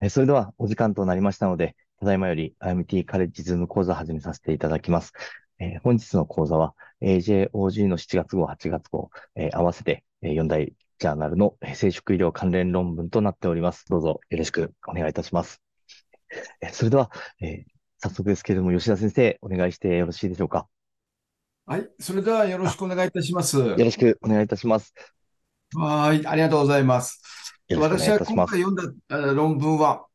えそれではお時間となりましたので、ただいまより IMT カレッジズーム講座を始めさせていただきます。えー、本日の講座は AJOG の7月号、8月号、えー、合わせて4大ジャーナルの生殖医療関連論文となっております。どうぞよろしくお願いいたします。えそれでは、え早速ですけれども、吉田先生、お願いしてよろしいでしょうか？はい、それではよろしくお願いいたします。よろしくお願いいたします。はい、ありがとうございます。私は今回読んだ論文は、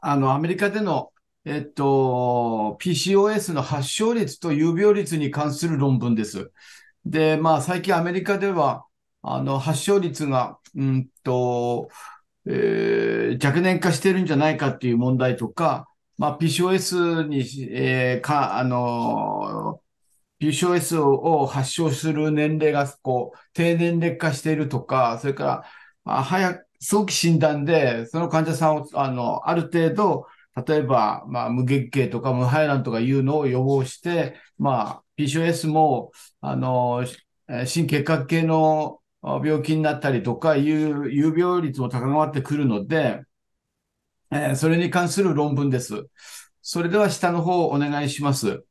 あの、アメリカでの、えっと、PCOS の発症率と有病率に関する論文です。で、まあ、最近アメリカでは、あの、発症率が、うんと、えー、若年化してるんじゃないかっていう問題とか、まあ、PCOS に、えー、か、あの、PCOS を発症する年齢が、こう、低年齢化しているとか、それから、あ早く、早期診断で、その患者さんを、あの、ある程度、例えば、まあ、無月経とか無排卵とかいうのを予防して、まあ、PCOS も、あの、心血管系の病気になったりとかいう、有病率も高まってくるので、えー、それに関する論文です。それでは下の方お願いします。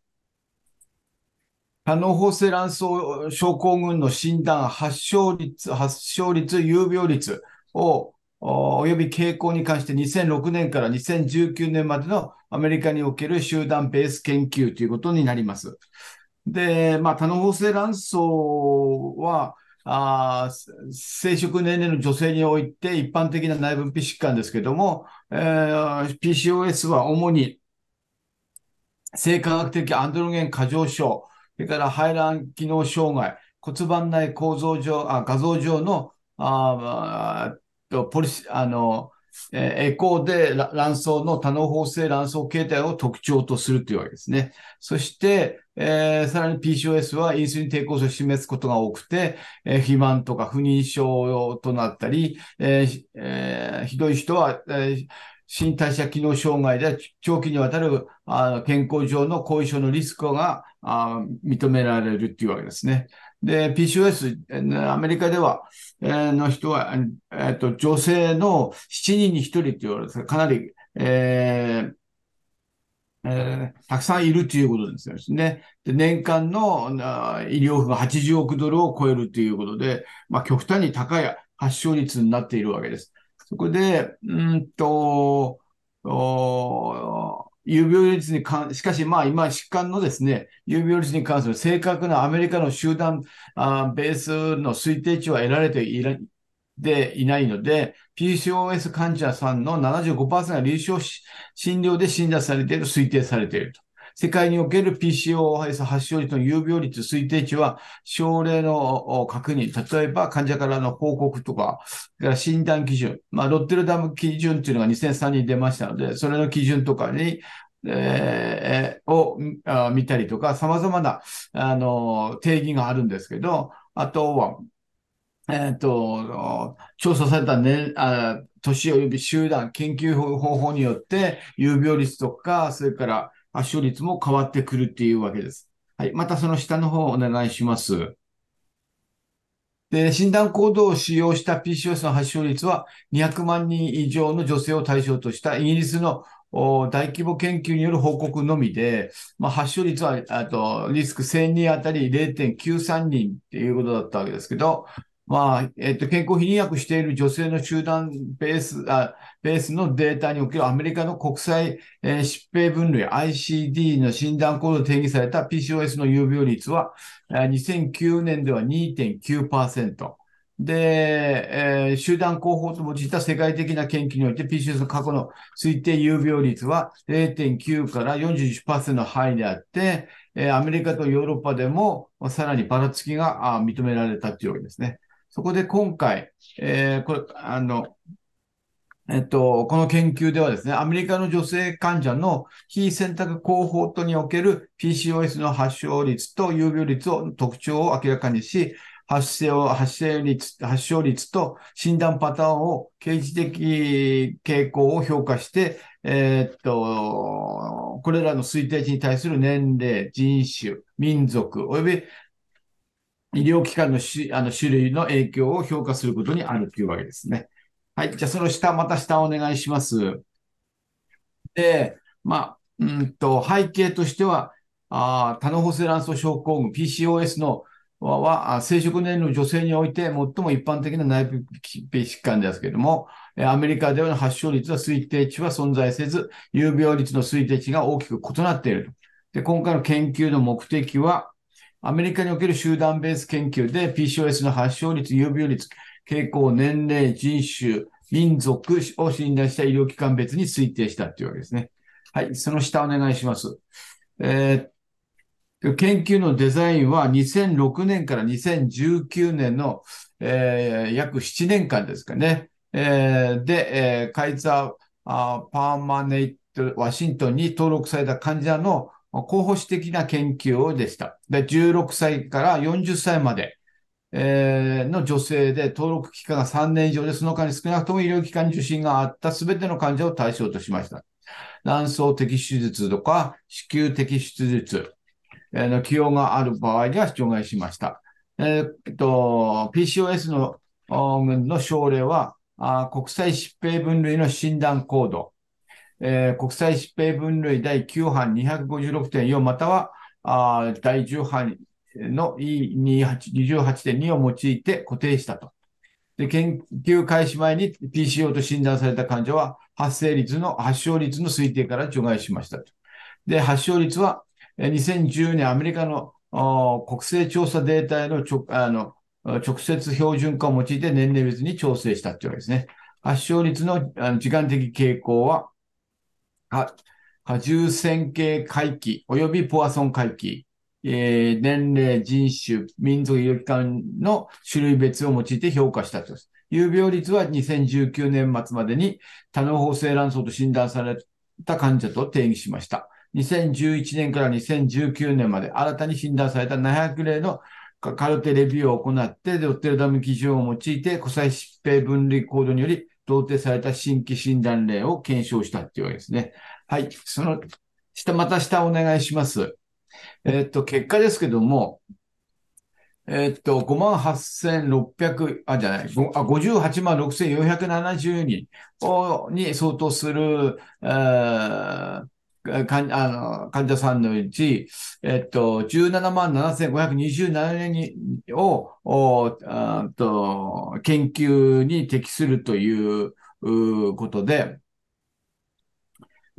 多脳胞性卵巣症候群の診断、発症率、発症率、有病率を、および傾向に関して2006年から2019年までのアメリカにおける集団ベース研究ということになります。で、まあ、多脳胞性卵巣は、あ生殖年齢の女性において一般的な内分泌疾患ですけども、えー、PCOS は主に性科学的アンドロゲン過剰症、それから排卵機能障害、骨盤内構造上、あ画像上のあとポリシあの、えエコーで卵巣の多脳胞性卵巣形態を特徴とするというわけですね。そして、えー、さらに PCOS はインスリン抵抗性を示すことが多くて、えー、肥満とか不妊症となったり、えーえー、ひどい人は、えー新代謝機能障害で長期にわたるあ健康上の後遺症のリスクがあ認められるっていうわけですね。で、PCOS、アメリカでは、えー、の人は、えっ、と、女性の7人に1人って言われて、かなり、えーえー、たくさんいるということですね。で年間の医療費が80億ドルを超えるということで、まあ、極端に高い発症率になっているわけです。そこで、うんと、有病率に関、しかしまあ今疾患のですね、有病率に関する正確なアメリカの集団あベースの推定値は得られていらでいないので、PCOS 患者さんの75%が臨床診療で診断されている推定されていると。世界における PCOS 発症率の有病率推定値は、症例の確認、例えば患者からの報告とか、診断基準、まあ、ロッテルダム基準っていうのが2003に出ましたので、それの基準とかに、えー、を見たりとか、様々な、あの、定義があるんですけど、あとは、えっ、ー、と、調査された年、あ年及び集団、研究方法によって、有病率とか、それから発症率も変わってくるっていうわけです。はい。またその下の方をお願いします。で、診断コードを使用した PCOS の発症率は200万人以上の女性を対象としたイギリスの大規模研究による報告のみで、まあ、発症率は、あと、リスク1000人あたり0.93人っていうことだったわけですけど、まあ、えっと、健康避妊薬している女性の集団ベース、あベースのデータにおけるアメリカの国際、えー、疾病分類 ICD の診断コードで定義された PCOS の有病率は、2009年では2.9%。で、えー、集団広報と用いた世界的な研究において PCOS の過去の推定有病率は0.9から41%の範囲であって、えー、アメリカとヨーロッパでもさらにばらつきが認められたというわけですね。そこで今回、えー、これ、あの、えっと、この研究ではですね、アメリカの女性患者の非選択コーホートにおける PCOS の発症率と有病率を特徴を明らかにし、発生を、発生率、発症率と診断パターンを刑事的傾向を評価して、えー、っと、これらの推定値に対する年齢、人種、民族、及び医療機関のしあの種類の影響を評価することにあるというわけですね。はい。じゃあ、その下、また下お願いします。で、まあ、うんと、背景としては、あ多脳補正卵巣症候群、PCOS のは、生殖年齢の女性において最も一般的な内部疾患ですけれども、アメリカでは発症率は推定値は存在せず、有病率の推定値が大きく異なっていると。で、今回の研究の目的は、アメリカにおける集団ベース研究で PCOS の発症率、有病率、傾向、年齢、人種、民族を診断した医療機関別に推定したというわけですね。はい、その下お願いします。えー、研究のデザインは2006年から2019年の、えー、約7年間ですかね。えー、で、えー、カイザーあパーマネイトワシントンに登録された患者の候補史的な研究でした。で、16歳から40歳まで、えー、の女性で登録期間が3年以上で、その間に少なくとも医療機関受診があった全ての患者を対象としました。卵巣摘手術とか子宮摘出術の起用がある場合には除外しました。えー、っと、PCOS のの症例は、あ国際疾病分類の診断コード、えー、国際疾病分類第9版256.4またはあ第10版の E28.2 を用いて固定したと。で、研究開始前に PCO と診断された患者は発生率の、発症率の推定から除外しましたと。で、発症率は2010年アメリカの国勢調査データへの直あの直接標準化を用いて年齢別に調整したというわけですね。発症率の時間的傾向は、波重線形回帰及びポアソン回帰、えー、年齢、人種、民族医療機関の種類別を用いて評価したとです。有病率は2019年末までに多脳包性卵巣と診断された患者と定義しました。2011年から2019年まで新たに診断された700例のカルテレビューを行って、ロッテルダム基準を用いて、国際疾病分類コードにより、同定された新規診断例を検証したっていうわけですね。はい。その、下、また下お願いします。えっと、結果ですけども、えっと、58,600、あ、じゃない、あ58万6,470人に相当する、えー、患あの患者さんのうち、えっと、17万7527人をおあと研究に適するということで、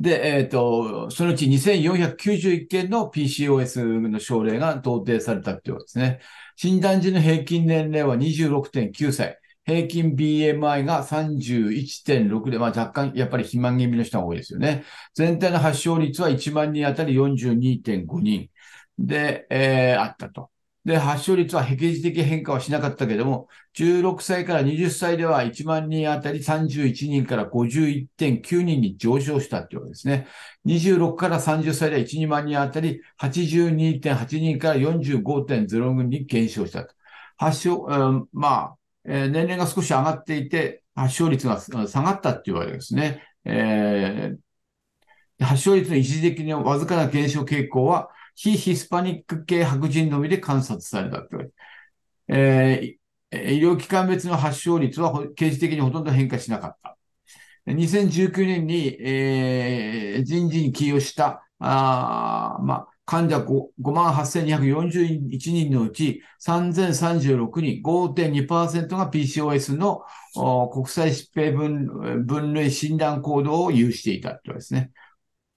で、えっ、と、そのうち2491件の PCOS の症例が到底されたということですね。診断時の平均年齢は26.9歳。平均 BMI が31.6で、まあ若干やっぱり肥満気味の人が多いですよね。全体の発症率は1万人当たり42.5人で、えー、あったと。で、発症率は壁地的変化はしなかったけども、16歳から20歳では1万人当たり31人から51.9人に上昇したっていうわけですね。26から30歳では1、2万人当たり82.8人から45.0人に減少した。発症、うん、まあ、えー、年齢が少し上がっていて、発症率が下がったっていうわけですね。えー、発症率の一時的にわずかな減少傾向は、非ヒスパニック系白人のみで観察されたと。えー、医療機関別の発症率は刑事的にほとんど変化しなかった。2019年に、えー、人事に起用した、あまあ、患者58,241人のうち3036人、5.2%が PCOS の国際疾病分分類診断行動を有していたとですね。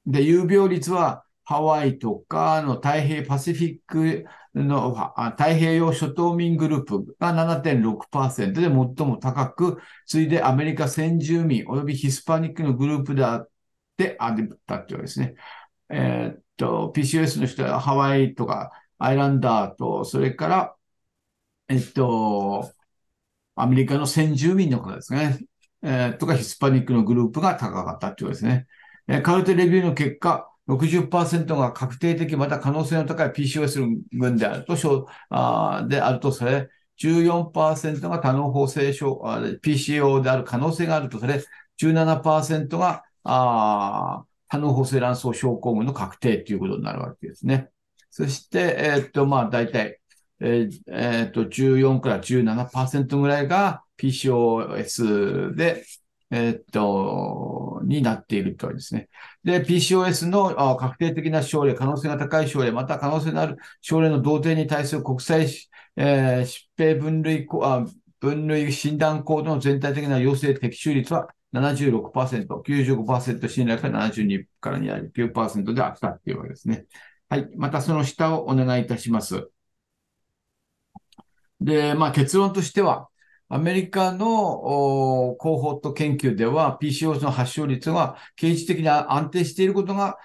で、有病率はハワイとかの太平パシフィックの太平洋諸島民グループが7.6%で最も高く、次いでアメリカ先住民及びヒスパニックのグループであってあったというですね。えー、っと、PCOS の人はハワイとかアイランダーと、それから、えっと、アメリカの先住民の方ですね。えー、とかヒスパニックのグループが高かったというですね。えー、カルテレビューの結果、60%が確定的また可能性の高い PCOS 群であると、あであるとされ、14%が多脳法性症、PCO である可能性があるとされ、17%があ多脳補正卵巣症候群の確定ということになるわけですね。そして、えー、っと、まあ、大体、えー、えー、っと、14から17%ぐらいが PCOS で、えー、っと、になっているとですね。で、PCOS の確定的な症例、可能性が高い症例、また可能性のある症例の同定に対する国際、えー、疾病分類あ、分類診断コードの全体的な陽性的収率は76%、95%信頼から72から9%であったっていうわけですね。はい。またその下をお願いいたします。で、まあ結論としては、アメリカのコーホット研究では PCOS の発症率が刑事的に安定していることが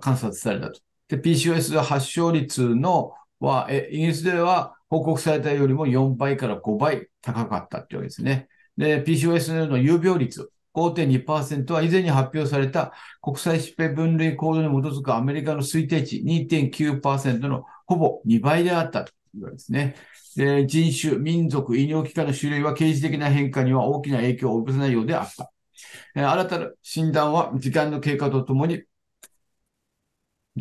観察されたと。で、PCOS 発症率のは、えイギリスでは報告されたよりも4倍から5倍高かったというわけですね。で、PCOS の有病率5.2%は以前に発表された国際疾病分類コードに基づくアメリカの推定値2.9%のほぼ2倍であったというわけですね。で人種、民族、医療機関の種類は刑事的な変化には大きな影響を及ぼさないようであった。新たな診断は時間の経過とともに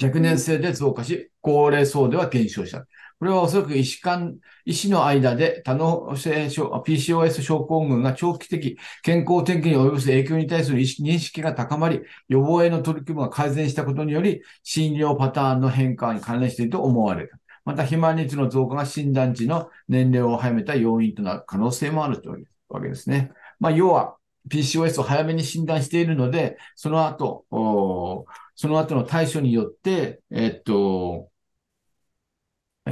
若年性で増加し、高齢層では減少した。これはおそらく医師間、医師の間で多能性 PCOS 症候群が長期的健康天気に及ぼす影響に対する認識が高まり、予防への取り組みが改善したことにより、診療パターンの変化に関連していると思われる。また、肥満率の増加が診断時の年齢を早めた要因となる可能性もあるというわけですね。まあ、要は、PCOS を早めに診断しているので、その後、その後の対処によって、えっと、え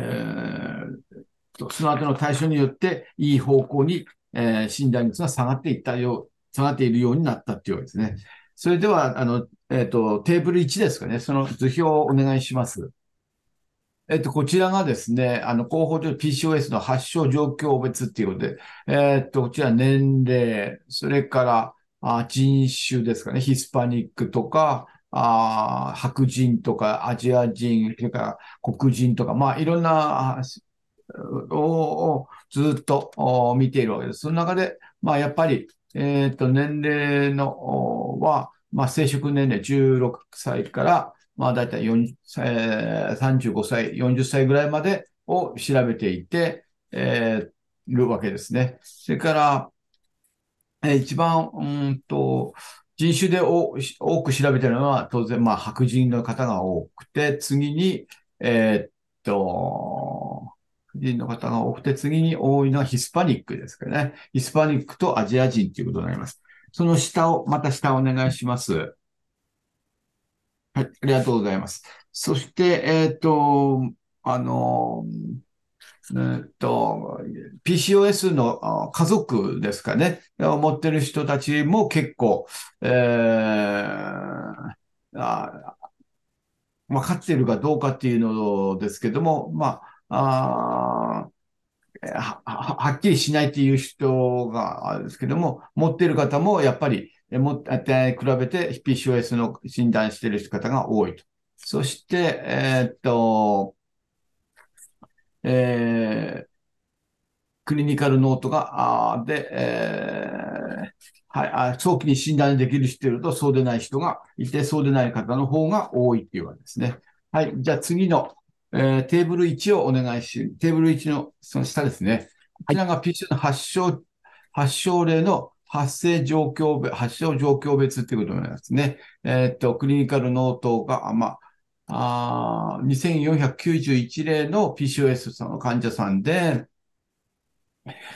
ー、その後の対処によって、いい方向に、えー、診断率が下がっていったよう、下がっているようになったっていうわけですね。それでは、あの、えっ、と、テーブル1ですかね。その図表をお願いします。えっと、こちらがですね、あの、広報上 PCOS の発症状況別っていうことで、えっと、こちら年齢、それから、あ人種ですかね、ヒスパニックとか、あ白人とかアジア人、それから黒人とか、まあいろんなをずっと見ているわけです。その中で、まあやっぱり、えっ、と、年齢のは、まあ生殖年齢16歳から、まあ大体40、えー、35歳、40歳ぐらいまでを調べていて、えー、るわけですね。それから、えー、一番、うんと、人種で多く調べてるのは、当然、まあ、白人の方が多くて、次に、えー、っと、白人の方が多くて、次に多いのはヒスパニックですかね。ヒスパニックとアジア人ということになります。その下を、また下をお願いします。はい、ありがとうございます。そして、えー、と、あの、えっと、PCOS の家族ですかね、持ってる人たちも結構、えー、あ分かっているかどうかっていうのですけども、まあ、あははっきりしないっていう人があですけども、持ってる方もやっぱり、も比べて PCOS の診断している方が多いと。そして、えー、っと、えー、クリニカルノートが、あで、えー、はい、あ早期に診断できる人いると、そうでない人がいて、そうでない方の方が多いっていうわけですね。はい、じゃあ次の、えー、テーブル1をお願いし、テーブル1のその下ですね。こちらが PC の発症、発症例の発生状況、発症状況別っていうことになりますね。えー、っと、クリニカルノートが、まあ、あ2491例の PCOS さんの患者さんで、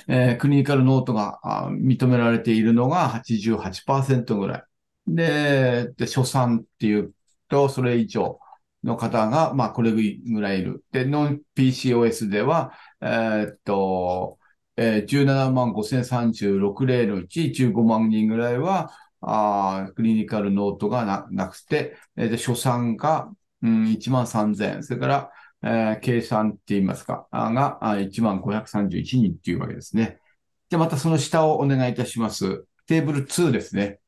えー、クリニカルノートが認められているのが88%ぐらい。で、で、初産っていうと、それ以上の方が、まあ、これぐらいいる。で、ノン PCOS では、えー、っと、えー、17万5036例のうち15万人ぐらいは、あクリニカルノートがなくて、で、初産がうん、1万3000。それから、えー、計算って言いますか、が1万531人っていうわけですね。で、またその下をお願いいたします。テーブル2ですね。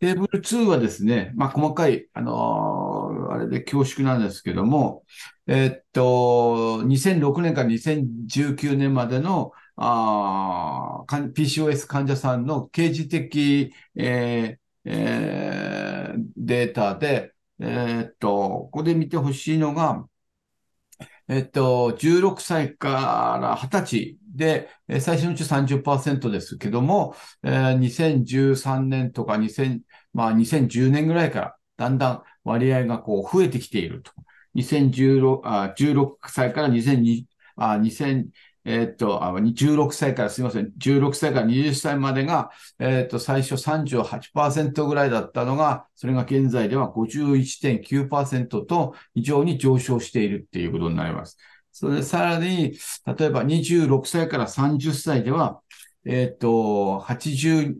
テーブル2はですね、まあ、細かい、あのー、あれで恐縮なんですけども、えー、っと、2006年から2019年までの、あ PCOS 患者さんの刑事的、えーえー、データで、えー、っと、ここで見てほしいのが、えっと、16歳から20歳で、最初のうち30%ですけども、えー、2013年とか2000、まあ2010年ぐらいからだんだん割合がこう増えてきていると。2016あ16歳から2020あ2000えっと、あ16歳からすみません、16歳から20歳までが、えっと、最初38%ぐらいだったのが、それが現在では51.9%と非常に上昇しているっていうことになります。それでさらに、例えば26歳から30歳では、えっと、80、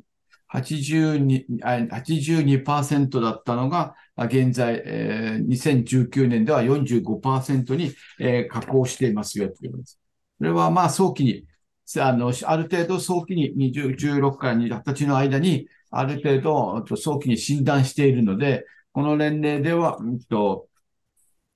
82%, 82だったのが、現在、えー、2019年では45%に、えー、下降していますよということです。それはまあ早期に、あの、ある程度早期に20 16から20歳の間に、ある程度早期に診断しているので、この年齢では、うんと、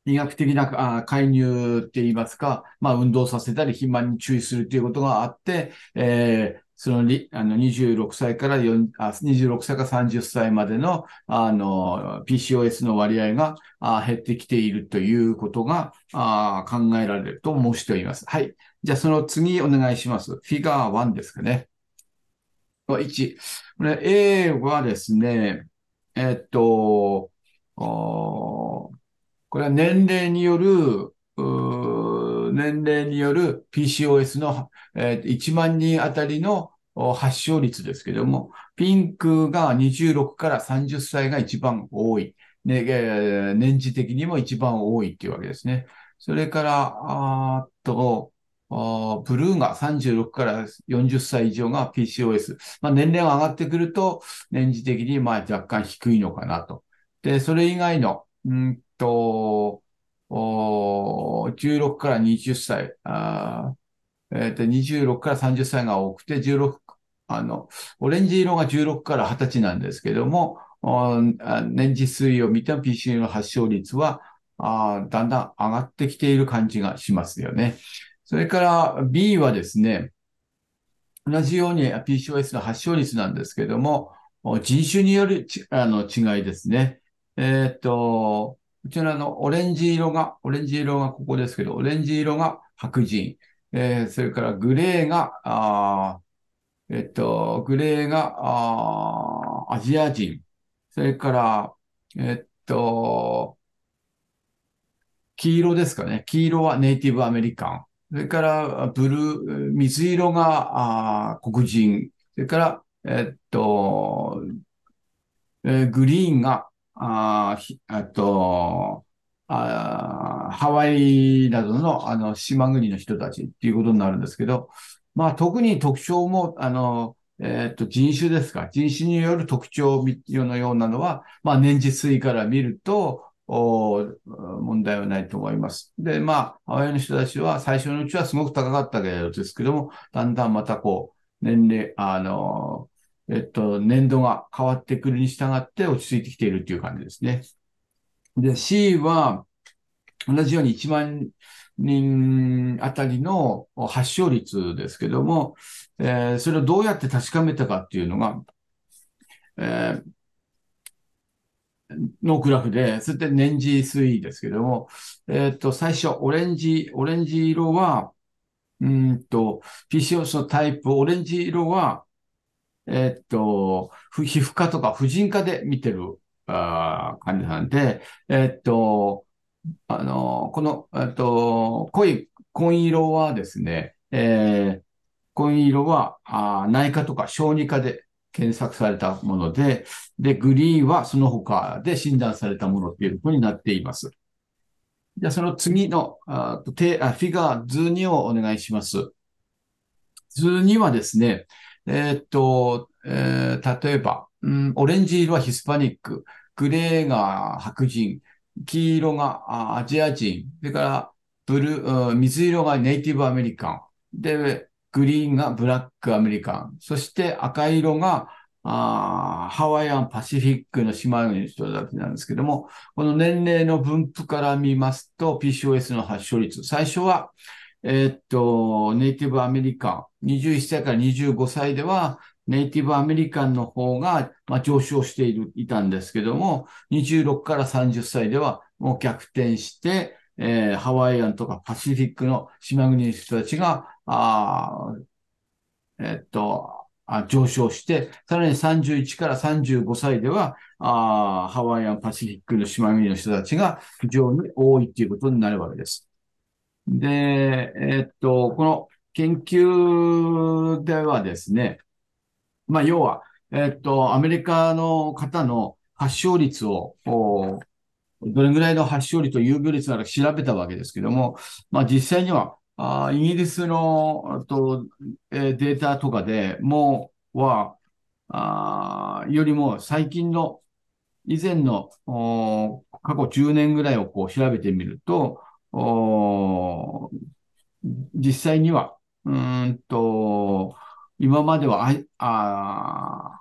医学的な介入って言いますか、まあ運動させたり肥満に注意するということがあって、えー、そのあの26歳から4あ26歳か30歳までのあの PCOS の割合があ減ってきているということがあ考えられると申しております。はい。じゃあその次お願いします。フィガー1ですかね。1。これ A はですね、えっと、これは年齢による、年齢による PCOS の、えー、1万人あたりの発症率ですけども、ピンクが26から30歳が一番多い。ね、えー、年次的にも一番多いっていうわけですね。それから、あっと、ブルーが36から40歳以上が PCOS。まあ、年齢が上がってくると、年次的にまあ若干低いのかなと。で、それ以外の、うんと、16から20歳、あえー、と26から30歳が多くて、16、あの、オレンジ色が16から20歳なんですけども、年次推移を見た PCO の発症率はあだんだん上がってきている感じがしますよね。それから B はですね、同じように PCOS の発症率なんですけども、人種によるあの違いですね。えっ、と、こちらのオレンジ色が、オレンジ色がここですけど、オレンジ色が白人。えー、それからグレーが、あえっと、グレーがあアジア人。それから、えっと、黄色ですかね。黄色はネイティブアメリカン。それから、ブルー、水色があ黒人。それから、えっと、え、グリーンが、ああと、あハワイなどのあの島国の人たちっていうことになるんですけど、まあ特に特徴も、あの、えっ、と、人種ですか。人種による特徴のようなのは、まあ年次推移から見ると、問題はないと思います。で、まあ、ハワイの人たちは最初のうちはすごく高かったけどですけども、だんだんまたこう、年齢、あの、えっと、年度が変わってくるに従って落ち着いてきているという感じですね。で、C は、同じように1万人あたりの発症率ですけども、えー、それをどうやって確かめたかっていうのが、えー、のグラフで、そして年次推移ですけども、えっ、と、最初、オレンジ、オレンジ色は、うんと、PCOS のタイプ、オレンジ色は、えっ、と、皮膚科とか婦人科で見てるあ患者さんで、えっと、あの、この、えっと、濃い紺色はですね、えー、紺色はあ内科とか小児科で検索されたもので、で、グリーンはその他で診断されたものというふうになっています。じゃあ、その次のあテあフィガー図2をお願いします。図2はですね、えー、っと、えー、例えば、うん、オレンジ色はヒスパニック、グレーが白人、黄色がアジア人、それからブルー、水色がネイティブアメリカン、で、グリーンがブラックアメリカン、そして赤色があハワイアンパシフィックの島国の人たちなんですけども、この年齢の分布から見ますと、PCOS の発症率、最初は、えー、っと、ネイティブアメリカン、21歳から25歳では、ネイティブアメリカンの方が、まあ、上昇している、いたんですけども、26から30歳ではもう逆転して、えー、ハワイアンとかパシフィックの島国の人たちが、あえっと、あ上昇して、さらに31から35歳では、あハワイアン、パシフィックの島国の人たちが非常に多いということになるわけです。で、えっと、この研究ではですね、まあ、要は、えっと、アメリカの方の発症率を、どれぐらいの発症率と有病率なのか調べたわけですけども、まあ、実際には、あイギリスのと、えー、データとかでもは、あよりも最近の以前の過去10年ぐらいをこう調べてみると、実際には、うんと、今までは、あ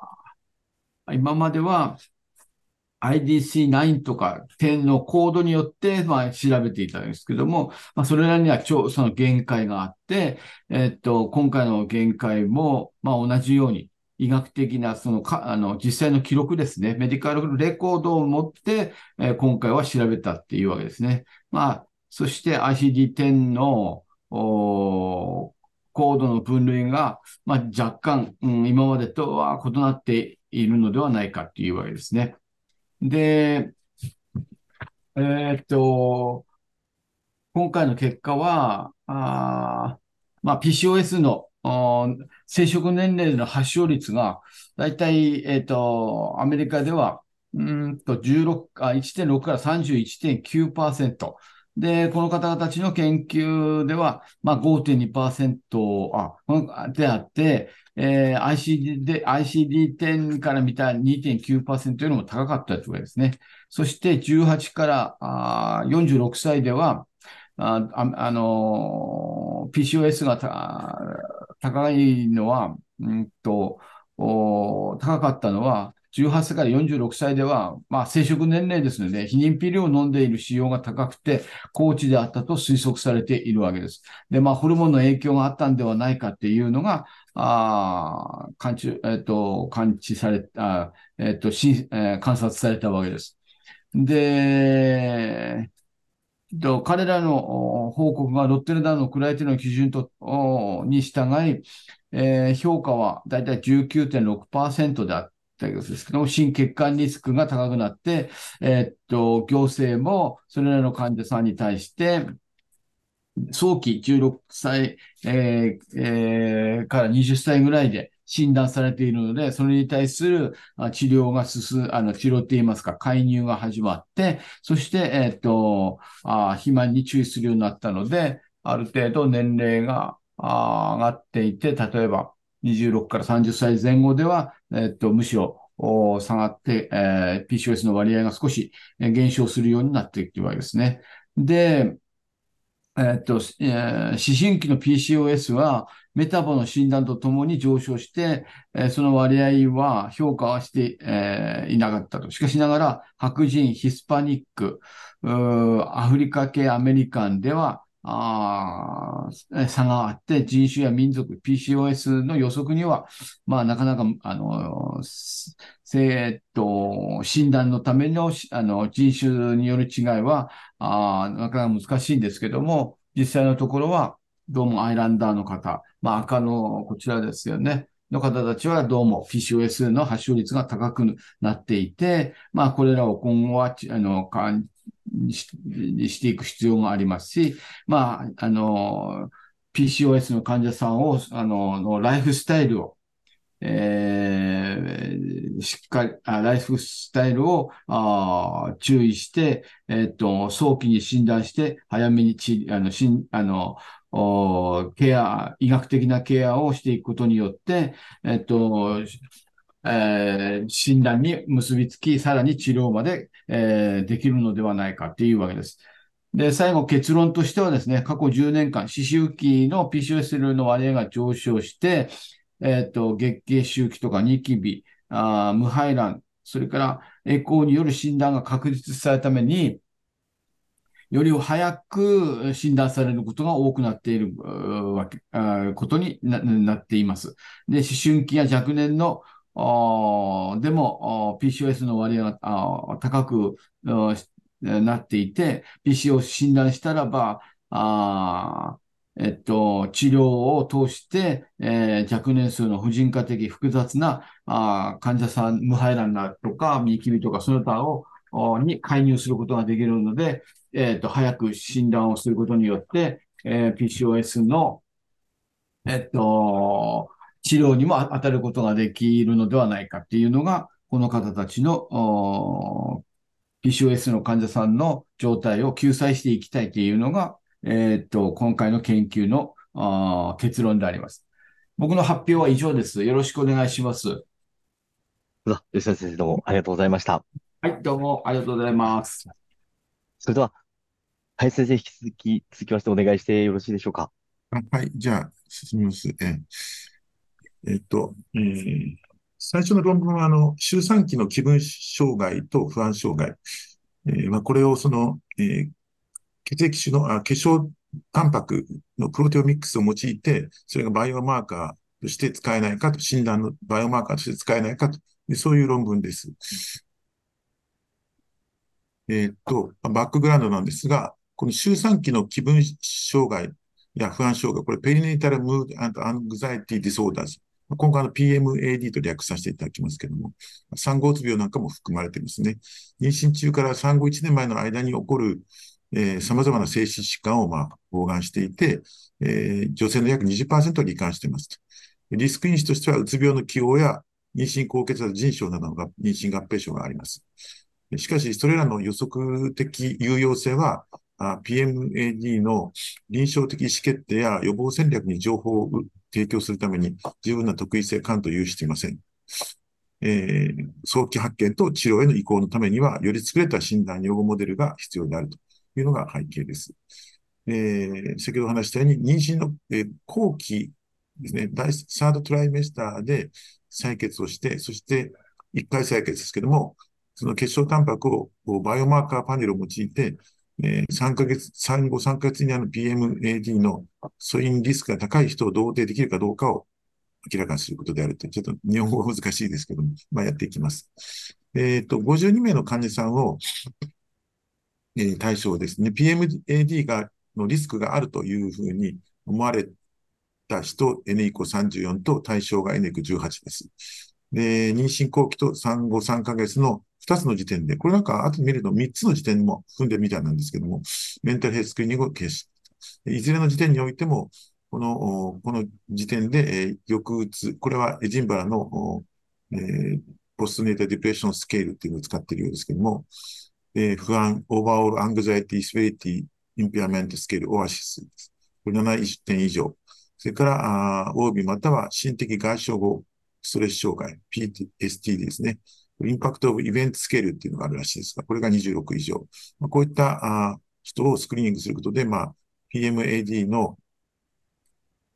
今までは、IDC9 とか10のコードによって、まあ、調べていたんですけども、まあ、それらには超、その限界があって、えっと、今回の限界も、まあ、同じように、医学的な、そのか、あの、実際の記録ですね。メディカルレコードを持って、えー、今回は調べたっていうわけですね。まあ、そして ICD-10 の、おコードの分類が、まあ、若干、うん、今までとは異なっているのではないかっていうわけですね。で、えー、っと、今回の結果は、あまあ、PCOS の生殖年齢の発症率が、だいたい、えっ、と、アメリカでは、うんと、16、あ、1.6から31.9%。で、この方々たちの研究では、まあ5.2%あであって、えー、ICD で、ICD-10 から見た2.9%よりも高かったというわけですね。そして18からあ46歳では、ああの PCOS が高いのは、うんと、高かったのは、18歳から46歳では、まあ、生殖年齢ですので、避妊ピルを飲んでいる使用が高くて、高知であったと推測されているわけです。で、まあ、ホルモンの影響があったんではないかっていうのが、あ感知、えっ、ー、と、感知された、えっ、ー、と、し、えー、観察されたわけです。で、と彼らの報告がロッテルダムのクライテの基準とに従い、えー、評価はだいたい19.6%であったわけですけども、心血管リスクが高くなって、えー、っと、行政もそれらの患者さんに対して、早期16歳、えーえー、から20歳ぐらいで診断されているので、それに対する治療が進む、あの、治療って言いますか、介入が始まって、そして、えっ、と、あ肥満に注意するようになったので、ある程度年齢が上がっていて、例えば26から30歳前後では、えっ、と、むしろ下がって、えー、PCOS の割合が少し減少するようになっていくわけですね。で、えっと、えー、思春期の PCOS は、メタボの診断とともに上昇して、えー、その割合は評価はして、えー、いなかったと。しかしながら、白人、ヒスパニック、アフリカ系アメリカンでは、あ差があって、人種や民族、PCOS の予測には、まあ、なかなか、あの、えっと、診断のための、あの、人種による違いは、あなかなか難しいんですけども、実際のところは、どうもアイランダーの方、まあ、赤のこちらですよね。の方たちはどうも PCOS の発症率が高くなっていて、まあ、これらを今後は、あの、していく必要がありますし、まあ、あの、PCOS の患者さんを、あの、のライフスタイルを、えー、しっかり、あライフスタイルをあ注意して、えっ、と、早期に診断して、早めに治あのしんあのケア、医学的なケアをしていくことによって、えっ、と、えー、診断に結びつき、さらに治療まで、えー、できるのではないかっていうわけです。で、最後結論としてはですね、過去10年間、思春期の PCOS の割合が上昇して、えっ、ー、と、月経周期とかニキビ、あ無排卵、それからエコーによる診断が確立されるために、より早く診断されることが多くなっているわけ、ことになっています。で、思春期や若年のでも、PCOS の割合が高くなっていて、PC を診断したらば、あえっと、治療を通して、えー、若年数の婦人科的複雑なあ患者さん、無排卵だとか、見切りとか、その他をに介入することができるので、えっと、早く診断をすることによって、えー、PCOS の、えっと、治療にも当たることができるのではないかっていうのが、この方たちの PCOS の患者さんの状態を救済していきたいというのが、えっと、今回の研究の結論であります。僕の発表は以上です。よろしくお願いします。吉田先生どうもありがとうございました。はい、どうもありがとうございます。それでは、林先生、引き続き、続きましてお願いしてよろしいでしょうか。はい、じゃあ、進みます。ええっと、えー、最初の論文は、あの、周産期の気分障害と不安障害。えー、まあ、これをその、えー、血液種の、あ、化粧タンパクのプロテオミックスを用いて、それがバイオマーカーとして使えないかと、診断のバイオマーカーとして使えないかと、そういう論文です。えっと、バックグラウンドなんですが、この周産期の気分障害や不安障害、これペリネイタルムードアングザイティディソーダーズ。今回の PMAD と略させていただきますけども、産後うつ病なんかも含まれていますね。妊娠中から産後1年前の間に起こる、えー、様々な精神疾患を、まあ、包含していて、えー、女性の約20%を罹患していますリスク因子としては、うつ病の起用や妊娠高血圧腎症などの妊娠合併症があります。しかし、それらの予測的有用性は、PMAD の臨床的意思決定や予防戦略に情報を提供するために十分な特異性感と有していません。えー、早期発見と治療への移行のためには、より優れた診断予後モデルが必要であるというのが背景です。えー、先ほど話したように、妊娠の、えー、後期ですね、第サードトライメスターで採血をして、そして1回採血ですけども、その血小タンパクをバイオマーカーパネルを用いて、えー、3ヶ月、産後3ヶ月にある PMAD の素因リスクが高い人を同定できるかどうかを明らかにすることであると。ちょっと日本語は難しいですけども、まあ、やっていきます。えっ、ー、と、52名の患者さんを、えー、対象ですね。PMAD が、のリスクがあるというふうに思われた人、N 以降34と対象が N 以降18です。で、妊娠後期と産後3ヶ月の2つの時点で、これなんか後で見ると3つの時点も踏んでるみたいなんですけども、メンタルヘルススクリーニングを実施、いずれの時点においても、この、この時点で、えー、抑うつ、これはエジンバラの、えー、 Postnatal Depression Scale っていうのを使っているようですけども、えー、不安、 Overall Anxiety、Severity、Impairment Scale、OASIS です。これ7点以上。それから、あ OB または心的外傷後ストレス障害、PTSD ですね。 Impact of Event Scale っていうのがあるらしいですが、これが26以上。まあ、こういったあ人をスクリーニングすることで、まあ、PMAD の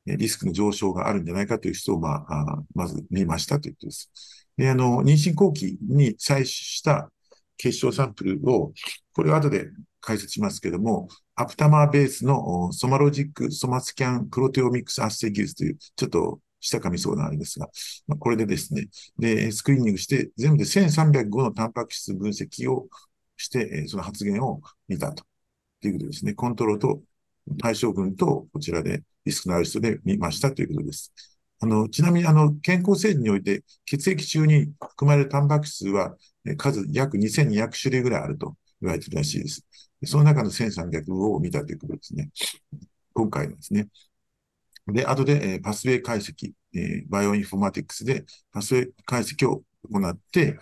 リスクの上昇があるんじゃないかという人を、まあ、あまず見ましたということです。で、あの、妊娠後期に採取した血漿サンプルを、これを後で解説しますけども、アプタマーベースの SomaLogic SomaScan proteomics assay 技術という、ちょっと舌噛みそうなあれですが、まあ、これでですね、で、スクリーニングして、全部で1305のタンパク質分析をして、その発言を見たと。いうことですね。コントロールと対象群と、こちらでリスクのある人で見ましたということです。あの、ちなみに、あの、健康生理において、血液中に含まれるタンパク質は、数約2200種類ぐらいあると言われているらしいです。その中の1300を見たということですね。今回のですね。で、後で、えー、パスウェイ解析、えー、バイオインフォマティクスでパスウェイ解析を行って、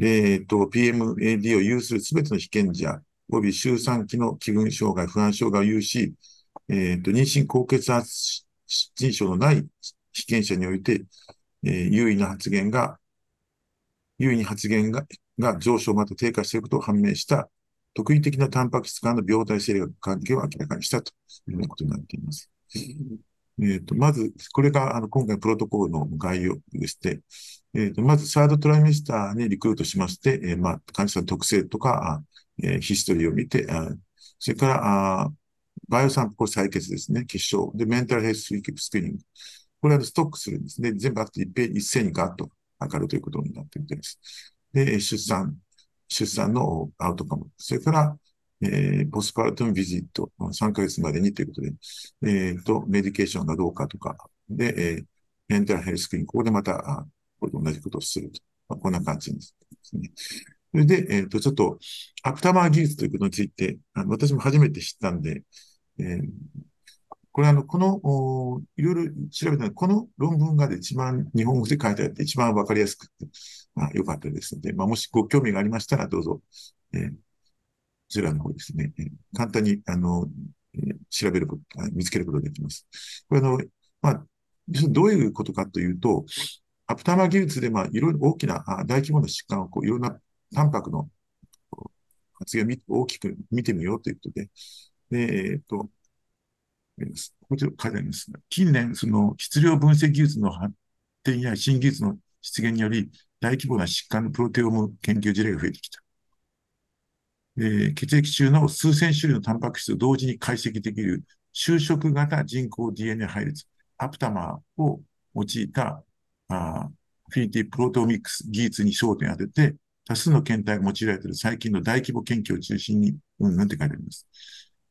えっ、ー、と、PMAD を有するすべての被験者、及び周産期の気分障害、不安障害を有し、えっ、と、妊娠高血圧腎症のない被験者において、え、優位な発言が、優位に発言がが上昇また低下していることを判明した特異的なタンパク質間の病態生理学関係を明らかにしたということになっています。えっ、ー、と、まず、これが、あの、今回プロトコルの概要でして、えっ、ー、と、まず、サードトライメスターにリクルートしまして、えー、まあ、患者さんの特性とか、えー、ヒストリーを見て、あそれから、あバイオサンプル採血ですね、結晶。で、メンタルヘルススクリーニング。これはストックするんですね。全部あって一一斉にガッと測るということになっているです。で、出産、出産のアウトカム。それから、えー、ポスパルトンビジット、3ヶ月までにということで、えっ、ー、と、メディケーションがどうかとか、で、えー、メンタルヘルスクリーン、ここでまた、あこれと同じことをすると。まあ、こんな感じですね。それで、えっ、ー、と、ちょっと、アクタマー技術ということについて、あの私も初めて知ったんで、えー、これあの、この、おいろいろ調べたら、この論文がで一番日本語で書いてあって一番わかりやすくて、まあ、よかったですので、まあ、もしご興味がありましたら、どうぞ、えー、こちらの方ですね、簡単に、あの、調べること、見つけることができます。これあの、まあ、どういうことかというと、アプタマ技術で、まあ、いろいろ大きな、大規模な疾患を、こう、いろんなタンパクの発現を大きく見てみようということで、で、えっ、と、こちら書いてありますが、近年、その質量分析技術の発展や新技術の出現により、大規模な疾患のプロテオム研究事例が増えてきた。え血液中の数千種類のタンパク質を同時に解析できる就職型人工 DNA 配列、アプタマーを用いたあフィニティプロテオミックス技術に焦点を当てて、多数の検体が用いられている最近の大規模研究を中心に、うんうんて書いてあります。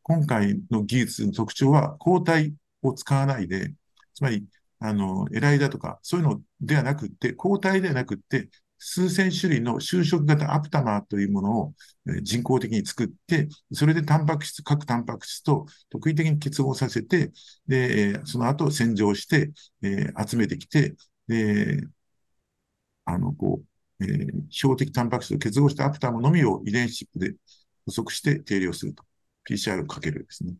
今回の技術の特徴は抗体を使わないで、つまり、あの、エライダとか、そういうのではなくって、抗体ではなくって、数千種類の就職型アプタマーというものを人工的に作って、それでタンパク質、各タンパク質と特異的に結合させて、で、その後洗浄して、え、集めてきて、で、あの、こう、えー、標的タンパク質と結合したアプタマーのみを遺伝子チップで補足して定量すると。PCR をかけるですね。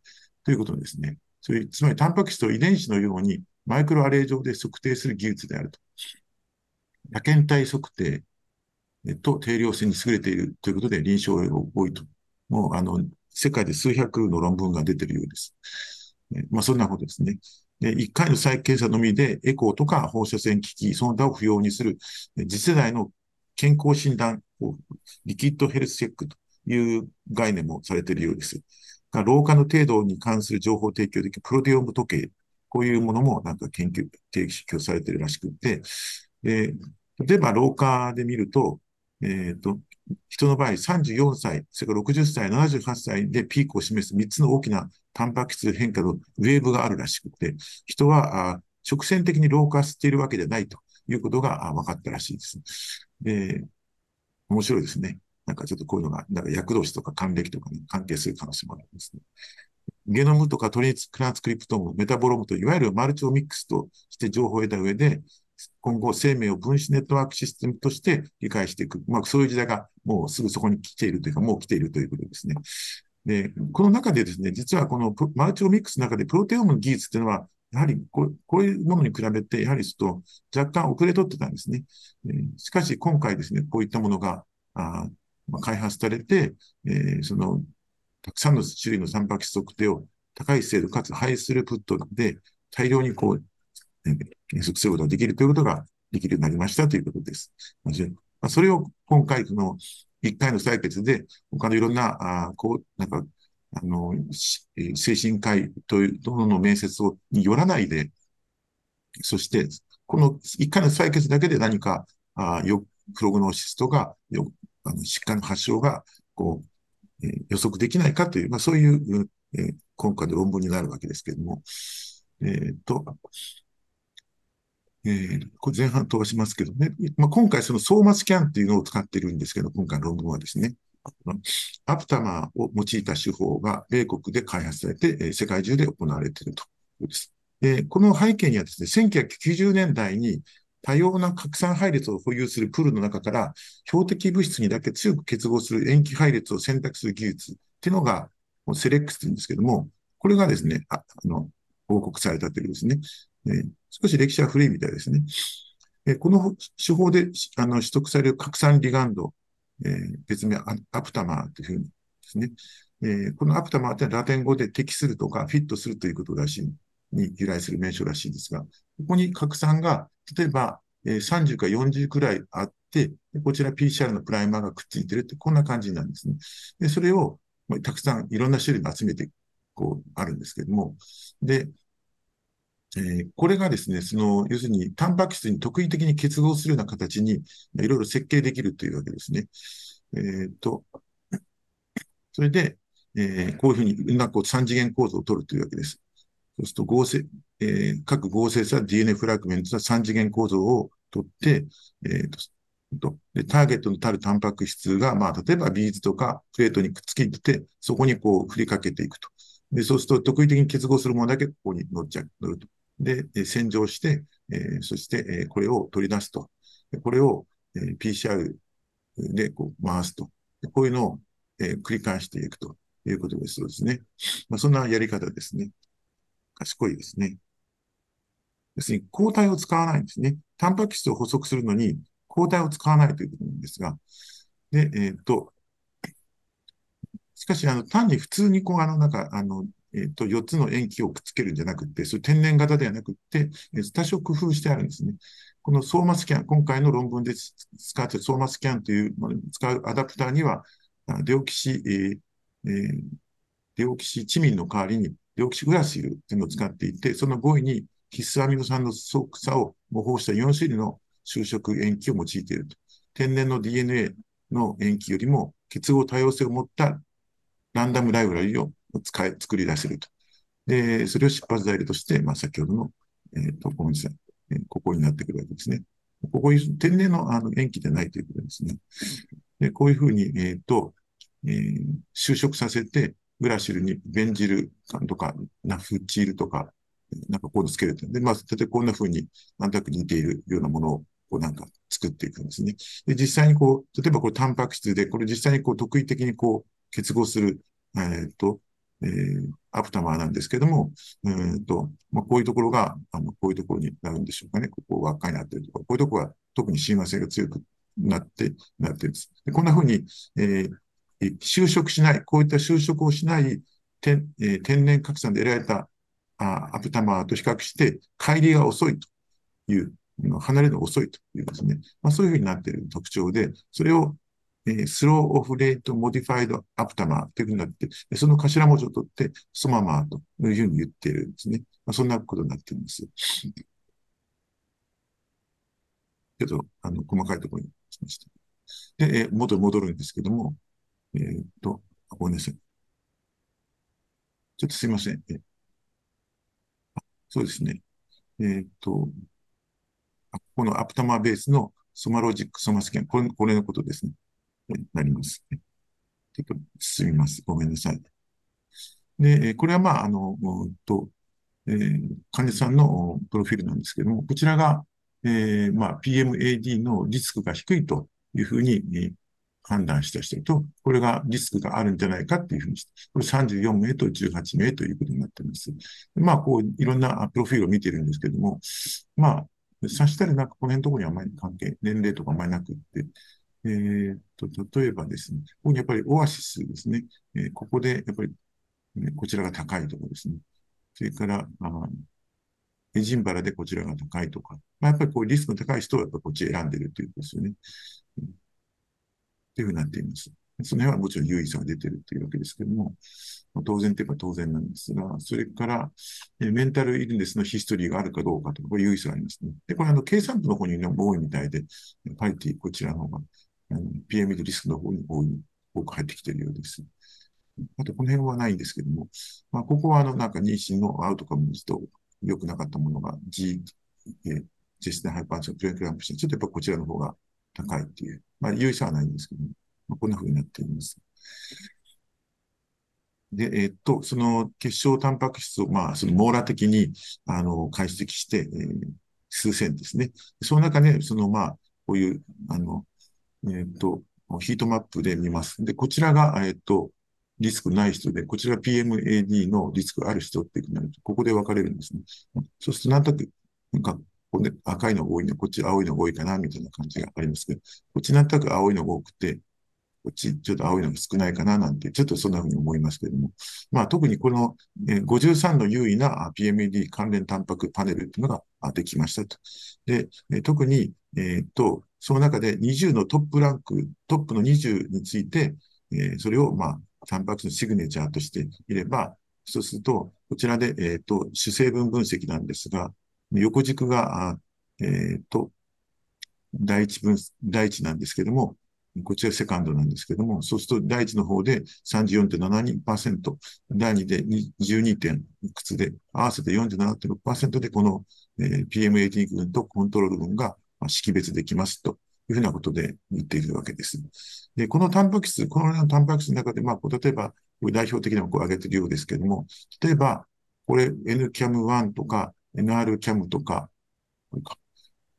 ということですね。そういう、つまりタンパク質と遺伝子のようにマイクロアレイ上で測定する技術であると。多検体測定と定量性に優れているということで臨床が多いと。もう、あの、世界で数百の論文が出ているようです。まあ、そんなことですね。で、1回の再検査のみでエコーとか放射線機器、その他を不要にする次世代の健康診断、リキッドヘルスチェックという概念もされているようです。老化の程度に関する情報提供できるプロテオム時計、こういうものもなんか研究、提供されているらしくて、例えば老化で見ると、えっ、ー、と、人の場合34歳、それから60歳、78歳でピークを示す3つの大きなタンパク質変化のウェーブがあるらしくて、人は直線的に老化しているわけではないということが分かったらしいです。で、面白いですね。なんかちょっとこういうのが、なんか厄年とか還暦とかに関係する可能性もあるんですね。ゲノムとかトリクランスクリプトム、メタボロムといわゆるマルチオミックスとして情報を得た上で、今後生命を分子ネットワークシステムとして理解していく。まあそういう時代がもうすぐそこに来ているというか、もう来ているということですね。で、この中でですね、実はこのマルチオミックスの中でプロテオムの技術っていうのは、やはりこうこういうものに比べて、やはりちょっと若干遅れとってたんですね。しかし今回ですね、こういったものが、あまあ、開発されて、えー、その、たくさんの種類のタンパク質測定を高い精度かつハイスループットで大量にこう、え計測することができるということができるようになりましたということです。それを今回、その、一回の採決で、他のいろんな、あこう、なんか、あの、精神科医という、どのの面接を、によらないで、そして、この一回の採決だけで何か、あよ、プログノーシスとか、よ、あの疾患の発症がこう、えー、予測できないかという、まあ、そういう、えー、今回の論文になるわけですけれども、えー、っと、えー、これ前半飛ばしますけどね、まあ、今回そのソーマスキャンっていうのを使ってるんですけど、今回の論文はですね、アプタマーを用いた手法が米国で開発されて、え、世界中で行われているということです。で、この背景にはですね、1990年代に多様な拡散配列を保有するプールの中から、標的物質にだけ強く結合する塩基配列を選択する技術っていうのが、セレックスって言うんですけども、これがですね、ああの、報告されたというですね、え、少し歴史は古いみたいですね。え、この手法であの取得される拡散リガンド、え、別名アプタマーというふうにですね、え、このアプタマーってラテン語で適するとかフィットするということらしい、に由来する名称らしいんですが、ここに拡散が例えば、えー、30か40くらいあって、こちら PCR のプライマーがくっついてるって、こんな感じなんですね。で、それを、まあ、たくさんいろんな種類集めて、こう、あるんですけども、で、えー、これがですね、その、要するに、タンパク質に特異的に結合するような形に、いろいろ設計できるというわけですね。えっ、と、それで、えー、こういうふうに、なんか3次元構造を取るというわけです。そうすると合成、えー、各合成さ DNA フラグメントは3次元構造を取って、えーと、で、ターゲットのたるタンパク質が、まあ、例えばビーズとかプレートにくっつけて、そこにこう振りかけていくと。で、そうすると特異的に結合するものだけここに乗っちゃう、乗ると。で、洗浄して、え、そして、え、これを取り出すと。これを、えー、PCR でこう回すと。こういうのを、え、繰り返していくということですそうですね。まあ、そんなやり方ですね。賢いですね。要するに抗体を使わないんですね。タンパク質を補足するのに抗体を使わないということなんですが、で、えっ、と、しかし、あの、単に普通にこう、あの、なんか、あの、えっ、と、4つの塩基をくっつけるんじゃなくて、そういう天然型ではなくて、え多少工夫してあるんですね。このソーマスキャン、今回の論文で使っているソーマスキャンというのに使うアダプターには、デオキシ、えーえー、デオキシチミンの代わりに、デオキシグラシルというのを使っていて、その5位に必須アミノ酸の素草を模倣した4種類の就職塩基を用いていると。天然の DNA の塩基よりも結合多様性を持ったランダムライブラリを使い、作り出せると。で、それを出発材料として、まあ、先ほどの、えっ、ー、と、ごめんなさい。え、ここになってくるわけですね。ここ天然のあの塩基でないということですね。で、こういうふうに、えっ、ー、と、えー、就職させて、グラシルにベンジルとか、ナフチールとか、なんかこうつけると。で、まあ、例えばこんなふうに、なんとなく似ているようなものを、こうなんか作っていくんですね。で、実際にこう、例えばこれタンパク質で、これ実際にこう特異的にこう結合する、えっ、ー、と、えー、アプタマーなんですけども、えっ、ー、と、まあ、こういうところが、あの、こういうところになるんでしょうかね。ここ輪っかになってるとか、こういうところは特に親和性が強くなって、なってるんです。でこんなふうに、えー、就職しない、こういった就職をしない天,、えー、天然拡散で得られたあアプタマーと比較して、帰りが遅いという、離れるのが遅いというですね、まあ、そういうふうになっている特徴で、それを、え、スローオフレートモディファイドアプタマーというふうになって、その頭文字を取って、ソママーというふうに言っているんですね。まあ、そんなことになっています。けど、あの、細かいところにしました。で、えー、元に戻るんですけども、えー、っと、ごめんなさい。ちょっとすいません。えそうですね。えー、っと、このアプタマーベースのソマロジックソマスキャン、これこれのことですね。なります。ちょっと進みます。ごめんなさい。で、これはまあ、あの、と、えー、患者さんのプロフィールなんですけども、こちらが、えー、まあ、PMAD のリスクが低いというふうに、えー、判断した人と、これがリスクがあるんじゃないかっていうふうにして、これ34名と18名ということになっています。まあ、こう、いろんなプロフィールを見てるんですけども、まあ、差したりなんかこの辺のところにあまり関係、年齢とかあまりなくって、えー、っと、例えばですね、ここにやっぱりオアシスですね、えー、ここでやっぱり、ね、こちらが高いところですね。それから、あエジンバラでこちらが高いとか、まあ、やっぱりこうリスクの高い人はやっぱこっち選んでるということですよね。というふうになっています。その辺はもちろん優位さが出てるというわけですけども、まあ当然といえば当然なんですが、それから、えメンタルイルネスのヒストリーがあるかどうかとか、これ優位さがありますね。で、これあの、計算部の方に、ね、多いみたいで、パリティ、こちらの方が、PM リスクの方に多い、多く入ってきているようです。あと、この辺はないんですけども、まあ、ここはあの、なんか妊娠のアウトカムですと良くなかったものが G、えー、ジェステンハイパーチョン、プレクランプして、ちょっとやっぱこちらの方が高いっていう、まあ、優位さはないんですけども、まあ、こんな風になっています。で、えっと、その結晶タンパク質を、まあ、その網羅的に、あの、解析して、えー、数千ですね。その中で、その、まあ、こういう、あの、えっと、ヒートマップで見ます。で、こちらが、えっと、リスクない人で、こちら PMAD のリスクある人ってなると、ここで分かれるんですね。そうすると、なんとなく、なんか、ここ赤いのが多いの、こっち青いのが多いかな、みたいな感じがありますけど、こっちなんとなく青いのが多くて、こっちちょっと青いのが少ないかななんて、ちょっとそんなふうに思いますけれども、まあ特にこの53の優位な PMAD 関連タンパクパネルっていうのができましたと。で、特に、えっと、その中で20のトップランク、トップの20について、えそれをまあ、タンパク質のシグネチャーとしていれば、そうすると、こちらで、えっ、と、主成分分析なんですが、横軸が、えっ、と、第一分、第一なんですけども、こちらセカンドなんですけども、そうすると第一の方で34.72%、第二で12点いくつで、合わせて47.6%でこの、えー、PM80 群とコントロール群が識別できますというふうなことで言っているわけです。で、このタンパク質、このタンパク質の中で、まあ、例えば、代表的なのを挙げているようですけども、例えば、これ NCAM1 とか NRCAM とか、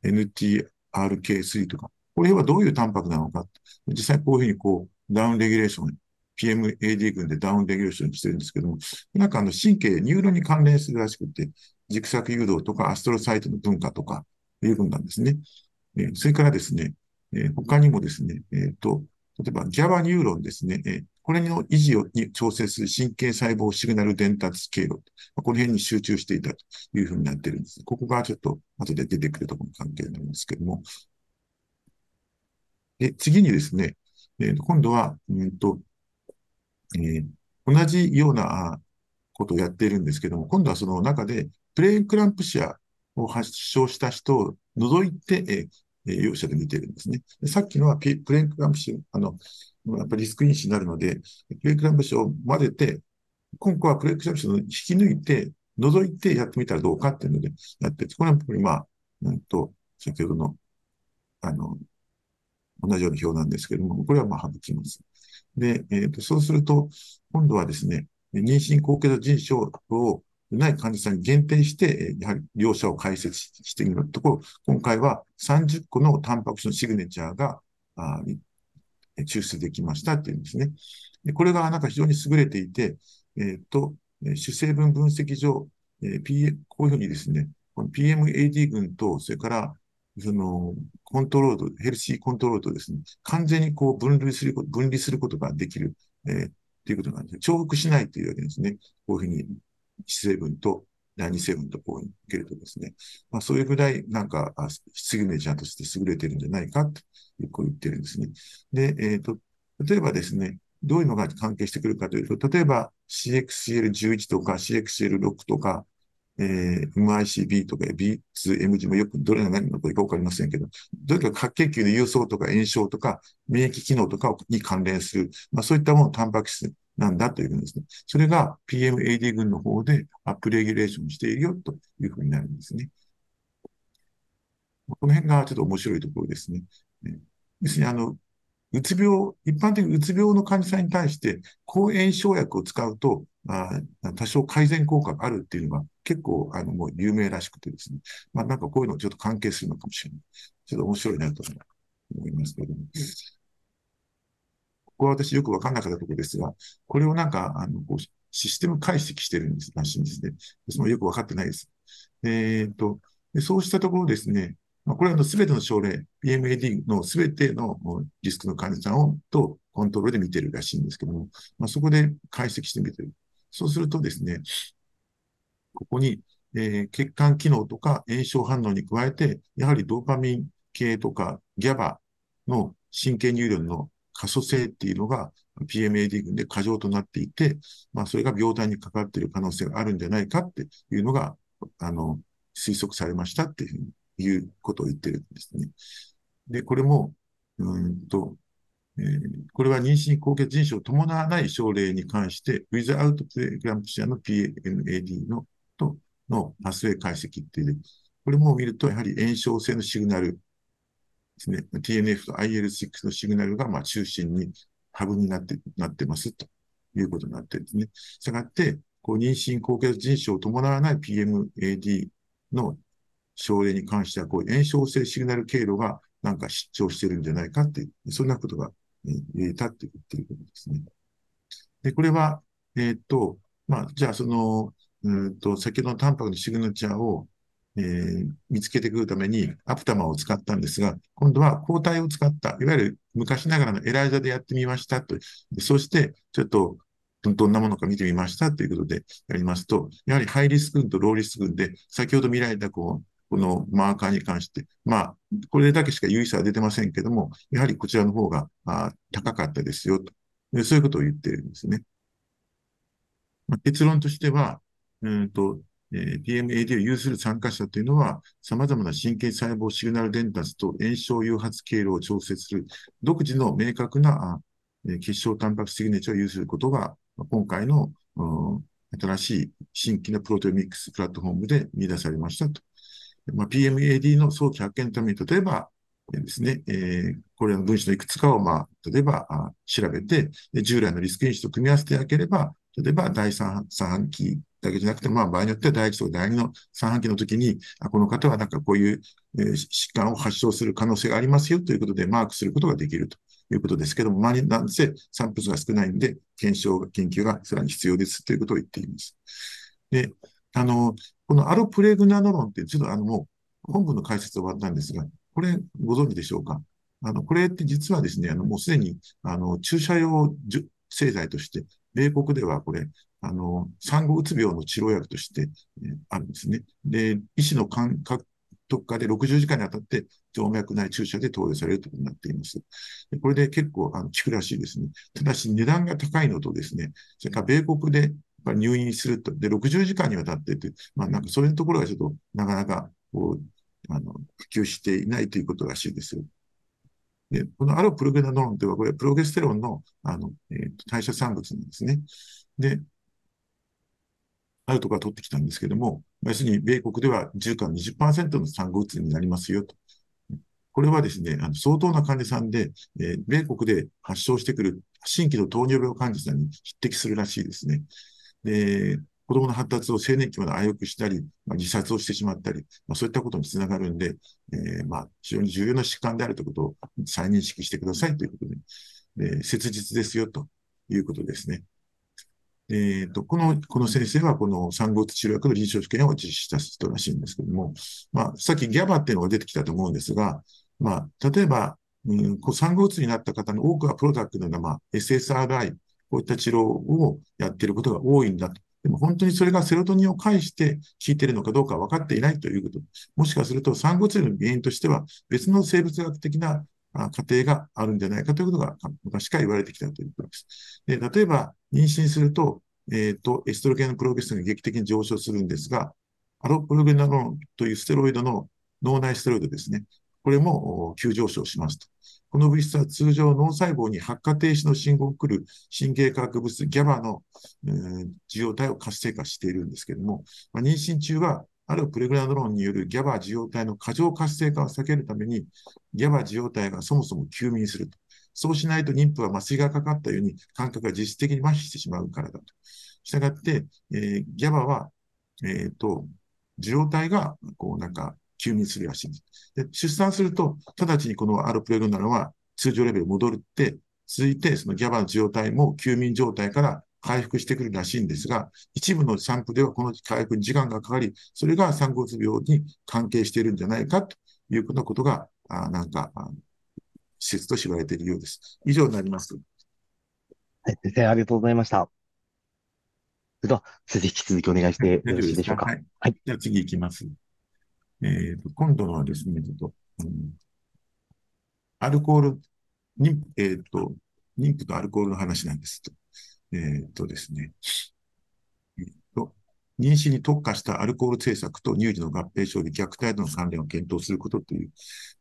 NTRK3 とか、これはどういうタンパクなのか。実際こういうふうにこう、ダウンレギュレーション、PMAD 群でダウンレギュレーションしてるんですけども、なんかあの神経、ニューロに関連するらしくて、軸索誘導とかアストロサイトの分化とかいう分なんですね。えー、それからですね、えー、他にもですね、えっ、ー、と、例えば GABA ニューロンですね、え、これの維持をに調整する神経細胞シグナル伝達経路、この辺に集中していたというふうになっているんです。ここがちょっと後で出てくるところの関係なんですけども。で、次にですね、えー、今度は、うんとえ、同じようなことをやっているんですけども、今度はその中でプレーンクランプシアを発症した人を除いて、えー、容赦で見てるんですね。さっきのはプレーンクランプシア、あの、やっぱりリスク因子になるので、プレーンクランプシアを混ぜて、今回はプレーンクランプシアを引き抜いて、除いてやってみたらどうかっていうのでやってこれはやっぱりまあ、うんと、先ほどの、あの、同じような表なんですけども、これはまあ省きます。で、えっ、ー、と、そうすると、今度はですね、妊娠高血圧腎症をない患者さんに限定して、やはり両者を解説してみるところ、今回は30個のタンパク質のシグネチャーが、あ抽出できましたっていうんですね。これがなんか非常に優れていて、えっ、ー、と、主成分分析上、えー、P、こういうふうにですね、PMAD 群と、それからその、コントロール、ヘルシーコントロールとですね、完全にこう分類すること、分離することができる、えー、ということなんです。重複しないというわけですね。こういうふうに、成分と第2成分とこう受けるとですね、まあそういうぐらいなんか、シグネチャーとして優れてるんじゃないかと言ってるんですね。で、えっ、ー、と、例えばですね、どういうのが関係してくるかというと、例えば CXCL11 とか CXCL6 とか、えー、MICB とか B2MG もよくどれが何のかわかりませんけど、どれか白血球の郵送とか炎症とか免疫機能とかに関連する、まあそういったものを、タンパク質なんだというふうにですね。それが PMAD 群の方でアップレギュレーションしているよというふうになるんですね。この辺がちょっと面白いところですね。要するに、あの、うつ病、一般的にうつ病の患者さんに対して抗炎症薬を使うと、あ多少改善効果があるっていうのが結構、あの、もう有名らしくてですね。まあなんかこういうのちょっと関係するのかもしれない。ちょっと面白いなと思いますけども。ここは私よくわかんなかったところですが、これをなんか、あの、こう、システム解析してるんです、らしいんですね。私もよくわかってないです。えっ、ー、と、そうしたところですね、まあ、これはすべての症例、PMAD のすべてのリスクの患者さんをとコントロールで見てるらしいんですけども、まあ、そこで解析してみてる。そうするとですね、ここに、えー、血管機能とか炎症反応に加えて、やはりドーパミン系とか GABA の神経ニューロンの可塑性っていうのが PMAD 群で過剰となっていて、まあ、それが病態にかかっている可能性があるんじゃないかっていうのが、あの、推測されましたっていうふうにいうことを言ってるんですね。で、これも、うんと、えー、これは妊娠高血腎症を伴わない症例に関して、without preeclampsia の PNAD のとのパスウェイ解析っていう、これも見ると、やはり炎症性のシグナルですね、TNF と IL6 のシグナルがまあ中心にハブになって、なってますということになってるんですね。したがって、こう妊娠高血腎症を伴わない PMAD の症例に関しては、こう炎症性シグナル経路がなんか失調してるんじゃないかって、そんなことが言えたって言ってることですね。で、これは、えー、っと、まあ、じゃあその、うんと、先ほどのタンパクのシグネチャーを、えー、見つけてくるためにアプタマを使ったんですが、今度は抗体を使った、いわゆる昔ながらのエライザでやってみましたと。そして、ちょっと、どんなものか見てみましたということでやりますと、やはりハイリスク群とローリスク群で、先ほど見られたこう、このマーカーに関して、まあ、これだけしか有意差は出てませんけども、やはりこちらの方があ高かったですよと。そういうことを言ってるんですね。まあ、結論としては、うんと、えー、PMAD を有する参加者というのは、様々な神経細胞シグナル伝達と炎症誘発経路を調節する独自の明確なえ、結晶タンパクシグネチャーを有することが、今回の、うん、新しい新規のプロテオミックスプラットフォームで見出されましたと。まあ、PMAD の早期発見のために、例えば、ですね、えー、これらの分子のいくつかを、まあ、例えばあ調べて、従来のリスク因子と組み合わせてあげれば、例えば第三半期だけじゃなくて、まあ、場合によっては第一と第二の三半期の時に、あこの方はなんかこういう、えー、疾患を発症する可能性がありますよということでマークすることができるということですけども、周りなんせ散布数が少ないんで、検証、研究がさらに必要ですということを言っています。で、あの、このアロプレグナノロンって、ちょっとあのもう本文の解説終わったんですが、これご存知でしょうか？あの、これって実はですね、あの、もうすでに、あの、注射用製剤として、米国ではこれ、あの、産後うつ病の治療薬として、えー、あるんですね。で、医師の感覚特化で60時間にあたって静脈内注射で投与されるということになっています。これで結構あの効くらしいですね。ただし値段が高いのとですね、それから米国で入院すると、で、60時間にわたってて、まあなんかそういうところがちょっとなかなかこう、あの、普及していないということらしいです。で、このアロプロゲナノロンというのは、これはプロゲステロンの、あの、えー、代謝産物なんですね。で、あるところ取ってきたんですけども、要するに米国では10から20%の産後うつになりますよと。これはですね、あの相当な患者さんで、えー、米国で発症してくる新規の糖尿病患者さんに匹敵するらしいですね。で、子供の発達を青年期まで危うくしたり、まあ、自殺をしてしまったり、まあ、そういったことにつながるんで、えー、まあ、非常に重要な疾患であるということを再認識してくださいということで、で切実ですよということですね。え、ー、と、この、この先生はこの産後治療薬の臨床試験を実施した人らしいんですけども、まあ、さっきギャバっていうのが出てきたと思うんですが、まあ、例えば、うん、こう産後うつになった方の多くはプロダクトのような、まあ、SSRI、こういった治療をやっていることが多いんだと。でも本当にそれがセロトニンを介して効いているのかどうか分かっていないということ。もしかすると産後うつの原因としては別の生物学的な過程があるんじゃないかということが昔から言われてきたということです。で例えば、妊娠すると、えっ、ー、と、エストロゲンのプロゲステロンが劇的に上昇するんですが、アロプロゲナロンというステロイドの脳内ステロイドですね。これも急上昇しますと。この物質は通常脳細胞に発火停止の信号を送る神経化学物質 GABA の、えー、受容体を活性化しているんですけれども、まあ、妊娠中はあるプレグラドロンによる GABA 受容体の過剰活性化を避けるために GABA 受容体がそもそも休眠すると。そうしないと妊婦は麻酔がかかったように感覚が実質的に麻痺してしまうからだと。したがって、えー、GABA は、えっ、ー、と、受容体が、こうなんか、休眠するらしいんです。で、出産すると、直ちにこのアルプレグナロンは通常レベル戻るって、続いてその GABA の受容体も休眠状態から回復してくるらしいんですが、一部の散布ではこの回復に時間がかかり、それが産後うつ病に関係しているんじゃないかというようなことが、あなんか、施設と知られているようです。以上になります。はい、先生、ありがとうございました。それでは、先生、引き続きお願いしてよろしいでしょうか。はい。はい、じゃあ次行きます。えーと、今度のはですね、ちょっと、うん、アルコール、にえっ、ー、と、妊婦とアルコールの話なんですと。えっ、ー、とですね、えーと、妊娠に特化したアルコール政策と乳児の合併症で虐待との関連を検討することというで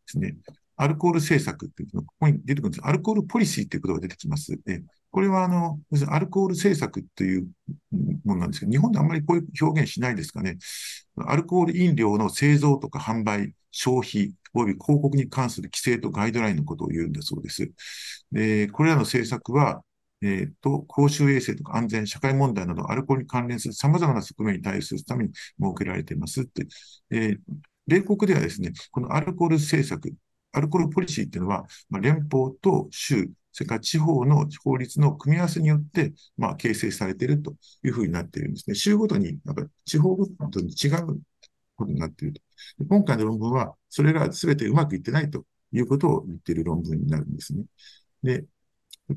すね、アルコール政策っていうのがここに出てくるんです。アルコールポリシーっていうことが出てきます。でこれはあの、アルコール政策というものなんですけど、日本であんまりこういう表現しないですかね。アルコール飲料の製造とか販売、消費、及び広告に関する規制とガイドラインのことを言うんだそうです。で、これらの政策は、えっ、ー、と、公衆衛生とか安全、社会問題など、アルコールに関連する様々な側面に対応するために設けられていますって。えー、米国ではですね、このアルコール政策、アルコールポリシーっていうのは、まあ、連邦と州、それから地方の法律の組み合わせによって、まあ、形成されているというふうになっているんですね。州ごとに、なんか地方ごとに違うことになっていると。今回の論文は、それが全てうまくいってないということを言っている論文になるんですね。で、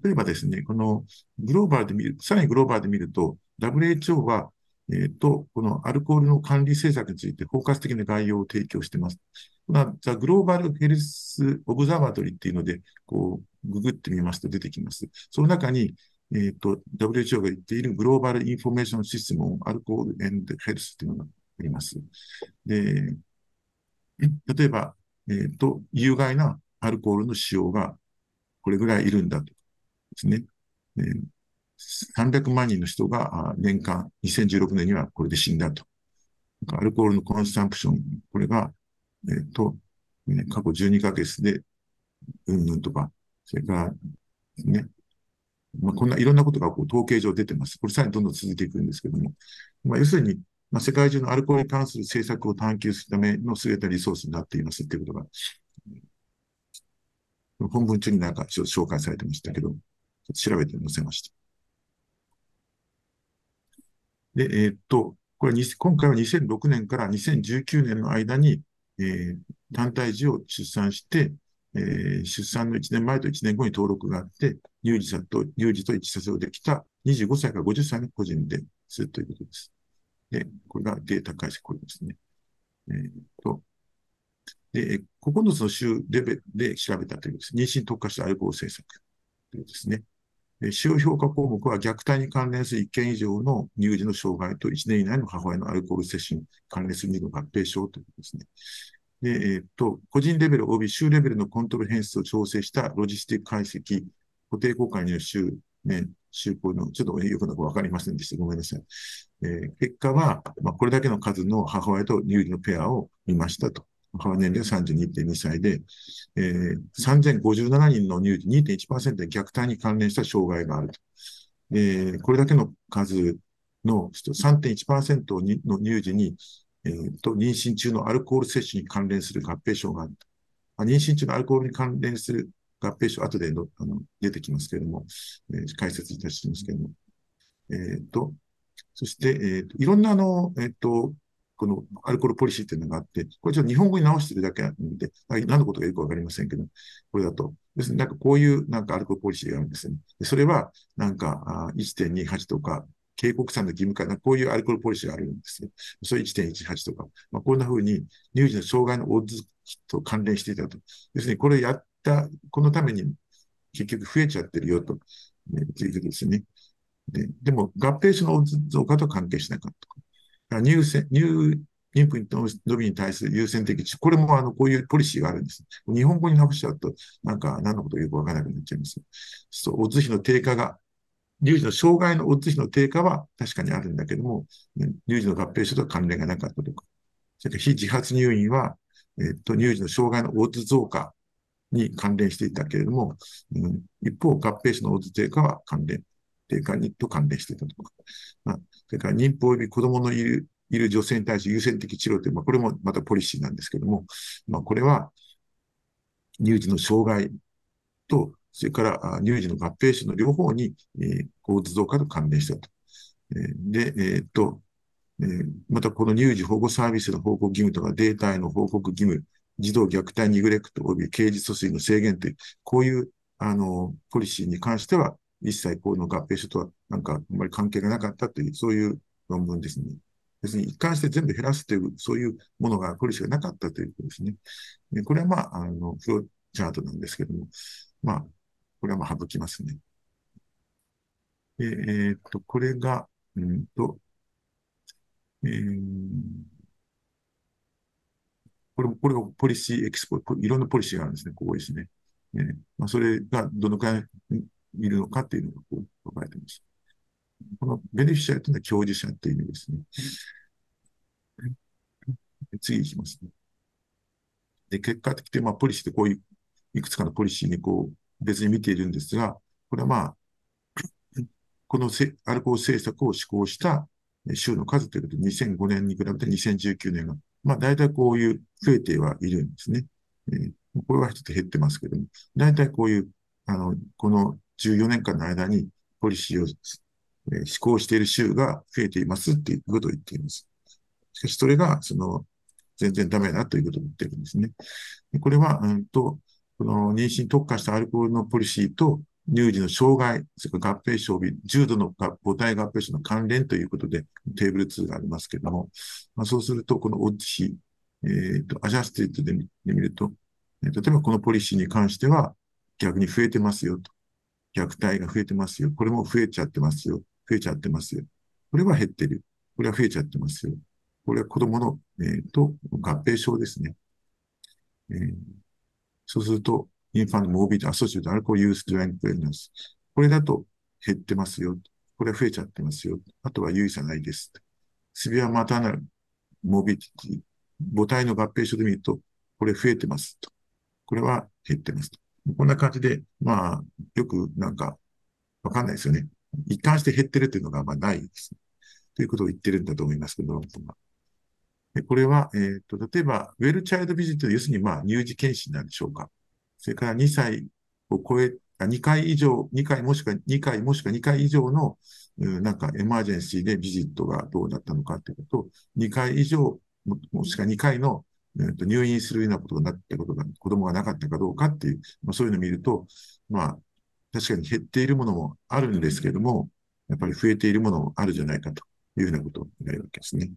例えばですね、このグローバルで見る、さらにグローバルで見ると、WHO は、えっ、ー、と、このアルコールの管理政策について包括的な概要を提供しています。まあ、ザ・グローバル・ヘルス・オブザーバトリーっていうので、こう、ググってみますと出てきます。その中に、えっ、ー、と、WHO が言っているグローバル・インフォメーション・システム・アルコール・エンド・ヘルスっていうのがあります。で、例えば、えっ、ー、と、有害なアルコールの使用がこれぐらいいるんだとですね。えー、300万人の人が年間、2016年にはこれで死んだと。アルコールのコンサンプション、これが、えっ、ー、と、ね、過去12ヶ月で、うんぬんとか、それから、ね、まあ、こんないろんなことがこう統計上出てます。これさらにどんどん続いていくんですけども、まあ、要するに、まあ、世界中のアルコールに関する政策を探求するための優れたリソースになっていますっていうことが、本文中になんか紹介されてましたけど、調べて載せました。で、えー、っと、これ今回は2006年から2019年の間に、えー、単体児を出産して、えー、出産の1年前と1年後に登録があって、乳児さと、乳児と一致させをできた25歳から50歳の個人でするということです。で、これがデータ解析、これですね。えー、と、で、9つの州レベルで調べたということです。妊娠特化したアルコール政策ということですね。使用評価項目は虐待に関連する1件以上の乳児の障害と1年以内の母親のアルコール摂取に関連する2の合併症ということですね。で、えっ、と、個人レベル及び州レベルのコントロール変数を調整したロジスティック解析、固定公開による州、ね、州項の、ちょっとよくなくわかりませんでした。ごめんなさい。えー、結果は、まあ、これだけの数の母親と乳児のペアを見ましたと。母年齢32.2歳で、えー、3057人の乳児2.1%で虐待に関連した障害があると。えー、これだけの数の人、3.1%の乳児にえー、と、妊娠中のアルコール摂取に関連する合併症があると。妊娠中のアルコールに関連する合併症、後でのあの出てきますけれども、えー、解説いたしますけれども。えー、と、そして、えー、といろんなあの、えっ、ー、と、このアルコールポリシーっていうのがあって、これちょっと日本語に直してるだけなんで、何のことかよくわかりませんけど、これだと。ですね、なんかこういうなんかアルコールポリシーがあるんですね。それは、なんか1.28とか警告さんの義務化、こういうアルコールポリシーがあるんですよ。それ1.18とか、まあ、こんな風に乳児の障害のオッズと関連していたと。要するに、これやった、このために結局増えちゃってるよと、ね、ということですね。ででも、合併症のオッズ増加と関係しなかった。入選、入、妊婦の伸びに対する優先的、これもあの、こういうポリシーがあるんです。日本語に直しちゃうと、なんか何のことよくわからなくなっちゃいます。そう、オッズ比の低下が乳児の障害のオッズ比の低下は確かにあるんだけども、乳児の合併症とは関連がなかったとか、それから非自発入院は、えっと、乳児の障害のオッズ増加に関連していたけれども、うん、一方、合併症のオッズ低下は関連、低下にと関連していたとか、まあ、それから妊婦及び子供のいるいる女性に対して優先的治療という、まあ、これもまたポリシーなんですけども、まあ、これは乳児の障害とそれから乳児の合併症の両方に、えー、構図増加と関連したと。えー、で、えー、っと、えー、またこの乳児保護サービスの報告義務とかデータへの報告義務、児童虐待ニグレクト及び刑事訴追の制限という、こういう、あの、ポリシーに関しては、一切この合併症とはなんかあんまり関係がなかったという、そういう論文ですね。別に一貫して全部減らすという、そういうものが、ポリシーがなかったということですね。これはまあ、あの、フローチャートなんですけども、まあ、これはまあ省きますね。えー、っと、これが、うんと、えー、これも、これがポリシーエクスポー、いろんなポリシーがあるんですね、ここですね。えーまあ、それがどのくらいいるのかっていうのがこう書かれてます。このベネフィシャルというのは教授者っていう意味ですね。次いきますね。で、結果的に、まあ、ポリシーってこういう、いくつかのポリシーにこう、別に見ているんですが、これはまあ、このせアルコール政策を施行した州の数ということで、2005年に比べて2019年が、まあ大体こういう増えてはいるんですね。えー、これはちょっと減ってますけども、大体こういう、あの、この14年間の間にポリシーを、えー、施行している州が増えていますっていうことを言っています。しかしそれが、その、全然ダメだということを言ってるんですね。これは、うんと、この妊娠特化したアルコールのポリシーと乳児の障害、それから合併症、重度の母体合併症の関連ということでテーブル2がありますけれども、まあ、そうすると、このオッズ比、えっ、ー、と、 adjusted で見ると、例えばこのポリシーに関しては逆に増えてますよと。虐待が増えてますよ。これも増えちゃってますよ。増えちゃってますよ。これは減ってる。これは増えちゃってますよ。これは子供の、えー、と合併症ですね。えー、そうすると、 infant morbidity associated alcohol use during pregnancy。これだと減ってますよ。これは増えちゃってますよ。あとは有意差ないです。 severe maternal morbidity、母体の合併症で見ると、これ増えてますと。これは減ってますと。こんな感じで、まあ、よくなんか、わかんないですよね。一貫して減ってるっていうのがまあないです。ということを言ってるんだと思いますけど、でこれは、えっ、ー、と、例えば、ウェルチャイルドビジット、要するにまあ、乳児検診なんでしょうか。それから2歳を超え、あ2回以上、2回もしくは2回もしくは2回以上の、なんかエマージェンシーでビジットがどうだったのかということと、2回以上、もしくは2回の、えー、と入院するようなことになったことが、子供がなかったかどうかっていう、まあ、そういうのを見ると、まあ、確かに減っているものもあるんですけども、やっぱり増えているものもあるじゃないかというようなことを言えるわけですね。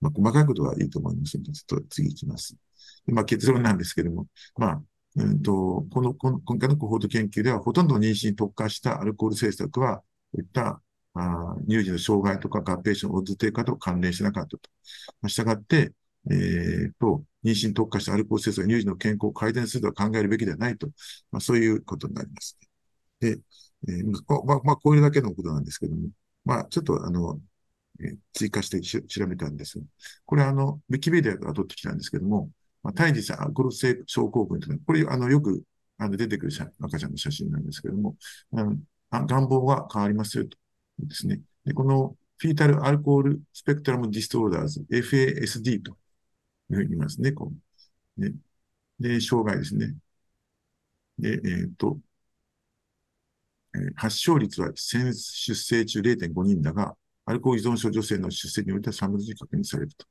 まあ、細かいことはいいと思いますので、ちょっと次行きます。まあ、結論なんですけども、まあ、うんと、この、この、今回のコホート研究では、ほとんど妊娠に特化したアルコール政策は、こういったあ乳児の障害とか合併症のオッズ低下と関連しなかったと。まあ、したがって、えー、と、妊娠特化したアルコール政策は乳児の健康を改善するとは考えるべきではないと。まあ、そういうことになります。で、えー、まあ、まあ、これだけのことなんですけども、まあ、ちょっと、あの、えー、追加して調べたんです。これ、あの、ウィキペディアから取ってきたんですけども、まあ、胎児アルコール性症候群というのは、これ、あの、よく、あの、出てくる赤ちゃんの写真なんですけども、あのあ願望が変わりますよと。ですね。で、このフィータルアルコールスペクトラムディストーダーズ、FASD というふうに言いますね。こうねで、障害ですね。で、えっ、ー、と、えー、発症率は先出生中0.5人だが、アルコール依存症女性の出生においては3分の1確認されると。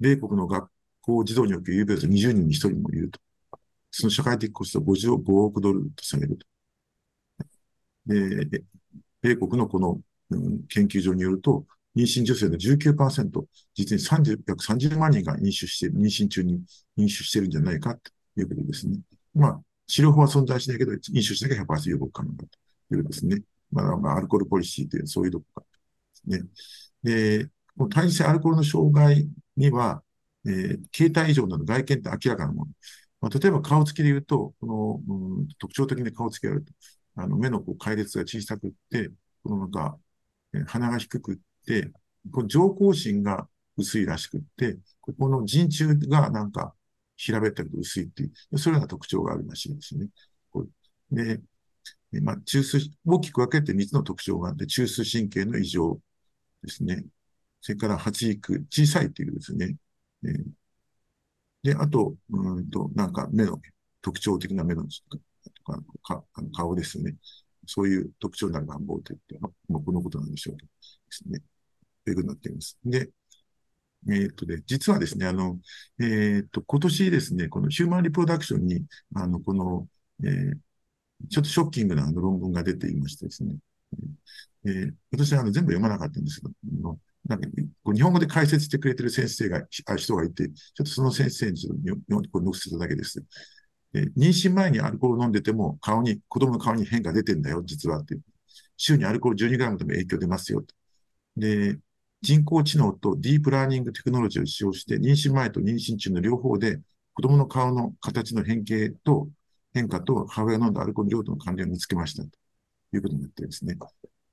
米国の学校児童における有病者20人に1人もいると。その社会的コストは55億ドルとされると。で、米国のこの、うん、研究所によると、妊娠女性の19%、実に30約30万人が飲酒して、妊娠中に飲酒しているんじゃないかということですね。まあ、治療法は存在しないけど、飲酒しなきゃ100%予防可能だということですね。まあ、まあ、アルコールポリシーという、そういうところですね。で、この体性アルコールの障害には、えー、形態異常など外見って明らかなもの。まあ、例えば顔つきで言うと、この、うん、特徴的な顔つきがあると、あの目のこう解列が小さくって、このなんか、え鼻が低くっ、この上行心が薄いらしくって、ここの陣中がなんか平べったく薄いっていう、そういうような特徴があるらしいですね。で、まあ、中枢、大きく分けて3つの特徴があって、中枢神経の異常ですね。それから発育、小さいっていうですね。え、で、あと、うんと、なんか目の特徴的な目のとか、か顔ですね。そういう特徴になる願望といって、もうこのことなんでしょうですね。ということになっています。で、えー、っとで、実はですね、あの、えー、っと、今年ですね、このヒューマンリプロダクションに、あの、この、えー、ちょっとショッキングなあの論文が出ていましてですね、えー、私はあの全部読まなかったんですけど、なんかこう日本語で解説してくれてる先生が、あ人がいて、ちょっとその先生にちょっと載せただけです。妊娠前にアルコール飲んでても顔に、子供の顔に変化出てんだよ、実はって。週にアルコール 12g でも影響出ますよ。で、人工知能とディープラーニングテクノロジーを使用して、妊娠前と妊娠中の両方で、子供の顔の形の変形と変化と母親の飲んだアルコール量との関連を見つけましたということになってですね。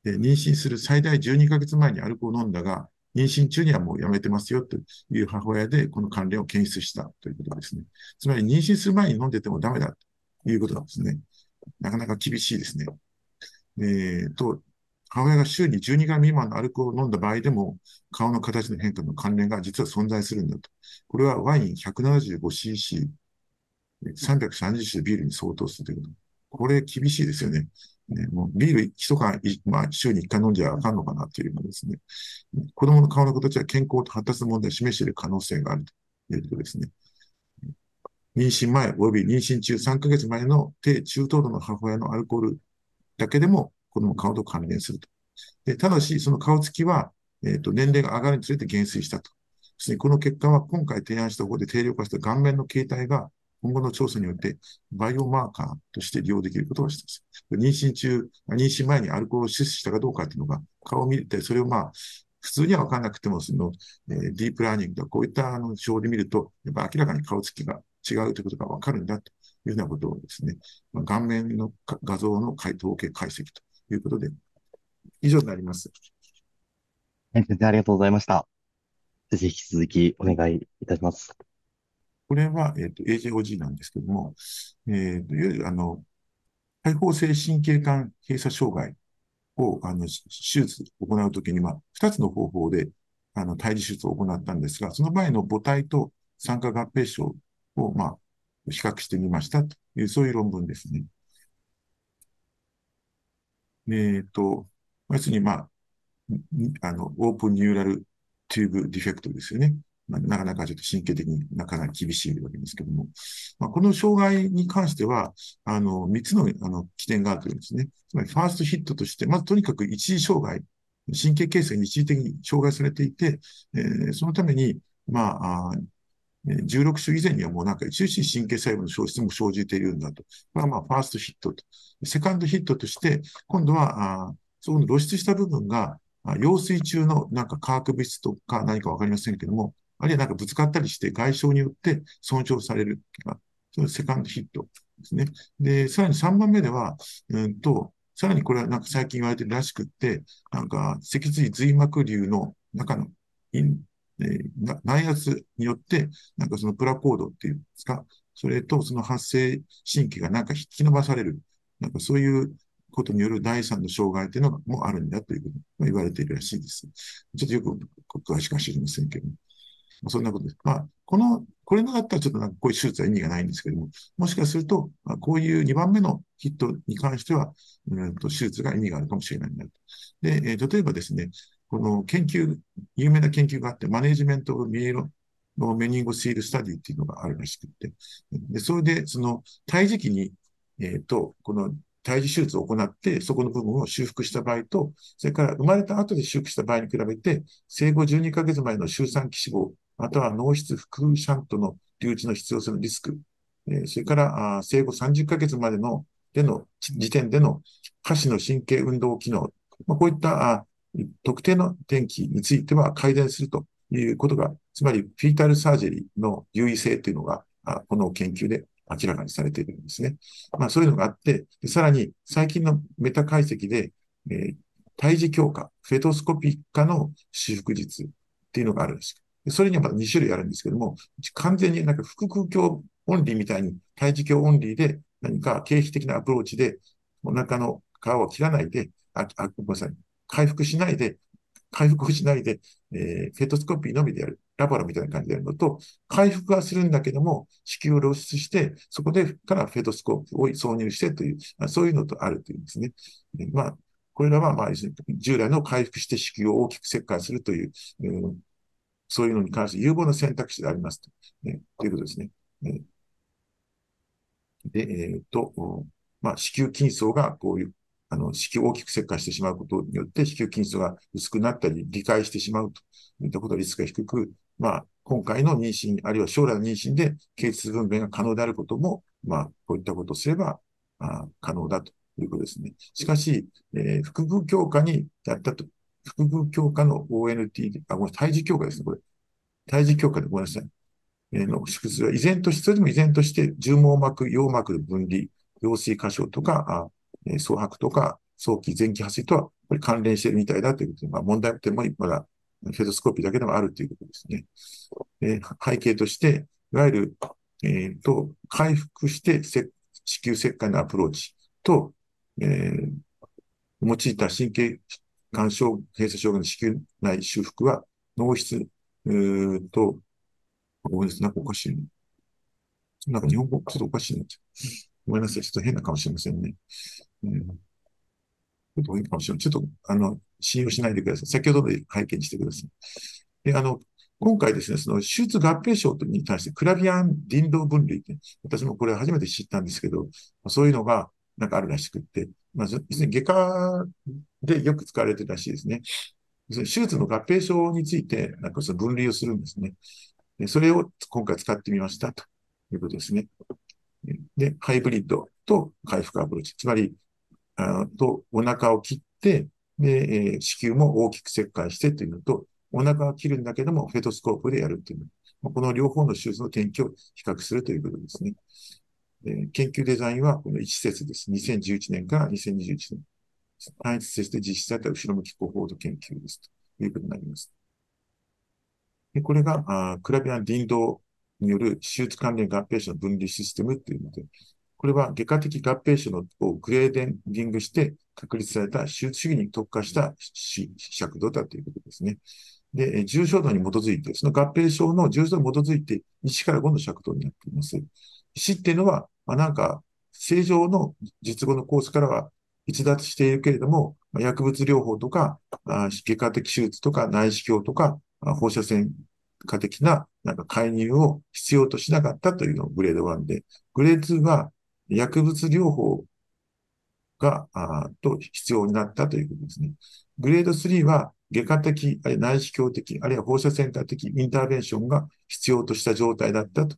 で妊娠する最大12ヶ月前にアルコールを飲んだが、妊娠中にはもうやめてますよという母親で、この関連を検出したということですね。つまり妊娠する前に飲んでてもダメだということなんですね。なかなか厳しいですね。えー、と、母親が週に12グ未満のアルコールを飲んだ場合でも、顔の形の変化の関連が実は存在するんだと。これはワイン 175cc、330種ビールに相当するということ。これ厳しいですよね。ね、もうビール一缶、まあ、週に一回飲んじゃあかんのかなっていうのですね。子供の顔の形は健康と発達の問題を示している可能性があるということですね。妊娠前及び妊娠中3ヶ月前の低中等度の母親のアルコールだけでも子供の顔と関連すると。でただし、その顔つきは、えっ、ー、と、年齢が上がるにつれて減衰したと。ですね、この結果は今回提案した方で定量化した顔面の形態が今後の調査によってバイオマーカーとして利用できることをしています。妊娠中、妊娠前にアルコールを摂取したかどうかっていうのが顔を見て、それをまあ、普通にはわかんなくても、その、えー、ディープラーニングとか、こういったあの手法で見ると、やっぱ明らかに顔つきが違うということがわかるんだというようなことをですね、まあ、顔面の画像の解統計解析ということで、以上になります。先生、ありがとうございました。ぜひ引き続きお願いいたします。これは、えっ、ー、と、AJOG なんですけども、えっ、ー、と、いわゆる、あの、開放性神経管閉鎖障害を、あの、手術を行うときに、まあ、二つの方法で、あの、胎児手術を行ったんですが、その場合の母体と酸化合併症を、まあ、比較してみましたという、そういう論文ですね。えっ、ー、と、要するに、まあ、あの、オープンニューラルテューブディフェクトですよね。まあ、なかなかちょっと神経的になかなか厳しいわけですけども、まあ、この障害に関しては、あの、三つのあの起点があるというんですね。つまり、ファーストヒットとして、まずとにかく一時障害、神経形成に一時的に障害されていて、えー、そのために、ま、あ16種以前にはもうなんか一時神経細胞の消失も生じているんだと。これはまあ、ファーストヒットと。セカンドヒットとして、今度は、あそこの露出した部分が、用水中のなんか化学物質とか何かわかりませんけども、あるいはなんかぶつかったりして外傷によって損傷される、そのセカンドヒットですね。で、さらに3番目では、うんと、さらにこれはなんか最近言われてるらしくって、なんか脊髄髄膜瘤の中のえー、内圧によって、なんかそのプラコードっていうんですか、それとその発生神経がなんか引き伸ばされる、なんかそういうことによる第三の障害というのもあるんだということが言われているらしいです。ちょっとよく詳しくは知りませんけども。そんなことです。まあ、この、これなかったらちょっとなんかこういう手術は意味がないんですけども、もしかすると、まあ、こういう2番目のヒットに関しては、うん手術が意味があるかもしれないなと。で、えー、例えばですね、この研究、有名な研究があって、マネジメント・ミエロのメニンゴシール・スタディっていうのがあるらしくて、で、それで、その、胎児期に、えっ、ー、と、この胎児手術を行って、そこの部分を修復した場合と、それから生まれた後で修復した場合に比べて、生後12ヶ月前の周産期死亡、または脳室腹シャントの留置の必要性のリスク、え、それから生後30ヶ月までのでの時点での下肢の神経運動機能、まあ、こういった特定の転帰については改善するということが、つまり fetal surgery の優位性というのが、この研究で明らかにされているんですね。まあそういうのがあって、さらに最近のメタ解析で、えー、胎児鏡下、fetoscopic 下の修復術っていうのがあるんです。それにはまだ2種類あるんですけども、完全になんか腹腔鏡オンリーみたいに胎児鏡オンリーで何か経皮的なアプローチでお腹の皮を切らないで、あ、あごめんなさい。回復しないで、回復をしないで、えー、フェトスコピーのみでやる。ラボラみたいな感じでやるのと、回復はするんだけども、子宮を露出して、そこでからフェトスコープを挿入してという、あそういうのとあるというんですね。まあ、これらは、まあ、従来の回復して子宮を大きく切開するという、うん、そういうのに関して有望な選択肢でありますと,、ね、ということですね。えで、えっ、と、まあ、子宮筋層がこういうあの、子宮を大きく切開してしまうことによって、子宮筋層が薄くなったり、理解してしまうといったことはリスクが低く、まあ、今回の妊娠、あるいは将来の妊娠で、形質分娩が可能であることも、まあ、こういったことをすれば、あ可能だということですね。しかし、えー、腹部強化にやったと、腹部強化の ONT で、あ、これ胎児強化ですね、これ。胎児鏡下でごめんなさい。えー、の手術は依然として、それでも依然として、絨毛膜、羊膜の分離、羊水過少とか、あえ早剥とか早期前期破水とはこれ関連しているみたいだということで、まあ、問題点もまだ fetoscopy だけでもあるということですね。え背景として、いわゆる、えー、と、開腹して子宮切開のアプローチと、えー、用いた神経干渉閉鎖障害の子宮内修復は脳室、えー、と、ごめんなさい、なんかおかしい、なんか日本語ちょっとおかしいな。ごめんなさい、ちょっと変なかもしれませんね。ちょっといいかもしれない。ちょっと、あの、信用しないでください。先ほどで拝見してください。で、あの、今回ですね、その手術合併症に対してクラビアン林道分類って、私もこれ初めて知ったんですけど、そういうのがなんかあるらしくって、まあ、要するに外科でよく使われてるらしいですね。手術の合併症について、なんかその分類をするんですね。でそれを今回使ってみましたということですね。で、ハイブリッドと回復アプローチ。つまり、あと、お腹を切って、で、えー、子宮も大きく切開してというのと、お腹は切るんだけども、フェトスコープでやるというの。この両方の手術の転機を比較するということですね。えー、研究デザインはこの1節です。2011年から2021年。単一節で実施された後ろ向きコホード研究です。ということになります。でこれが、あクラビアン林道による手術関連合併症の分離システムというので、これは外科的合併症をグレーデンディングして確立された手術主義に特化した尺度だということですね。で、重症度に基づいて、その合併症の重症度に基づいて1から5の尺度になっています。死っていうのは、まあ、なんか、正常の術後のコースからは逸脱しているけれども、薬物療法とか、外科的手術とか内視鏡とか、放射線科的ななんか介入を必要としなかったというのがグレード1で、グレード2は薬物療法が、あと必要になったということですね。グレード3は外科的、あるいは内視鏡的、あるいは放射線科的インターベンションが必要とした状態だったと。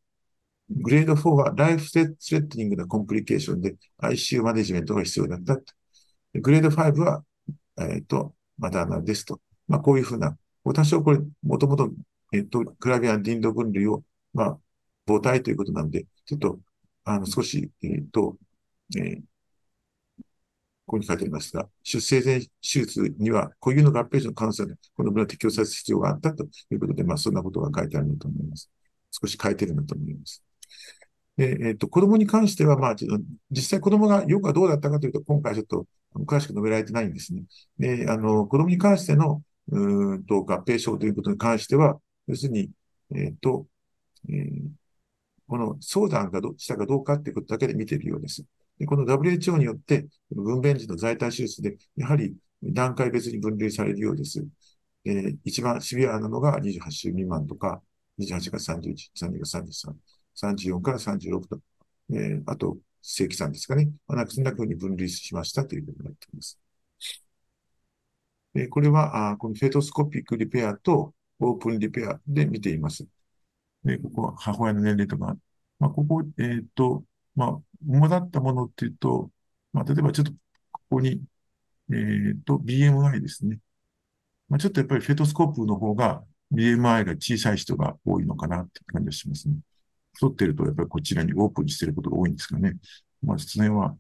グレード4はライフセットレッティングなコンプリケーションで ICU マネジメントが必要だったと。グレード5は、えっ、ー、と、マダーナですと。まあ、こういうふうな、多少これ、もともとえっと、クラビアン・ディンド分類を、まあ、母体ということなんで、ちょっと、あの、少し、えっと、えー、ここに書いてありますが、出生前手術には固有の合併症の可能性で、この分を適用させる必要があったということで、まあ、そんなことが書いてあるんだと思います。少し書いてるんだと思います。で、えっ、と、子供に関しては、まあ、実際子供がよくはどうだったかというと、今回ちょっと詳しく述べられてないんですね。で、あの、子供に関しての、うんと合併症ということに関しては、要するに、えっ、ー、と、えー、この相談がどしたかどうかってことだけで見ているようです。でこの WHO によって、分娩時の在体手術で、やはり段階別に分類されるようです。えー、一番シビアなのが28週未満とか、28から31、32から33、34から36と、えー、あと、正規算ですかね。まあ、そんな風に分類しましたということになっています。でこれはあ、このフェトスコピックリペアと、オープンリペアで見ています。で、ここは母親の年齢とか、まあ、ここ、えっ、ー、と、まあ、主だったものっていうと、まあ、例えばちょっと、ここに、えっ、ー、と、BMI ですね。まあ、ちょっとやっぱりフェトスコープの方が BMI が小さい人が多いのかなって感じがしますね。太ってるとやっぱりこちらにオープンしてることが多いんですかね。まあ、その辺は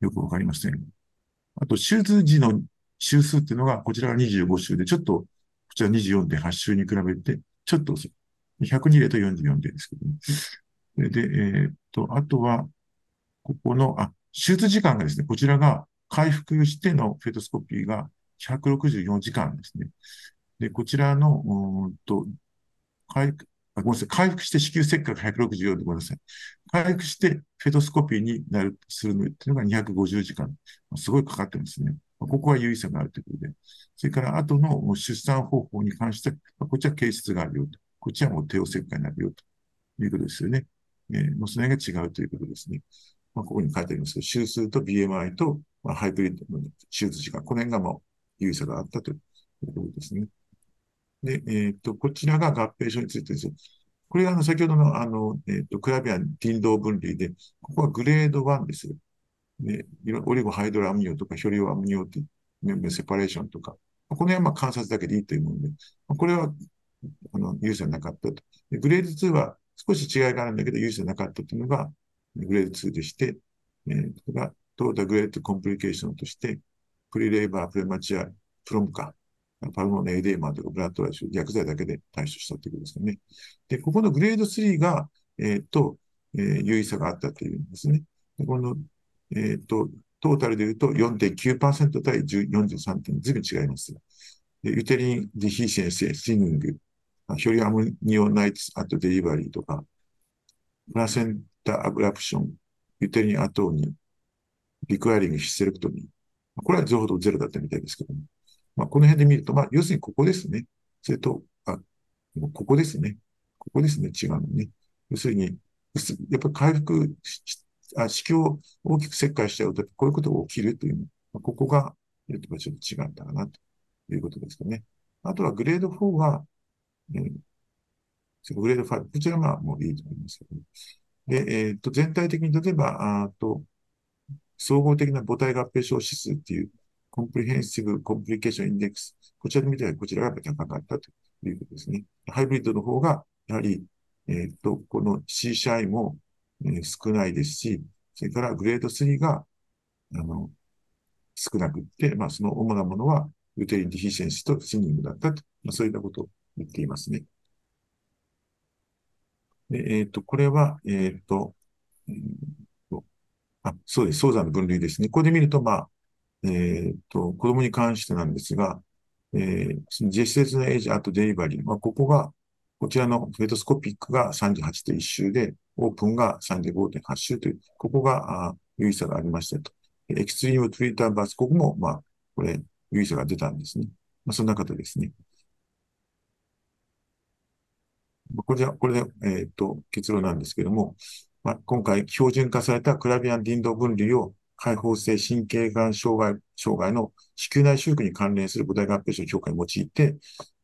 よくわかりません。あと、手術時の周数っていうのが、こちらが25週で、ちょっとこちら24.8週に比べて、ちょっと。102例と44例ですけどね。で、えー、っと、あとは、ここの、あ、手術時間がですね、こちらが回復してのフェトスコピーが164時間ですね。で、こちらの、うんと、回あごめんなさい。回復して子宮切開が164でごめんなさい。回復してフェトスコピーになる、するのっていうのが250時間。すごいかかってるんですね。ここは優位差があるということで。それから後の出産方法に関して、こっちは形質があるよと。こっちはもう帝王切開になるよということですよね。えー、もうそれが違うということですね。まあ、ここに書いてありますけど、周数と BMI と、まあ、ハイブリッドの手術時間、この辺がもう優位差があったということですね。で、えっ、と、こちらが合併症についてです。これがあの、先ほどのあの、えっ、と、クラビアン、ティンド分離で、ここはグレード1です。で、オリゴハイドロアミニオとか、ヒョリオアミニオってメンセパレーションとか、この辺はまあ観察だけでいいというもので、これは、あの、優勢なかったと。でグレード2は少し違いがあるんだけど、優勢なかったというのが、グレード2でして、えー、これがトータグレートコンプリケーションとして、プリレーバー、プレマチア、プロムカ、パルモネエデーマーとかブラッドライシュ、薬剤だけで対処したということですよね。で、ここのグレード3が、えっ、と、えー、優位差があったというんですね。でこのえっ、と、トータルで言うと4.9%対43点、ずいぶん違います。で uterine dehiscence、thinning、chorioamnionitis at delivery とか、 placental abruption、uterine atony、requiring hysterectomy。これは両方ともゼロだったみたいですけども。まあ、この辺で見ると、まあ、要するにここですね。それと、あ、ここですね。ここですね。違うのね。要するに、やっぱり開腹、あ、子宮を大きく切開しちゃうと、こういうことが起きるという、まあ、ここが、えっと、ちょっと違うんだな、ということですかね。あとはグレード4は、えー、グレード5、こちらはもういいと思いますけど、で、えっ、と、全体的に例えば、あと、総合的な母体合併症指数っていう、 comprehensive complication index。こちらで見てはこちらが高かったということですね。ハイブリッドの方が、やはり、えっ、と、この CCI も、えー、少ないですし、それからグレード3が、あの、少なくって、まあ、その主なものは、ユテリティフィシェンシとシニングだったと、まあ、そういったこと言っていますね。でえっ、ー、と、これは、えっ、ー、と、あ、そうです。早産の分類ですね。ここで見ると、まあ、えっ、と、子供に関してなんですが、えー、その実質のエイジ、あとデリバリー。まあ、ここが、こちらのフェトスコピックが38.1周で、オープンが35.8周という、ここが、あ優位差がありましたと。エクストリームトリーターバス、ここも、まあ、これ、優位差が出たんですね。まあ、そんな方ですね。これで、これで、えっ、ー、と、結論なんですけども、まあ、今回、標準化されたクラビアンンド分離を開放性神経がん障害、障害の子宮内周期に関連する母体合併症評価に用いて、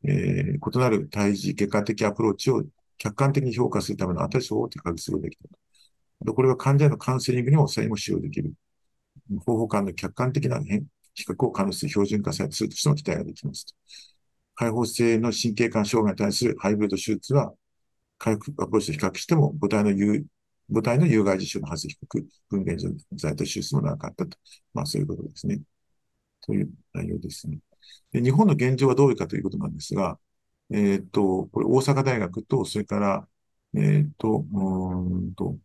えー、異なる胎児結果的アプローチを客観的に評価するための新しい方法を手掛けすることができた。これは患者へのカウンセリングにも再も使用できる。方法間の客観的な変比較を可能する標準化されするとしても期待ができます。開放性の神経管障害に対するハイブリッド手術は、回復アプローチと比較しても母体の有母体の有害事象の発生低く、分娩剤と手術もなかったと。まあそういうことですね。という内容ですね。で日本の現状はどういうかということなんですが、えっ、ー、と、これ大阪大学と、それから、えっ、ー、と、うんと、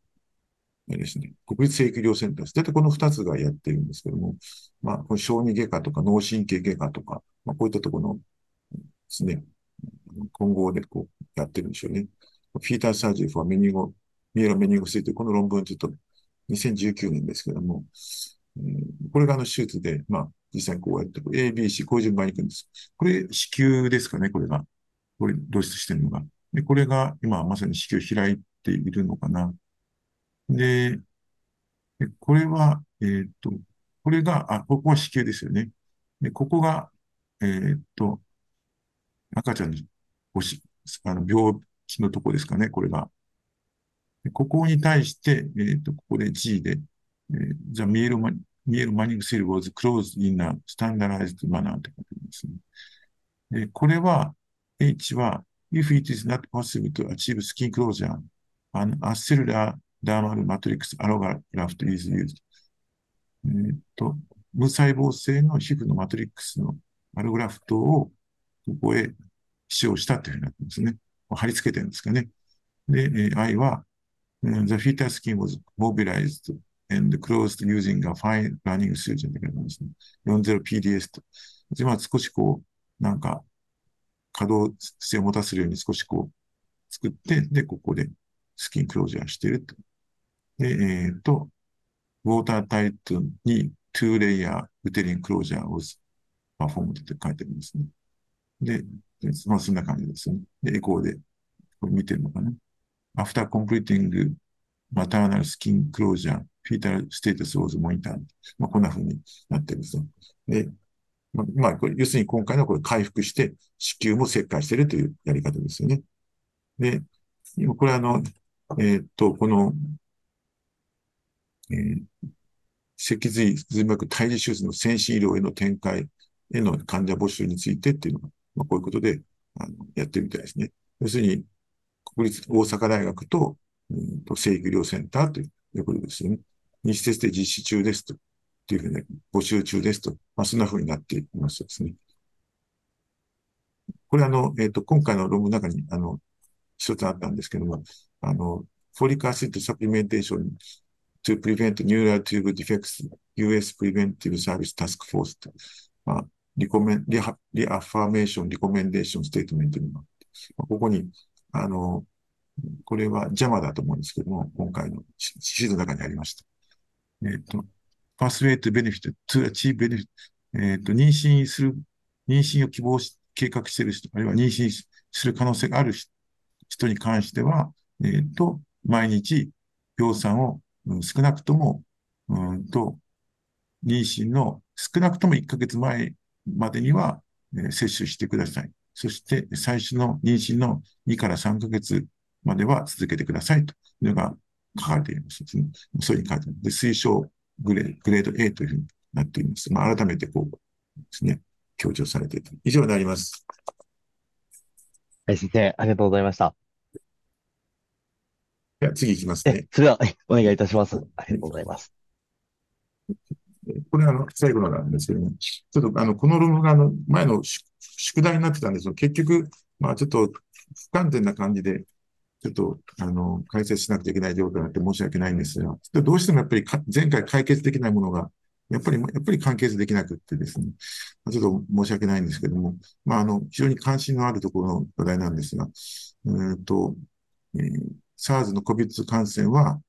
ですね、国立生育療センターです。大体この二つがやってるんですけども、まあ、小児外科とか脳神経外科とか、まあ、こういったところのですね、混合でこうやってるんでしょうね。フィーターサージーフォーメニゴ、ミエロメニゴスというこの論文ちょっと2019年ですけども、うん、これがあの手術で、まあ、実際にこうやって、A、B、C、こういう順番に行くんです。これ、子宮ですかね、これが。これ、露出してるのが。で、これが今まさに子宮開いているのかな。で、これは、えー、っと、これが、あ、ここは子宮ですよね。で、ここが、えー、っと、赤ちゃんのおし、あの、病気のとこですかね、これが。ここに対して、えー、っと、ここで G で、えー、the middle, middle manning cell was closed in a standardized manner って書いてますね。で、これは、H は、if it is not possible to achieve skin closure, an acellular dermal matrix allograft is used. えっと、無細胞性の皮膚のマトリックスのアルグラフトをここへ使用したというふうになってますね。貼り付けてるんですかね。で、I は、The fetal skin was mobilized and closed using a fine running surgeon って書いてますね。40PDS と。で、まあ少しこう、なんか、可動性を持たせるように少しこう、作って、で、ここでスキンクロージャーしてると。で、えっ、ー、と、ウォータータイトに two layer uterine closure was performed って書いてありますね。で、まあそんな感じですね。で、エコーでこれ見てるのかな。After completing maternal skin closure, fetal status was monitored. まあこんな風になってるんですよ。で、まあ、まあ、これ要するに今回のこれ回復して子宮も切開してるというやり方ですよね。で、これあの、えー、っと、このえー、脊髄髄膜胎児手術の先進医療への展開への患者募集についてっていうのが、まあ、こういうことであのやってるみたいですね。要するに、国立大阪大学と、うんと、生育医療センターということですよね。日設で実施中ですと。というふうに、募集中ですと。まあ、そんなふうになっていますですね。これあの、えっ、ー、と、今回の論文の中に、あの、一つあったんですけども、あの、 folic acid supplementation to prevent neural tube defects US Preventive Service Task Force と、まあ、 recommen、rea、reaffirmation、recommendation statement になって、ここに、あの、これは JAMA だと思うんですけども、今回の指示の中にありました。えっ、ー、と、pathway to benefit, to achieve benefit, えっ、ー、と、妊娠する、妊娠を希望し、計画している人、あるいは妊娠する可能性がある人に関しては、えっ、ー、と、毎日、病産をうん少なくとも、うんと、妊娠の少なくとも1ヶ月前までには、えー、接種してください。そして、最初の妊娠の2から3ヶ月までは続けてくださいというのが書かれています、そういうふうに書いてある。で、推奨グレグレード A というふうになっています。まあ、改めてこう、ですね、強調されている。以上になります。はい、先生、ありがとうございました。では次いきますね。それでは、お願いいたします。ありがとうございます。これあの、最後のなんですけども、ちょっとあの、この論文があの、前の宿題になってたんですけど、結局、まあちょっと不完全な感じで、ちょっと、あの、解説しなくちゃいけない状況になって申し訳ないんですが、どうしてもやっぱり前回解決できないものが、やっぱり、やっぱり完結できなくってですね、ちょっと申し訳ないんですけども、まあ、あの、非常に関心のあるところの話題なんですが、えっと、えー、SARS の COVID 感染は、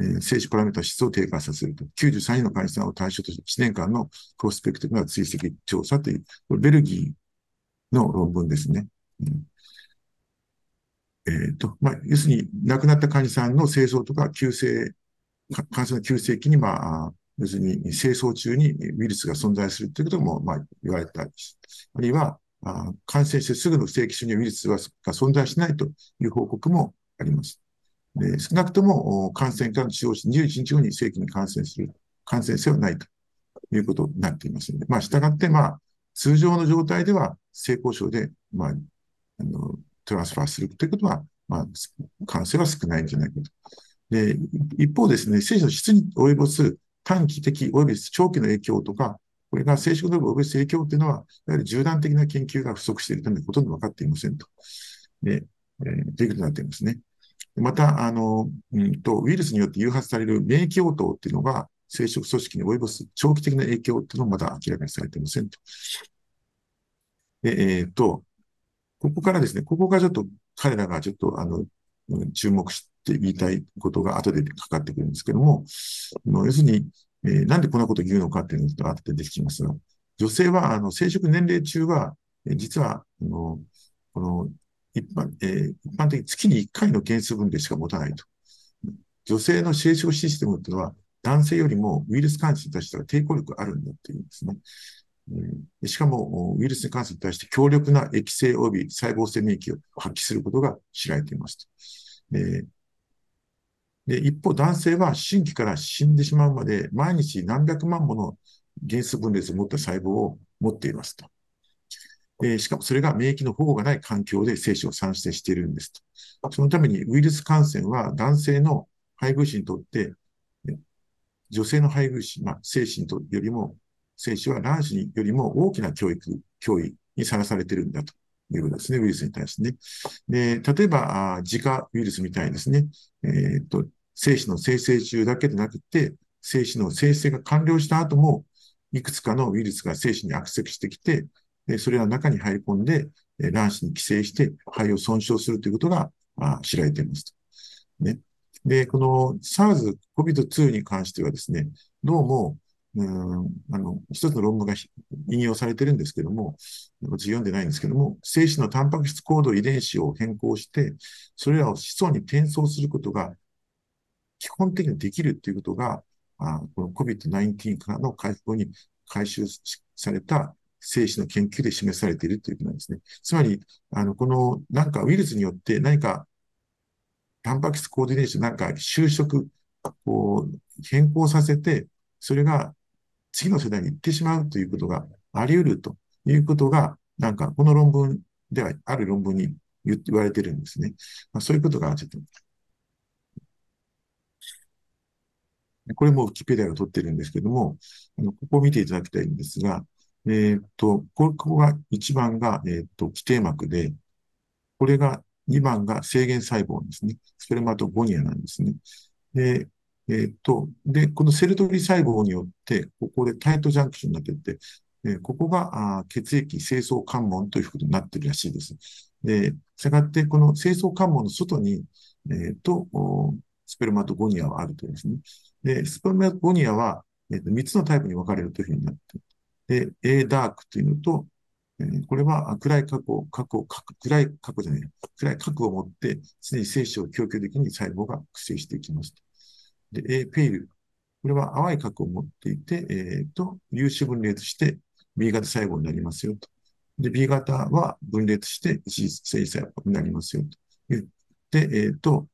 えー、静止パラメータ質を低下させると。93人の患者さんを対象として1年間のプロスペクティブな追跡調査という、これベルギーの論文ですね。うんえっ、ー、と、まあ、要するに亡くなった患者さんの清掃とか急性、感染の急性期に、まあ、要するに清掃中にウイルスが存在するということも、まあ、言われたり、あるいは、あ感染してすぐの不正規種にウイルスが存在しないという報告もあります。で少なくとも感染からの使用し21日後に正規に感染する感染性はないということになっていますので、まあ、従って、まあ、通常の状態では性交渉で、まあ、あの、トランスファーするということは、まあ、感染は少ないんじゃないかと。で、一方ですね、生殖の質に及ぼす短期的及び長期の影響とか、これが生殖能力及ぼす影響というのは、やはり縦断的な研究が不足しているため、ほとんど分かっていませんと。で、えー、ということになっていますね。また、あの、うんと、ウイルスによって誘発される免疫応答っていうのが、生殖組織に及ぼす長期的な影響っていうのもまだ明らかにされていませんと。で、えっ、ー、と、ここからですね、ここがちょっと彼らがちょっとあの、注目して言いたいことが後でかかってくるんですけども、要するに、えー、なんでこんなことを言うのかっていうのが後で出てきますが、女性は、あの、生殖年齢中は、実は、あの、この、一般、えー、一般的に月に1回の原数分でしか持たないと。女性の生殖システムっていうのは、男性よりもウイルス感染に対しては抵抗力があるんだっていうんですね。しかも、ウイルスに関すに対して強力な液性及び細胞性免疫を発揮することが知られていますとで一方、男性は新規から死んでしまうまで毎日何百万もの原子分裂を持った細胞を持っていますと。でしかもそれが免疫の保護がない環境で精子を産生しているんですと。そのためにウイルス感染は男性の配偶者にとって、女性の配偶者、まあ、精子にとよりも精子は卵子によりも大きな教育、脅威にさらされているんだということですね、ウイルスに対してね。で、例えば、自家ウイルスみたいですね。えー、っと、精子の生成中だけでなくて、精子の生成が完了した後も、いくつかのウイルスが精子にアクセスしてきて、それは中に入り込んで、卵子に寄生して肺を損傷するということが知られていますとね。で、この SARS、COVID-2 に関してはですね、どうも、うん、あの、一つの論文が引用されてるんですけども、私読んでないんですけども、精子のタンパク質コード遺伝子を変更して、それらを子孫に転送することが基本的にできるということが、あこの COVID-19 からの回復に回収された精子の研究で示されているということなんですね。つまり、あの、この、なんかウイルスによって何か、タンパク質コーディネーション、なんか就職、こう、変更させて、それが次の世代に行ってしまうということがあり得るということが、なんかこの論文では、ある論文に言われてるんですね。まあ、そういうことがちょっと、これもウキペディアを取ってるんですけども、あのここを見ていただきたいんですが、えー、っと、ここが1番が、えー、っと、規定膜で、これが2番が制限細胞ですね。スペルマトゴニアなんですね。で、えっ、と、で、このセルトリ細胞によって、ここでタイトジャンクションになっていて、えー、ここがあ血液清掃関門ということになっているらしいです。で、したがって、この清掃関門の外に、えっ、と、スペルマトゴニアはあるというですね。で、スペルマトゴニアは、えっ、と、3つのタイプに分かれるというふうになってで、A ダークというのと、えー、これは暗い過去、過去、暗い過去じゃない、暗い核を持って、常に精子を供給できに細胞が苦戦していきますと。で、A ペイル。これは淡い核を持っていて、えっ、ー、と、粒子分裂して B 型細胞になりますよと。で、B 型は分裂して一次性細胞になりますよと。で、えっ、ー、と、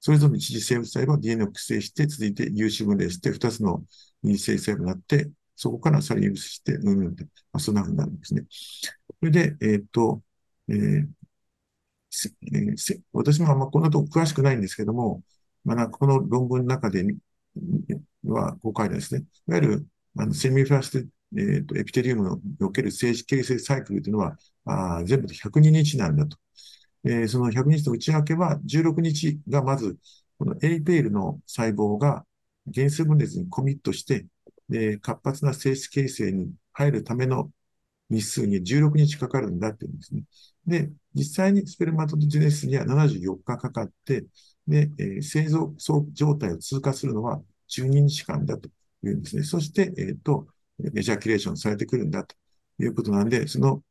それぞれの一次生物細胞は DNA を複製して、続いて有子分裂して、二つの二次性細胞になって、そこからそれ輸出して、うん、うんって、まあ、そんなふうになるんですね。それで、えっ、ー、と、えーえー、私もあんまこんなとこ詳しくないんですけども、まあ、なんかこの論文の中では、こう書いてですね、いわゆるあのセミフラスト、えーと、エピテリウムにおける静止形成サイクルというのは、あ全部で102日なんだと。えー、その100日の内訳は、16日がまず、このエイペールの細胞が原数分裂にコミットして、で活発な静止形成に入るための日数に16日かかるんだっていうんですね。で、実際にスペルマトジネスには74日かかって、で、えー、製造状態を通過するのは12日間だというんですね。そして、えっ、ー、と、エジャキュレーションされてくるんだということなんで、その、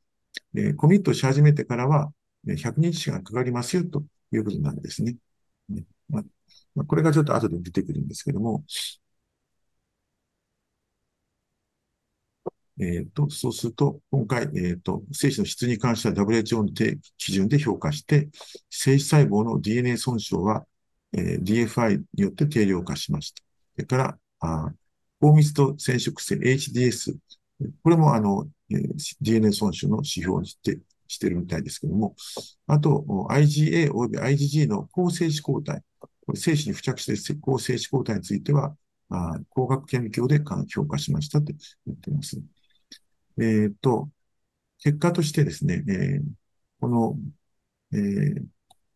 えー、コミットし始めてからは、100日間かかりますよということなんですね。ねまあ、これがちょっと後で出てくるんですけども、え、ー、と、そうすると、今回、えっ、ー、と、精子の質に関しては WHO の基準で評価して、精子細胞の DNA 損傷は、えー、DFI によって定量化しました。それから、あ高密度染色性 HDS。これも、あの、えー、DNA 損傷の指標にして、してるみたいですけども、あと、IgA 及び IgG の高精子抗体。これ精子に付着している高精子抗体については、あ光学顕微鏡で評価しましたって言ってます。えっ、と、結果としてですね、えー、この、えー、